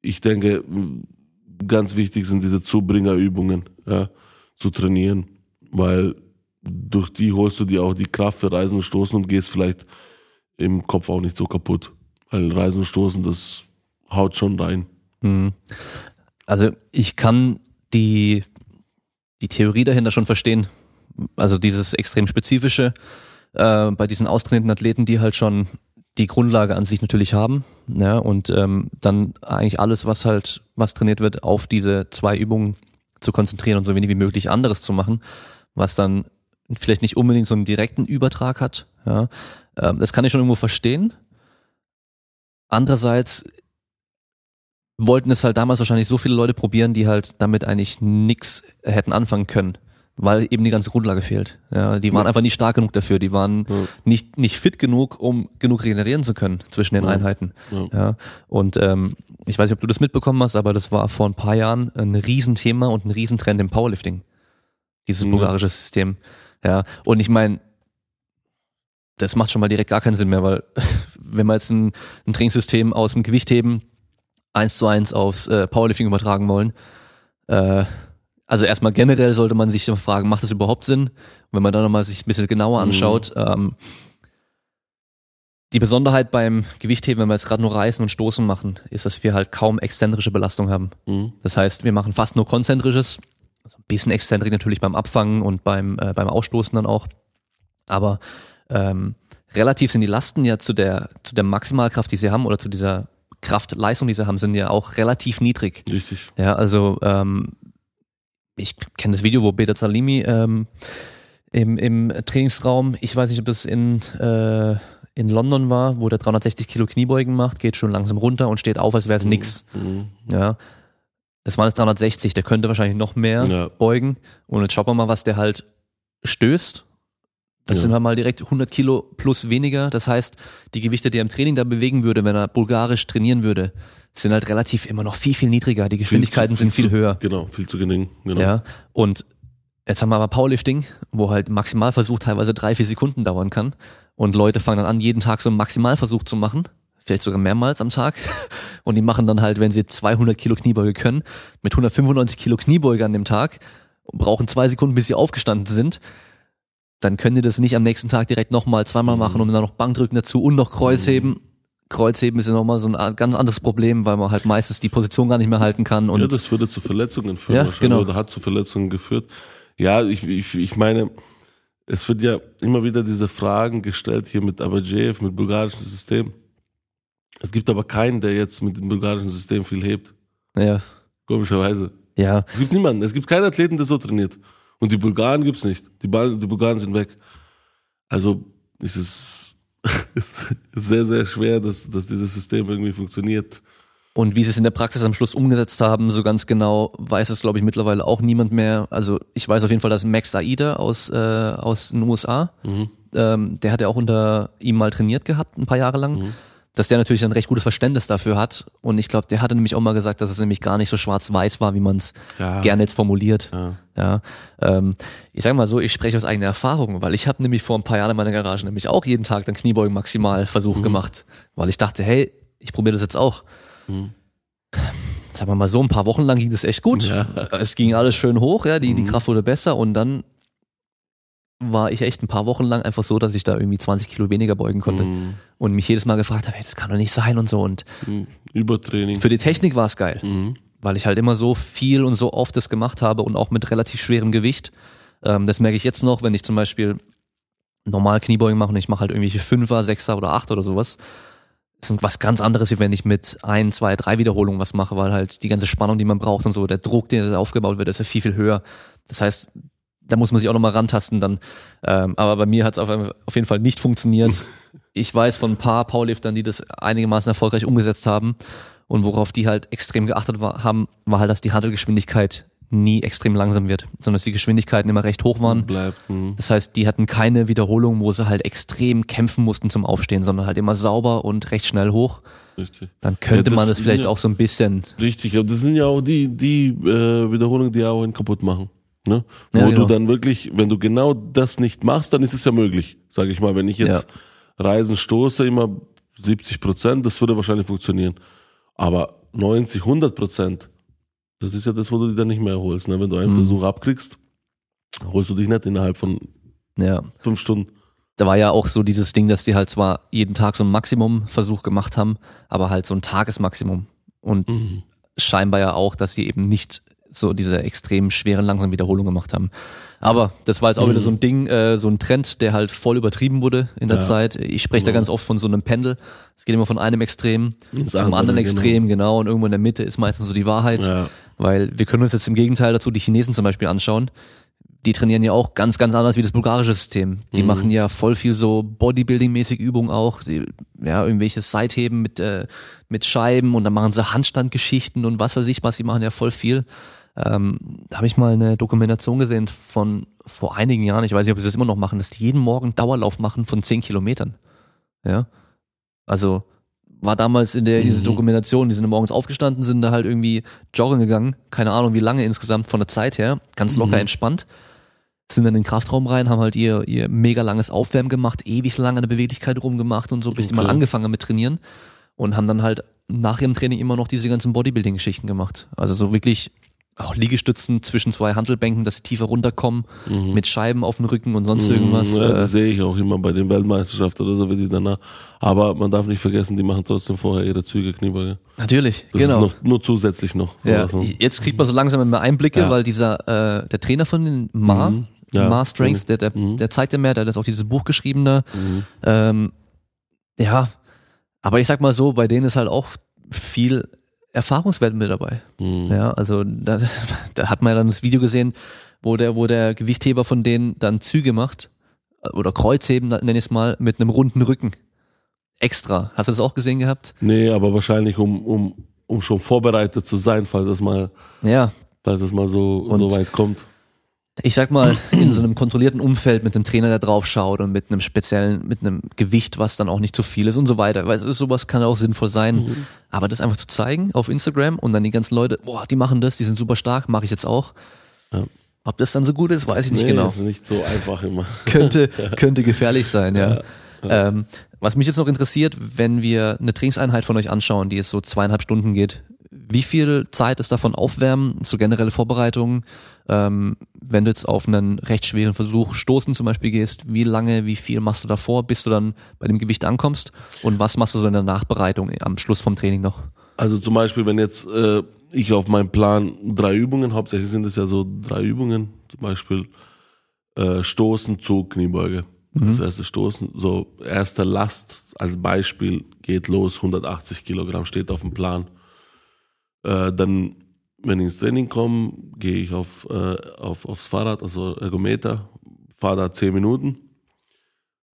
Ich denke, ganz wichtig sind diese Zubringerübungen ja, zu trainieren, weil durch die holst du dir auch die Kraft für Reisen und Stoßen und gehst vielleicht im Kopf auch nicht so kaputt. Weil Reisen und Stoßen, das haut schon rein. Mhm. Also ich kann die, die Theorie dahinter schon verstehen. Also dieses extrem spezifische äh, bei diesen austrainierten Athleten, die halt schon die Grundlage an sich natürlich haben. Ja, und ähm, dann eigentlich alles, was halt, was trainiert wird, auf diese zwei Übungen zu konzentrieren und so wenig wie möglich anderes zu machen, was dann vielleicht nicht unbedingt so einen direkten Übertrag hat. Ja, ähm, das kann ich schon irgendwo verstehen. Andererseits wollten es halt damals wahrscheinlich so viele Leute probieren, die halt damit eigentlich nix hätten anfangen können, weil eben die ganze Grundlage fehlt. Ja, die waren Ja. einfach nicht stark genug dafür, die waren Ja. nicht nicht fit genug, um genug regenerieren zu können zwischen den Ja. Einheiten. Ja. Und ähm, ich weiß nicht, ob du das mitbekommen hast, aber das war vor ein paar Jahren ein Riesenthema und ein Riesentrend im Powerlifting. Dieses bulgarische System. Ja, und ich meine, das macht schon mal direkt gar keinen Sinn mehr, weil wenn wir jetzt ein, ein Trainingssystem aus dem Gewichtheben eins zu eins aufs äh, Powerlifting übertragen wollen, äh, also erstmal generell sollte man sich fragen, macht das überhaupt Sinn? Und wenn man dann nochmal sich ein bisschen genauer Mhm. anschaut, ähm, Die Besonderheit beim Gewichtheben, wenn wir jetzt gerade nur Reißen und Stoßen machen, ist, dass wir halt kaum exzentrische Belastung haben. Mhm. Das heißt, wir machen fast nur konzentrisches, also ein bisschen Exzentrik natürlich beim Abfangen und beim, äh, beim Ausstoßen dann auch. Aber ähm, relativ sind die Lasten ja zu der, zu der Maximalkraft, die sie haben, oder zu dieser Kraftleistung, die sie haben, sind ja auch relativ niedrig. Richtig. Ja, also ähm, ich kenne das Video, wo Beta Salimi ähm, im, im Trainingsraum, ich weiß nicht, ob das in, äh, in London war, wo der 360 Kilo Kniebeugen macht, geht schon langsam runter und steht auf, als wäre es nix. Mhm. Ja. Das waren jetzt 360, der könnte wahrscheinlich noch mehr Ja. beugen. Und jetzt schauen wir mal, was der halt stößt. Das Ja. sind halt mal direkt 100 Kilo plus weniger. Das heißt, die Gewichte, die er im Training da bewegen würde, wenn er bulgarisch trainieren würde, sind halt relativ immer noch viel, viel niedriger. Die Geschwindigkeiten Viel zu- sind viel zu- höher. Genau, viel zu gering. Genau. Ja. Und jetzt haben wir aber Powerlifting, wo halt Maximalversuch teilweise drei, vier Sekunden dauern kann. Und Leute fangen dann an, jeden Tag so einen Maximalversuch zu machen. Vielleicht sogar mehrmals am Tag. Und die machen dann halt, wenn sie 200 Kilo Kniebeuge können, mit 195 Kilo Kniebeuge an dem Tag, brauchen zwei Sekunden, bis sie aufgestanden sind. Dann können die das nicht am nächsten Tag direkt nochmal zweimal Mhm. machen und dann noch Bankdrücken dazu und noch Kreuzheben. Kreuzheben ist ja nochmal so ein ganz anderes Problem, weil man halt meistens die Position gar nicht mehr halten kann. Und ja, das würde zu Verletzungen führen Ja, genau. oder hat zu Verletzungen geführt. Ja, ich, ich, ich meine, es wird ja immer wieder diese Fragen gestellt hier mit Abajev, mit bulgarischen System. Es gibt aber keinen, der jetzt mit dem bulgarischen System viel hebt. ja, Komischerweise. ja, Es gibt niemanden. Es gibt keinen Athleten, der so trainiert. Und die Bulgaren gibt's nicht. Die, die Bulgaren sind weg. Also ist es sehr, sehr schwer, dass, dass dieses System irgendwie funktioniert. Und wie sie es in der Praxis am Schluss umgesetzt haben, so ganz genau weiß es, glaube ich, mittlerweile auch niemand mehr. Also ich weiß auf jeden Fall, dass Max Aida aus, äh, aus den USA, Mhm. ähm, der hat ja auch unter ihm mal trainiert gehabt, ein paar Jahre lang, Mhm. Dass der natürlich ein recht gutes Verständnis dafür hat. Und ich glaube, der hatte nämlich auch mal gesagt, dass es nämlich gar nicht so schwarz-weiß war, wie man es Ja. gerne jetzt formuliert. Ja. Ja, ähm, ich sage mal so, ich spreche aus eigener Erfahrung, weil ich habe nämlich vor ein paar Jahren in meiner Garage nämlich auch jeden Tag den Kniebeugen Maximalversuch Mhm. gemacht, weil ich dachte, hey, ich probiere das jetzt auch. Mhm. Sagen wir mal so, ein paar Wochen lang ging das echt gut. Ja. Es ging alles schön hoch, ja, die, die Mhm. Kraft wurde besser und dann war ich echt ein paar Wochen lang einfach so, dass ich da irgendwie 20 Kilo weniger beugen konnte Mhm. und mich jedes Mal gefragt habe, hey, das kann doch nicht sein und so. Und Mhm. Übertraining. für die Technik war es geil Mhm. weil ich halt immer so viel und so oft das gemacht habe und auch mit relativ schwerem Gewicht. Ähm, das merke ich jetzt noch, wenn ich zum Beispiel normal Kniebeugen mache und ich mache halt irgendwelche Fünfer, Sechser oder Acht oder sowas. Das ist was ganz anderes, wie wenn ich mit ein, zwei, drei Wiederholungen was mache, weil halt die ganze Spannung, die man braucht und so, der Druck, der da aufgebaut wird, ist ja viel, viel höher. Das heißt, da muss man sich auch nochmal rantasten dann. Ähm, aber bei mir hat es auf, auf jeden Fall nicht funktioniert. Ich weiß von ein paar Powerliftern, die das einigermaßen erfolgreich umgesetzt haben und worauf die halt extrem geachtet war, haben, war halt, dass die Handelgeschwindigkeit nie extrem langsam wird, sondern dass die Geschwindigkeiten immer recht hoch waren. Bleibt. Mhm. Das heißt, die hatten keine Wiederholung, wo sie halt extrem kämpfen mussten zum Aufstehen, sondern halt immer sauber und recht schnell hoch. Richtig. Dann könnte Ja, man das vielleicht ja- auch so ein bisschen, Richtig, aber das sind ja auch die, die äh, Wiederholungen, die auch ihn kaputt machen. Ne? Wo Ja, genau. du dann wirklich, wenn du genau das nicht machst, dann ist es ja möglich. Sage ich mal, wenn ich jetzt Reisen stoße, immer 70 Prozent, das würde wahrscheinlich funktionieren. Aber 90, 100 Prozent, das ist ja das, wo du dich dann nicht mehr erholst. Ne? Wenn du einen Mhm. Versuch abkriegst, holst du dich nicht innerhalb von ja. fünf Stunden. Da war ja auch so dieses Ding, dass die halt zwar jeden Tag so einen Maximumversuch gemacht haben, aber halt so ein Tagesmaximum. Und Mhm. scheinbar ja auch, dass sie eben nicht so diese extrem schweren, langsamen Wiederholungen gemacht haben. Aber das war jetzt auch wieder so ein Ding, äh, so ein Trend, der halt voll übertrieben wurde in der Ja. Zeit. Ich spreche da Ja. ganz oft von so einem Pendel. Es geht immer von einem Extrem Ins zum andere, anderen genau. Extrem, genau. Und irgendwo in der Mitte ist meistens so die Wahrheit. Ja. Weil wir können uns jetzt im Gegenteil dazu die Chinesen zum Beispiel anschauen. Die trainieren ja auch ganz, ganz anders wie das bulgarische System. Die Mhm. machen ja voll viel so Bodybuilding-mäßig Übungen auch. Die, ja, irgendwelche Seitheben mit, äh, mit Scheiben und dann machen sie Handstandgeschichten und was weiß ich was. Die machen ja voll viel. Ähm, da habe ich mal eine Dokumentation gesehen von vor einigen Jahren. Ich weiß nicht, ob sie das immer noch machen, dass die jeden Morgen Dauerlauf machen von 10 Kilometern. Ja. Also war damals in der diese Mhm. Dokumentation, die sind morgens aufgestanden, sind da halt irgendwie joggen gegangen, keine Ahnung wie lange insgesamt von der Zeit her, ganz locker Mhm. entspannt, sind dann in den Kraftraum rein, haben halt ihr, ihr mega langes Aufwärmen gemacht, ewig lange an der Beweglichkeit rumgemacht und so, bis die mal Okay. angefangen haben mit trainieren und haben dann halt nach ihrem Training immer noch diese ganzen Bodybuilding-Geschichten gemacht. Also so wirklich auch Liegestützen zwischen zwei Handelbänken, dass sie tiefer runterkommen, mit Scheiben auf dem Rücken und sonst irgendwas. Mhm. Ja, Äh, das sehe ich auch immer bei den Weltmeisterschaften oder so, wie die danach. Aber man darf nicht vergessen, die machen trotzdem vorher ihre Züge, Kniebeuge. natürlich, Das genau. ist noch, nur zusätzlich noch. Ja, jetzt kriegt man so langsam immer Einblicke, Ja. weil dieser äh, der Trainer von den Ma, Mhm. Ja, Ma Strength, der, der, Mhm. der zeigt ja mehr, der hat auch dieses Buch geschrieben da. Ähm, ja, aber ich sag mal so, bei denen ist halt auch viel Erfahrungswert mit dabei. Mhm. Ja, also da, da hat man ja dann das Video gesehen, wo der, wo der Gewichtheber von denen dann Züge macht äh, oder Kreuzheben, nenne ich es mal, mit einem runden Rücken. Extra. Hast du das auch gesehen gehabt? Nee, aber wahrscheinlich, um, um, um schon vorbereitet zu sein, falls es mal, Ja, falls es mal so, Und- so weit kommt. Ich sag mal, in so einem kontrollierten Umfeld mit einem Trainer, der drauf schaut und mit einem speziellen, mit einem Gewicht, was dann auch nicht zu viel ist und so weiter. Weil sowas kann auch sinnvoll sein. Mhm. Aber das einfach zu zeigen auf Instagram und dann die ganzen Leute, boah, die machen das, die sind super stark, mache ich jetzt auch. Ja. Ob das dann so gut ist, weiß ich nicht nee, genau. ist nicht so einfach immer. könnte, könnte gefährlich sein, ja. Ähm, was mich jetzt noch interessiert, wenn wir eine Trainingseinheit von euch anschauen, die jetzt so zweieinhalb Stunden geht, wie viel Zeit ist davon Aufwärmen, so generelle Vorbereitungen? Ähm, wenn du jetzt auf einen recht schweren Versuch stoßen zum Beispiel gehst, wie lange, wie viel machst du davor, bis du dann bei dem Gewicht ankommst? Und was machst du so in der Nachbereitung am Schluss vom Training noch? Also zum Beispiel, wenn jetzt äh, ich auf meinem Plan drei Übungen, hauptsächlich sind es ja so drei Übungen, zum Beispiel äh, Stoßen, Zug, Kniebeuge. Das erste Stoßen, so erste Last als Beispiel geht los, 180 Kilogramm steht auf dem Plan. Äh, dann, wenn ich ins Training komme, gehe ich auf, äh, auf, aufs Fahrrad, also Ergometer, fahre da 10 Minuten.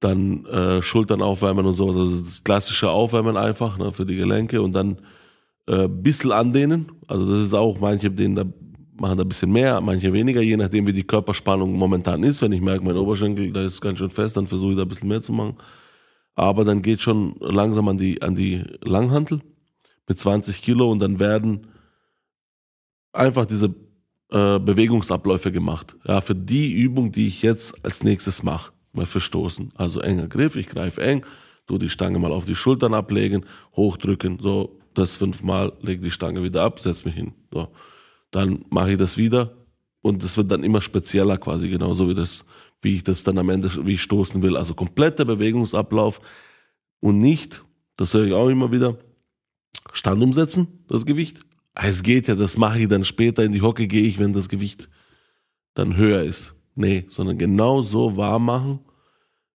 Dann äh, Schultern aufwärmen und sowas, also das klassische Aufwärmen einfach ne, für die Gelenke und dann äh, bisschen andehnen. Also das ist auch, manche denen da machen da ein bisschen mehr, manche weniger, je nachdem wie die Körperspannung momentan ist. Wenn ich merke, mein Oberschenkel, da ist ganz schön fest, dann versuche ich da ein bisschen mehr zu machen. Aber dann geht schon langsam an die, an die Langhantel mit 20 Kilo und dann werden einfach diese äh, Bewegungsabläufe gemacht. Ja, für die Übung, die ich jetzt als nächstes mache, mal verstoßen. Also enger Griff, ich greife eng, tu die Stange mal auf die Schultern ablegen, hochdrücken, so das fünfmal, leg die Stange wieder ab, setz mich hin. So. Dann mache ich das wieder und es wird dann immer spezieller quasi, genauso wie das, wie ich das dann am Ende, wie ich stoßen will. Also kompletter Bewegungsablauf und nicht, das höre ich auch immer wieder, Stand umsetzen, das Gewicht. Es geht ja, das mache ich dann später in die Hocke gehe ich, wenn das Gewicht dann höher ist. Nee, sondern genau so warm machen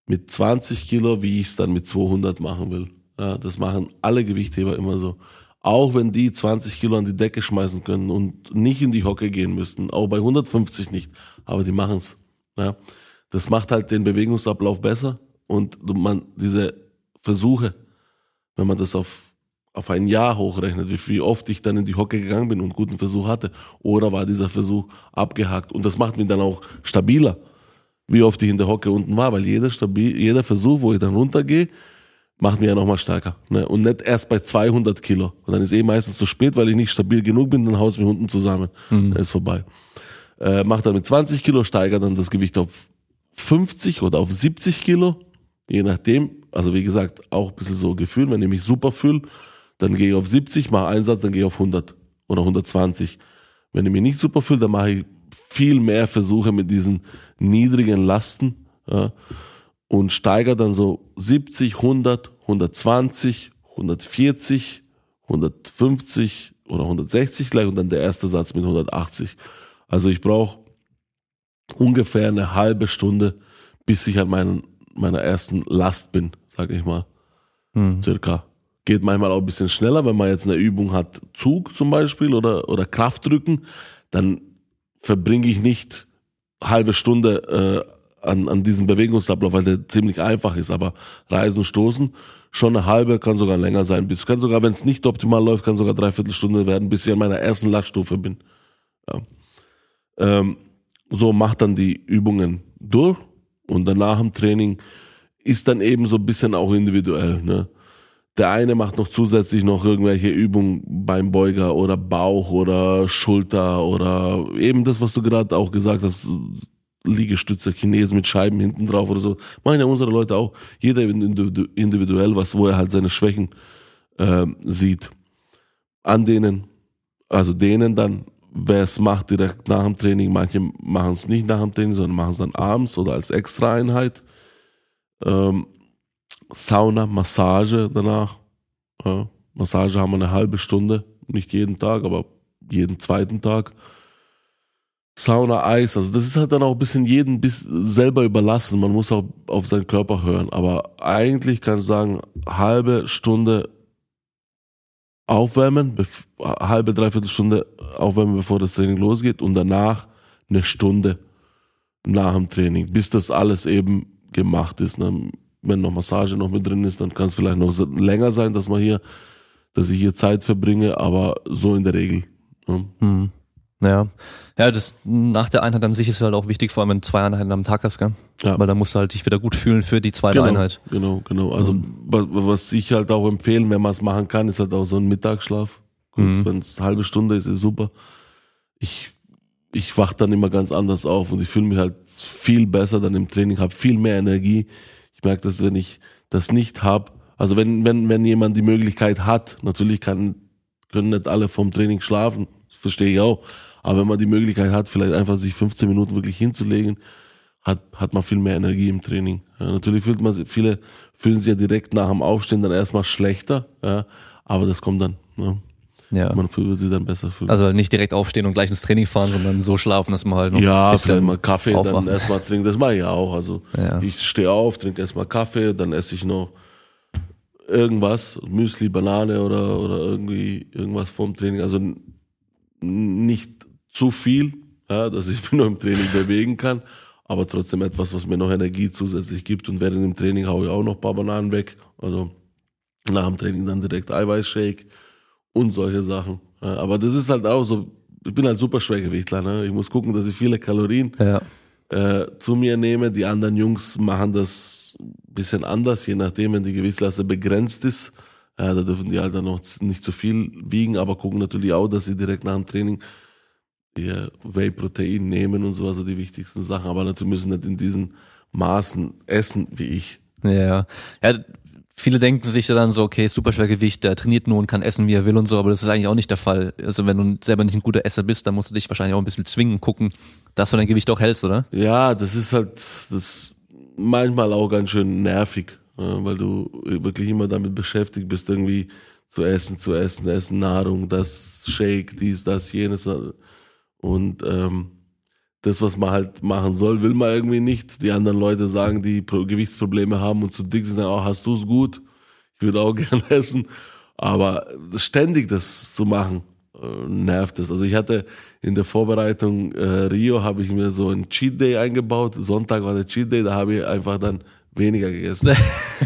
mit 20 Kilo, wie ich es dann mit 200 machen will. Ja, das machen alle Gewichtheber immer so. Auch wenn die 20 Kilo an die Decke schmeißen können und nicht in die Hocke gehen müssten, auch bei 150 nicht, aber die machen es. Ja, das macht halt den Bewegungsablauf besser und man diese Versuche, wenn man das auf auf ein Jahr hochrechnet, wie, oft ich dann in die Hocke gegangen bin und einen guten Versuch hatte, oder war dieser Versuch abgehakt und das macht mich dann auch stabiler, wie oft ich in der Hocke unten war, weil jeder stabil, jeder Versuch, wo ich dann runtergehe, macht mich ja nochmal stärker. Ne? Und nicht erst bei 200 Kilo. Und dann ist eh meistens zu spät, weil ich nicht stabil genug bin, dann haut es mich unten zusammen. Dann ist vorbei. Äh, macht dann mit 20 Kilo, steigert dann das Gewicht auf 50 oder auf 70 Kilo. Je nachdem. Also wie gesagt, auch ein bisschen so Gefühl. Wenn ich mich super fühle, dann gehe ich auf 70, mache einen Satz, dann gehe ich auf 100 oder 120. Wenn ich mich nicht super fühle, dann mache ich viel mehr Versuche mit diesen niedrigen Lasten. Ja und steigert dann so 70, 100, 120, 140, 150 oder 160 gleich und dann der erste Satz mit 180. Also ich brauche ungefähr eine halbe Stunde, bis ich an meinen, meiner ersten Last bin, sage ich mal. Circa. Geht manchmal auch ein bisschen schneller, wenn man jetzt eine Übung hat, Zug zum Beispiel oder, oder Kraftdrücken, dann verbringe ich nicht halbe Stunde äh, an, an diesem Bewegungsablauf, weil der ziemlich einfach ist. Aber Reisen, Stoßen, schon eine halbe, kann sogar länger sein. Bis kann sogar, wenn es nicht optimal läuft, kann sogar dreiviertel Stunde werden, bis ich an meiner ersten Laststufe bin. Ja. Ähm, so macht dann die Übungen durch und danach im Training ist dann eben so ein bisschen auch individuell. Ne? Der eine macht noch zusätzlich noch irgendwelche Übungen beim Beuger oder Bauch oder Schulter oder eben das, was du gerade auch gesagt hast, Liegestütze, Chinesen mit Scheiben hinten drauf oder so. Machen ja unsere Leute auch. Jeder individu- individuell was, wo er halt seine Schwächen ähm, sieht. An denen, also denen dann wer es macht direkt nach dem Training. Manche machen es nicht nach dem Training, sondern machen es dann abends oder als Extra-Einheit. Ähm, Sauna, Massage danach. Ja, Massage haben wir eine halbe Stunde, nicht jeden Tag, aber jeden zweiten Tag. Sauna, Eis, also das ist halt dann auch ein bisschen jeden bis selber überlassen. Man muss auch auf seinen Körper hören. Aber eigentlich kann ich sagen, halbe Stunde aufwärmen, halbe, dreiviertel Stunde aufwärmen, bevor das Training losgeht und danach eine Stunde nach dem Training, bis das alles eben gemacht ist. Ne? Wenn noch Massage noch mit drin ist, dann kann es vielleicht noch länger sein, dass man hier, dass ich hier Zeit verbringe, aber so in der Regel. Ne? Hm. Ja. Ja, das nach der Einheit an sich ist halt auch wichtig, vor allem wenn du zwei Einheiten am Tag hast, gell? Ja. Weil da musst du halt dich wieder gut fühlen für die zweite genau, Einheit. Genau, genau. Also mhm. was ich halt auch empfehlen, wenn man es machen kann, ist halt auch so ein Mittagsschlaf. Mhm. Wenn es eine halbe Stunde ist, ist super. Ich, ich wach dann immer ganz anders auf und ich fühle mich halt viel besser dann im Training, habe viel mehr Energie. Ich merke das, wenn ich das nicht habe. Also wenn, wenn, wenn jemand die Möglichkeit hat, natürlich kann, können nicht alle vom Training schlafen, verstehe ich auch. Aber wenn man die Möglichkeit hat, vielleicht einfach sich 15 Minuten wirklich hinzulegen, hat, hat man viel mehr Energie im Training. Ja, natürlich fühlt man, viele fühlen sich ja direkt nach dem Aufstehen dann erstmal schlechter, ja, aber das kommt dann. Ja. Ja. Man fühlt sich dann besser fühlen. Also nicht direkt aufstehen und gleich ins Training fahren, sondern so schlafen, dass man halt noch ja, ein bisschen mal Kaffee, aufwachen. dann erstmal trinken. Das mache ich ja auch. Also ja. ich stehe auf, trinke erstmal Kaffee, dann esse ich noch irgendwas, Müsli, Banane oder, oder irgendwie irgendwas vorm Training. Also nicht zu viel, ja, dass ich mich noch im Training bewegen kann, aber trotzdem etwas, was mir noch Energie zusätzlich gibt. Und während dem Training haue ich auch noch ein paar Bananen weg. Also nach dem Training dann direkt Eiweißshake und solche Sachen. Ja, aber das ist halt auch so, ich bin halt super Schwergewichtler. Ne? Ich muss gucken, dass ich viele Kalorien ja. äh, zu mir nehme. Die anderen Jungs machen das ein bisschen anders, je nachdem, wenn die Gewichtsklasse begrenzt ist. Ja, da dürfen die halt dann noch nicht zu viel wiegen, aber gucken natürlich auch, dass sie direkt nach dem Training ihr Whey-Protein nehmen und so, also die wichtigsten Sachen. Aber natürlich müssen nicht in diesen Maßen essen wie ich. Ja, ja. Viele denken sich dann so, okay, Superschwergewicht, der trainiert nur und kann essen, wie er will und so, aber das ist eigentlich auch nicht der Fall. Also wenn du selber nicht ein guter Esser bist, dann musst du dich wahrscheinlich auch ein bisschen zwingen, gucken, dass du dein Gewicht auch hältst, oder? Ja, das ist halt, das manchmal auch ganz schön nervig, weil du wirklich immer damit beschäftigt bist, irgendwie zu essen, zu essen, essen, Nahrung, das Shake, dies, das, jenes. Und ähm, das, was man halt machen soll, will man irgendwie nicht. Die anderen Leute sagen, die Pro Gewichtsprobleme haben und zu dick sind, auch oh, hast du es gut? Ich würde auch gerne essen. Aber ständig das zu machen, äh, nervt es. Also ich hatte in der Vorbereitung äh, Rio, habe ich mir so einen Cheat Day eingebaut. Sonntag war der Cheat Day, da habe ich einfach dann weniger gegessen.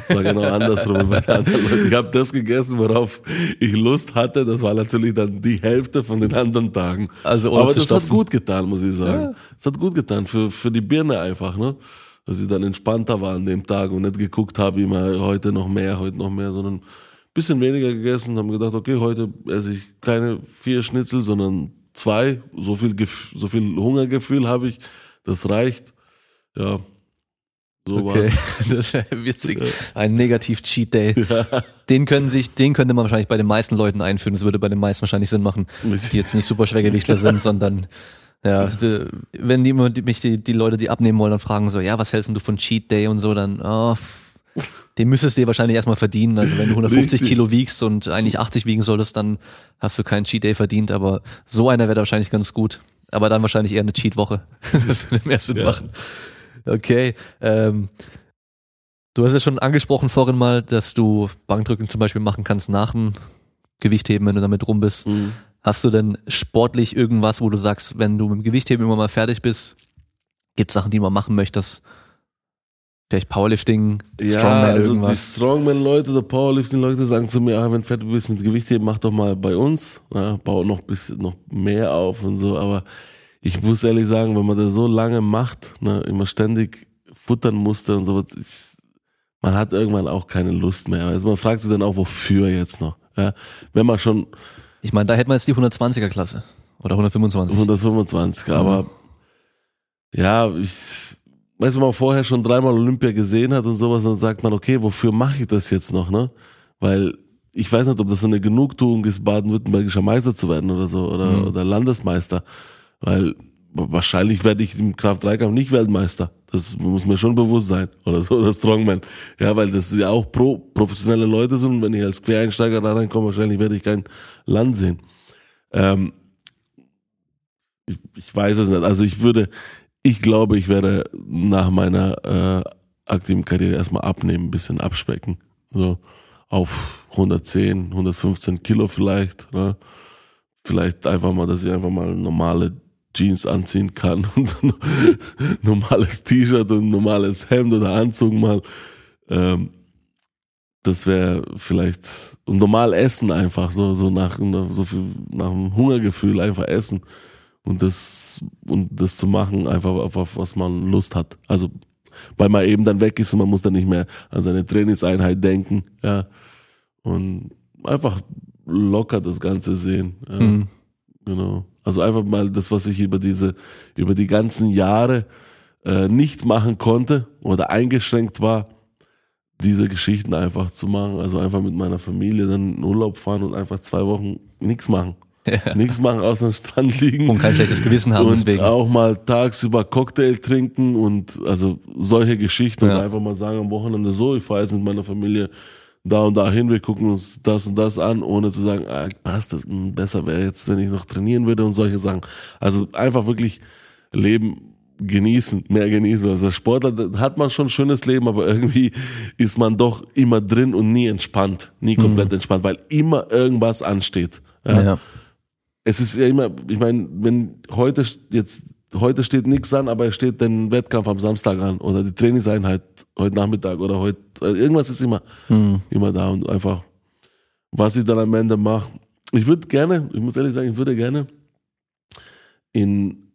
Das war genau andersrum. Ich habe das gegessen, worauf ich Lust hatte. Das war natürlich dann die Hälfte von den anderen Tagen. Also Aber das hat gut getan, muss ich sagen. Es ja. hat gut getan für, für die Birne einfach, ne? Dass ich dann entspannter war an dem Tag und nicht geguckt habe, immer heute noch mehr, heute noch mehr, sondern bisschen weniger gegessen und haben gedacht, okay, heute esse ich keine vier Schnitzel, sondern zwei. So viel, so viel Hungergefühl habe ich. Das reicht. Ja, so okay, das ist ja witzig. Ein Negativ-Cheat Day. Ja. Den können sich, den könnte man wahrscheinlich bei den meisten Leuten einführen. Das würde bei den meisten wahrscheinlich Sinn machen, die jetzt nicht super Schwergewichtler sind, sondern ja, wenn die, mich die, die Leute, die abnehmen wollen, dann fragen so, ja, was hältst du von Cheat Day und so, dann, oh, den müsstest du dir wahrscheinlich erstmal verdienen. Also wenn du 150 Richtig. Kilo wiegst und eigentlich 80 wiegen solltest, dann hast du keinen Cheat Day verdient, aber so einer wäre wahrscheinlich ganz gut. Aber dann wahrscheinlich eher eine Cheat-Woche. Das würde mehr Sinn ja. machen. Okay. Ähm, du hast ja schon angesprochen vorhin mal, dass du Bankdrücken zum Beispiel machen kannst nach dem Gewichtheben, wenn du damit rum bist. Mhm. Hast du denn sportlich irgendwas, wo du sagst, wenn du mit dem Gewichtheben immer mal fertig bist, gibt es Sachen, die man machen möchtest? Vielleicht Powerlifting, ja, Strongman, also irgendwas. die Strongman-Leute oder Powerlifting-Leute sagen zu mir, ah, wenn du fertig bist mit Gewichtheben, mach doch mal bei uns. Ja, bau noch bisschen noch mehr auf und so. Aber ich muss ehrlich sagen, wenn man das so lange macht, ne, immer ständig futtern musste und so, ich, man hat irgendwann auch keine Lust mehr. Also man fragt sich dann auch, wofür jetzt noch. Ja, wenn man schon. Ich meine, da hätte man jetzt die 120er Klasse oder 125. 125er, mhm. aber ja, ich weiß, wenn man vorher schon dreimal Olympia gesehen hat und sowas, dann sagt man, okay, wofür mache ich das jetzt noch, ne? Weil ich weiß nicht, ob das eine Genugtuung ist, baden-württembergischer Meister zu werden oder so oder, Mhm. oder Landesmeister, weil wahrscheinlich werde ich im Kraft-3-Kampf nicht Weltmeister. Das muss mir schon bewusst sein oder so, oder Strongman. Ja, weil das ja auch pro, professionelle Leute sind wenn ich als Quereinsteiger da reinkomme, wahrscheinlich werde ich kein Land sehen. Ähm, ich, ich weiß es nicht. Also ich würde, ich glaube, ich werde nach meiner äh, aktiven Karriere erstmal abnehmen, ein bisschen abspecken. So auf 110, 115 Kilo vielleicht. Ne? Vielleicht einfach mal, dass ich einfach mal normale Jeans anziehen kann und ein normales T-Shirt und ein normales Hemd oder Anzug mal. Ähm, das wäre vielleicht und normal essen einfach so so nach so viel nach dem Hungergefühl einfach essen und das und das zu machen einfach auf was man Lust hat. Also weil man eben dann weg ist und man muss dann nicht mehr an seine Trainingseinheit denken, ja. Und einfach locker das Ganze sehen. Ja. Mhm. Genau. Also einfach mal das, was ich über diese, über die ganzen Jahre äh, nicht machen konnte oder eingeschränkt war, diese Geschichten einfach zu machen. Also einfach mit meiner Familie dann in Urlaub fahren und einfach zwei Wochen nichts machen. Ja. Nichts machen, außer am Strand liegen. Und kein schlechtes Gewissen haben und deswegen. auch mal tagsüber Cocktail trinken und also solche Geschichten Ja. und einfach mal sagen am Wochenende so, ich fahre jetzt mit meiner Familie da und da hin, wir gucken uns das und das an, ohne zu sagen, ah, passt das, hm, besser wäre jetzt, wenn ich noch trainieren würde und solche Sachen. Also einfach wirklich Leben genießen, mehr genießen. Also als Sportler hat man schon ein schönes Leben, aber irgendwie ist man doch immer drin und nie entspannt, nie komplett entspannt, weil immer irgendwas ansteht. Ja ja. es ist ja immer, ich meine, wenn heute jetzt, heute steht nichts an, aber es steht den Wettkampf am Samstag an oder die Trainingseinheit heute Nachmittag oder heute, also irgendwas ist immer, Mhm. immer da und einfach, was ich dann am Ende mache. Ich würde gerne, ich muss ehrlich sagen, ich würde gerne in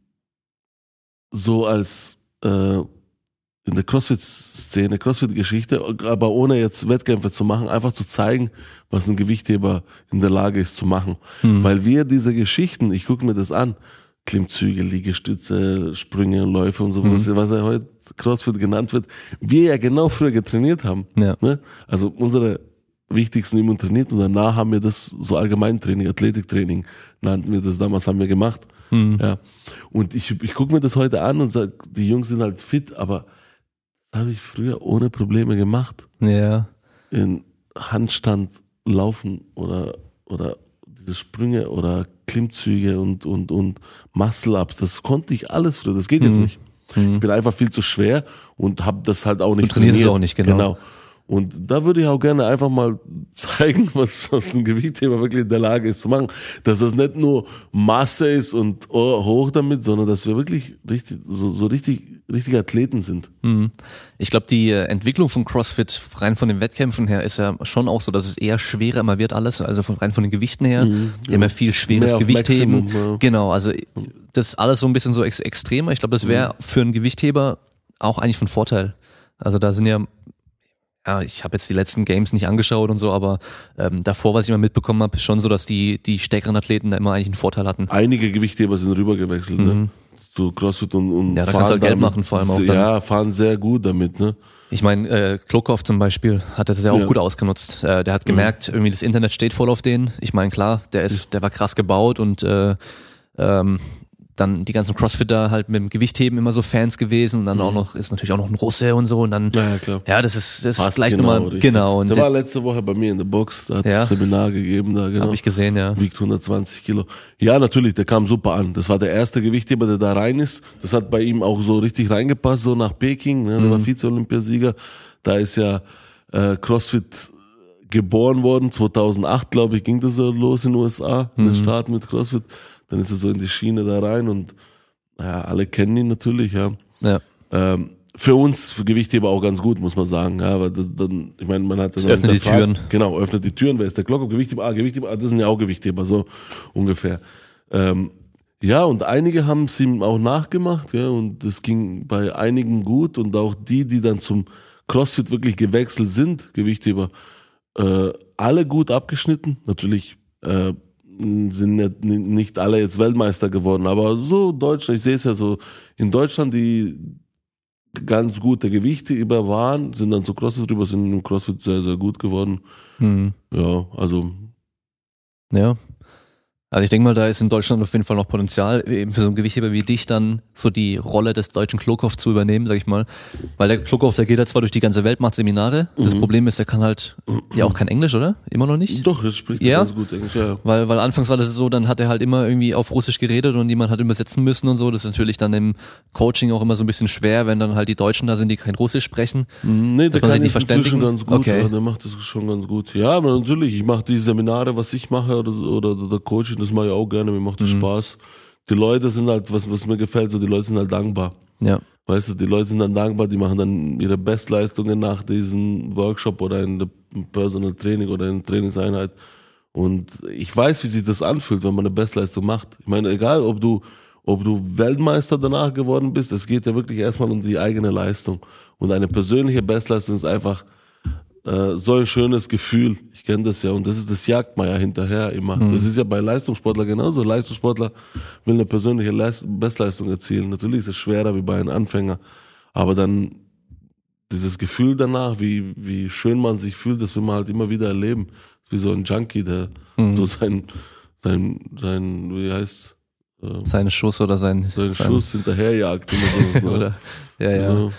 so als äh, in der CrossFit-Szene, CrossFit-Geschichte, aber ohne jetzt Wettkämpfe zu machen, einfach zu zeigen, was ein Gewichtheber in der Lage ist zu machen. Mhm. Weil wir diese Geschichten, ich gucke mir das an, Klimmzüge, Liegestütze, Sprünge, Läufe und so, Mhm. was, was ja heute CrossFit genannt wird, wir ja genau früher getrainiert haben. Ja. Ne? Also unsere wichtigsten Übungen trainiert und danach haben wir das so Allgemeintraining, Athletiktraining nannten wir das damals, haben wir gemacht. Mhm. Ja. Und ich, ich gucke mir das heute an und sage, die Jungs sind halt fit, aber das habe ich früher ohne Probleme gemacht. ja. In Handstand laufen oder, oder diese Sprünge oder Klimmzüge und, und, und Muscle-Ups, das konnte ich alles früher, das geht jetzt Mhm. nicht. Ich bin einfach viel zu schwer und habe das halt auch nicht Du trainierst es trainiert. auch nicht, genau. Und da würde ich auch gerne einfach mal zeigen, was, was ein Gewichtheber wirklich in der Lage ist zu machen. Dass das nicht nur Masse ist und oh, hoch damit, sondern dass wir wirklich richtig, so, so richtig, richtige Athleten sind. Mhm. Ich glaube, die äh, Entwicklung von CrossFit rein von den Wettkämpfen her ist ja schon auch so, dass es eher schwerer immer wird alles, also von, rein von den Gewichten her. Haben ja viel schweres Gewicht heben. Maximum, ja. Genau, also das alles so ein bisschen so ex extremer. Ich glaube, das wäre für einen Gewichtheber auch eigentlich von Vorteil. Also da sind ja ja, ich habe jetzt die letzten Games nicht angeschaut und so, aber ähm, davor, was ich mal mitbekommen habe, ist schon so, dass die die stärkeren Athleten da immer eigentlich einen Vorteil hatten. Einige Gewichtheber sind rübergewechselt, ne? Zu CrossFit und, und Mhm. Ja, da kannst du halt Geld machen, vor allem auch dann. Ja, fahren sehr gut damit, ne? Ich meine, äh, Klokov zum Beispiel hat das ja auch Ja. gut ausgenutzt. Äh, der hat gemerkt, irgendwie das Internet steht voll auf den. Ich meine, klar, der ist, der war krass gebaut und äh, ähm, dann die ganzen Crossfitter halt mit dem Gewichtheben immer so Fans gewesen und dann auch noch ist natürlich auch noch ein Russe und so und dann Mhm. Ja, ja, klar. ja, das ist das ist Passt gleich genau, nochmal genau und Der war letzte Woche bei mir in der Box, da hat Ja. ein Seminar gegeben, da genau. habe ich gesehen, ja. Wiegt 120 Kilo. Ja, natürlich, der kam super an. Das war der erste Gewichtheber, der da rein ist. Das hat bei ihm auch so richtig reingepasst, so nach Peking. Ne? Der war Vize-Olympiasieger. Da ist ja äh, CrossFit geboren worden. 2008, glaube ich, ging das so los in den USA, der Start mit CrossFit. Dann ist er so in die Schiene da rein und ja, alle kennen ihn natürlich, ja. ja. Ähm, für uns, für Gewichtheber auch ganz gut, muss man sagen. Ja, weil das, dann, ich meine, man hat dann öffnet die Türen. Genau, öffnet die Türen. Wer ist der Glock? Gewichtheber, ah, Gewichtheber, ah, das sind ja auch Gewichtheber, so ungefähr. Ähm, ja, und einige haben es ihm auch nachgemacht, ja, und es ging bei einigen gut und auch die, die dann zum CrossFit wirklich gewechselt sind, Gewichtheber, äh, alle gut abgeschnitten. Natürlich äh, sind nicht alle jetzt Weltmeister geworden, aber so Deutschland, ich sehe es ja so, in Deutschland die ganz gute Gewichte über waren, sind dann zu CrossFit drüber, sind im CrossFit sehr, sehr gut geworden. Mhm. Ja, also Ja. Also ich denke mal, da ist in Deutschland auf jeden Fall noch Potenzial, eben für so einen Gewichtheber wie dich dann so die Rolle des deutschen Klokov zu übernehmen, sag ich mal. Weil der Klokov, der geht ja zwar durch die ganze Welt, macht Seminare. Das Mhm. Problem ist, er kann halt ja auch kein Englisch, oder? Immer noch nicht? doch, jetzt spricht Ja? er ganz gut Englisch. Ja. Weil, weil anfangs war das so, dann hat er halt immer irgendwie auf Russisch geredet und jemand hat übersetzen müssen und so. Das ist natürlich dann im Coaching auch immer so ein bisschen schwer, wenn dann halt die Deutschen da sind, die kein Russisch sprechen. Nee, Dass der kann nicht inzwischen verständigen? ganz gut. Okay. Ja, der macht das schon ganz gut. Ja, aber natürlich, ich mache die Seminare, was ich mache oder, oder, oder Coaching, das mache ich auch gerne, mir macht das Mhm. Spaß. Die Leute sind halt, was, was mir gefällt, so die Leute sind halt dankbar. Ja. Weißt du, die Leute sind dann dankbar, die machen dann ihre Bestleistungen nach diesem Workshop oder in der Personal Training oder in der Trainingseinheit. Und ich weiß, wie sich das anfühlt, wenn man eine Bestleistung macht. Ich meine, egal, ob du, ob du Weltmeister danach geworden bist, es geht ja wirklich erstmal um die eigene Leistung. Und eine persönliche Bestleistung ist einfach äh, so ein schönes Gefühl. Ich kenne das ja und das ist das jagt man ja hinterher immer. Das ist ja bei Leistungssportler genauso. Leistungssportler will eine persönliche Leist Bestleistung erzielen. Natürlich ist es schwerer wie bei einem Anfänger, aber dann dieses Gefühl danach, wie wie schön man sich fühlt, das will man halt immer wieder erleben. Wie so ein Junkie, der so sein sein sein wie heißt äh, Seine Schuss oder sein, seinen sein Schuss hinterherjagt immer so. ne? Oder, ja, ja. Ja.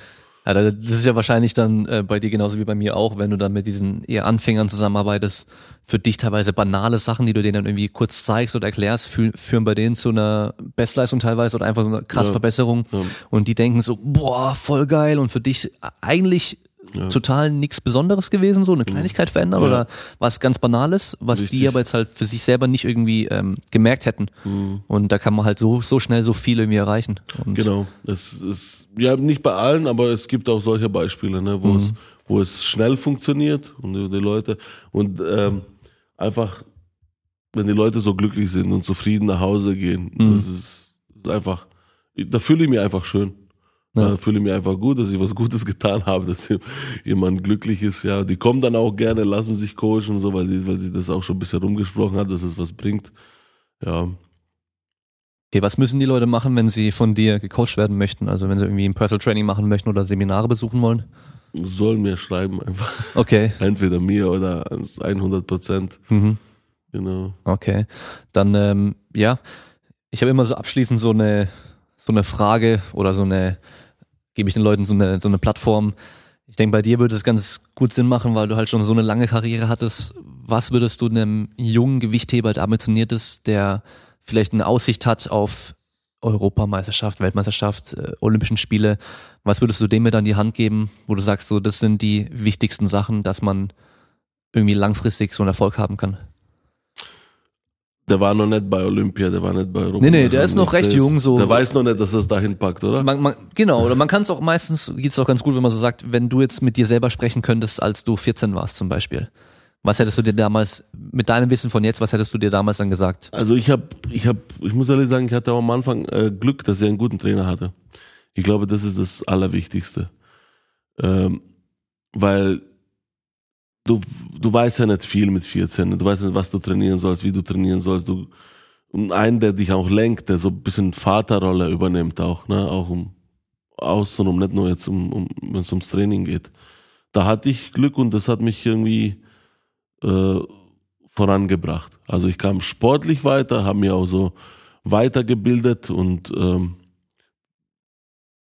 Ja, da- das ist ja wahrscheinlich dann äh, bei dir genauso wie bei mir auch, wenn du dann mit diesen eher Anfängern zusammenarbeitest, für dich teilweise banale Sachen, die du denen dann irgendwie kurz zeigst oder erklärst, fü führen bei denen zu einer Bestleistung teilweise oder einfach so einer krasse Ja. Verbesserung. Ja. Und die denken so, boah, voll geil. Und für dich eigentlich Ja. total nichts Besonderes gewesen, so eine Kleinigkeit verändern Ja. oder was ganz Banales, was Richtig. die aber jetzt halt für sich selber nicht irgendwie ähm, gemerkt hätten. Mhm. Und da kann man halt so, so schnell so viel irgendwie erreichen. Und Genau. Das ist ja nicht bei allen, aber es gibt auch solche Beispiele, ne, wo es wo es schnell funktioniert und die, die Leute und ähm, einfach wenn die Leute so glücklich sind und zufrieden nach Hause gehen, Mhm. das ist, ist einfach da fühle ich mich einfach schön. Ja. Da fühle ich mich einfach gut, dass ich was Gutes getan habe, dass jemand glücklich ist. Ja, die kommen dann auch gerne, lassen sich coachen so, weil sie, weil sie das auch schon ein bisschen rumgesprochen hat, dass es was bringt. Ja, Okay, was müssen die Leute machen, wenn sie von dir gecoacht werden möchten? Also wenn sie irgendwie ein Personal Training machen möchten oder Seminare besuchen wollen? sollen mir schreiben einfach. Okay. Entweder mir oder ans 100 Prozent. Mhm. Genau. Okay. Dann, ähm, ja, ich habe immer so abschließend so eine, so eine Frage oder so eine, gebe ich den Leuten so eine, so eine Plattform. Ich denke, bei dir würde es ganz gut Sinn machen, weil du halt schon so eine lange Karriere hattest. Was würdest du einem jungen Gewichtheber, der ambitioniert ist, der vielleicht eine Aussicht hat auf Europameisterschaft, Weltmeisterschaft, äh, Olympischen Spiele, was würdest du dem mit an die Hand geben, wo du sagst, so, das sind die wichtigsten Sachen, dass man irgendwie langfristig so einen Erfolg haben kann? Der war noch nicht bei Olympia, der war nicht bei Europa. Nee, nee, der ist noch recht Der jung, so. Der weiß noch nicht, dass er es dahin packt, oder? Man, man, genau, oder man kann es auch meistens, geht's auch ganz gut, wenn man so sagt, wenn du jetzt mit dir selber sprechen könntest, als du 14 warst zum Beispiel. Was hättest du dir damals, mit deinem Wissen von jetzt, was hättest du dir damals dann gesagt? Also ich habe, ich habe, ich muss ehrlich sagen, ich hatte auch am Anfang äh, Glück, dass er einen guten Trainer hatte. Ich glaube, das ist das Allerwichtigste, ähm, weil du, du weißt ja nicht viel mit 14. Du weißt nicht, was du trainieren sollst, wie du trainieren sollst. Du und einen, der dich auch lenkt, der so ein bisschen Vaterrolle übernimmt auch, ne, auch um außenrum, nicht nur jetzt um, um wenn es ums Training geht. Da hatte ich Glück und das hat mich irgendwie äh, vorangebracht. Also ich kam sportlich weiter, habe mir auch so weitergebildet und ähm,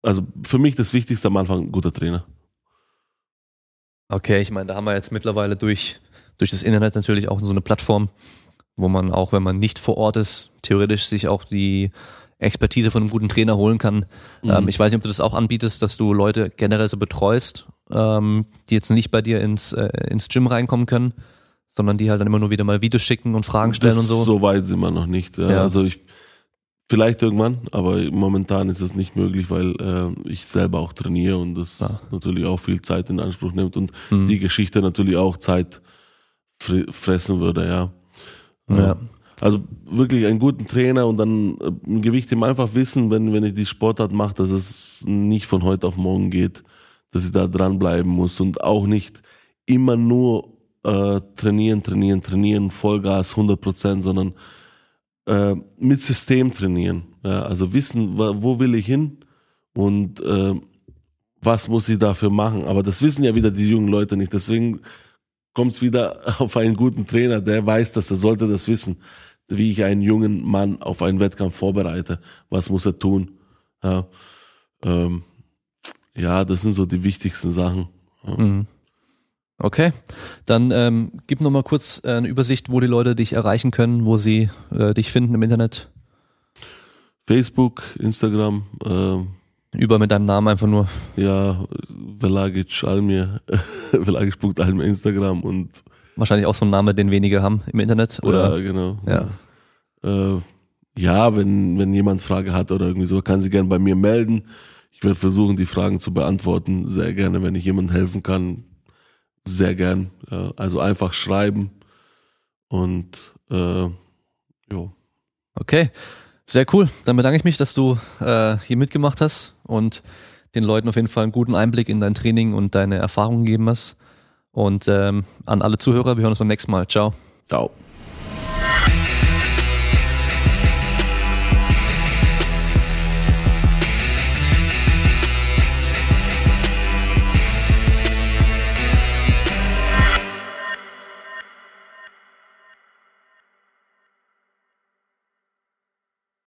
also für mich das Wichtigste am Anfang guter Trainer. Okay, ich meine, da haben wir jetzt mittlerweile durch, durch das Internet natürlich auch so eine Plattform, wo man auch, wenn man nicht vor Ort ist, theoretisch sich auch die Expertise von einem guten Trainer holen kann. Mhm. Ähm, ich weiß nicht, ob du das auch anbietest, dass du Leute generell so betreust, ähm, die jetzt nicht bei dir ins, äh, ins Gym reinkommen können, sondern die halt dann immer nur wieder mal Videos schicken und Fragen stellen das, und so. So weit sind wir noch nicht. Ja. Ja. Also ich vielleicht irgendwann, aber momentan ist es nicht möglich, weil äh, ich selber auch trainiere und das Ja. natürlich auch viel Zeit in Anspruch nimmt und Mhm. die Geschichte natürlich auch Zeit fre- fressen würde, ja. Ja. Also wirklich einen guten Trainer und dann äh, im Gewicht ihm einfach wissen, wenn, wenn ich die Sportart mache, dass es nicht von heute auf morgen geht, dass ich da dranbleiben muss und auch nicht immer nur äh, trainieren, trainieren, trainieren, Vollgas, 100 Prozent, sondern äh, mit System trainieren. Ja, also wissen, wo will ich hin und äh, was muss ich dafür machen? Aber das wissen ja wieder die jungen Leute nicht. Deswegen kommt es wieder auf einen guten Trainer, der weiß das, der sollte das wissen, wie ich einen jungen Mann auf einen Wettkampf vorbereite. Was muss er tun? Ja, ähm, ja das sind so die wichtigsten Sachen. Mhm. Okay, dann ähm, gib noch mal kurz äh, eine Übersicht, wo die Leute dich erreichen können, wo sie äh, dich finden im Internet. Facebook, Instagram. Äh, Über mit deinem Namen einfach nur. Ja, Velagic Almir, Velagic.almir Instagram und wahrscheinlich auch so ein Name, den wenige haben im Internet, oder? Ja, genau. Ja. Äh, ja, wenn wenn jemand Frage hat oder irgendwie so, kann sie gerne bei mir melden. Ich werde versuchen, die Fragen zu beantworten. Sehr gerne, wenn ich jemandem helfen kann, sehr gern. Ja, also einfach schreiben und äh, jo. Okay, sehr cool. Dann bedanke ich mich, dass du äh, hier mitgemacht hast und den Leuten auf jeden Fall einen guten Einblick in dein Training und deine Erfahrungen gegeben hast. Und ähm, an alle Zuhörer, wir hören uns beim nächsten Mal. Ciao. Ciao.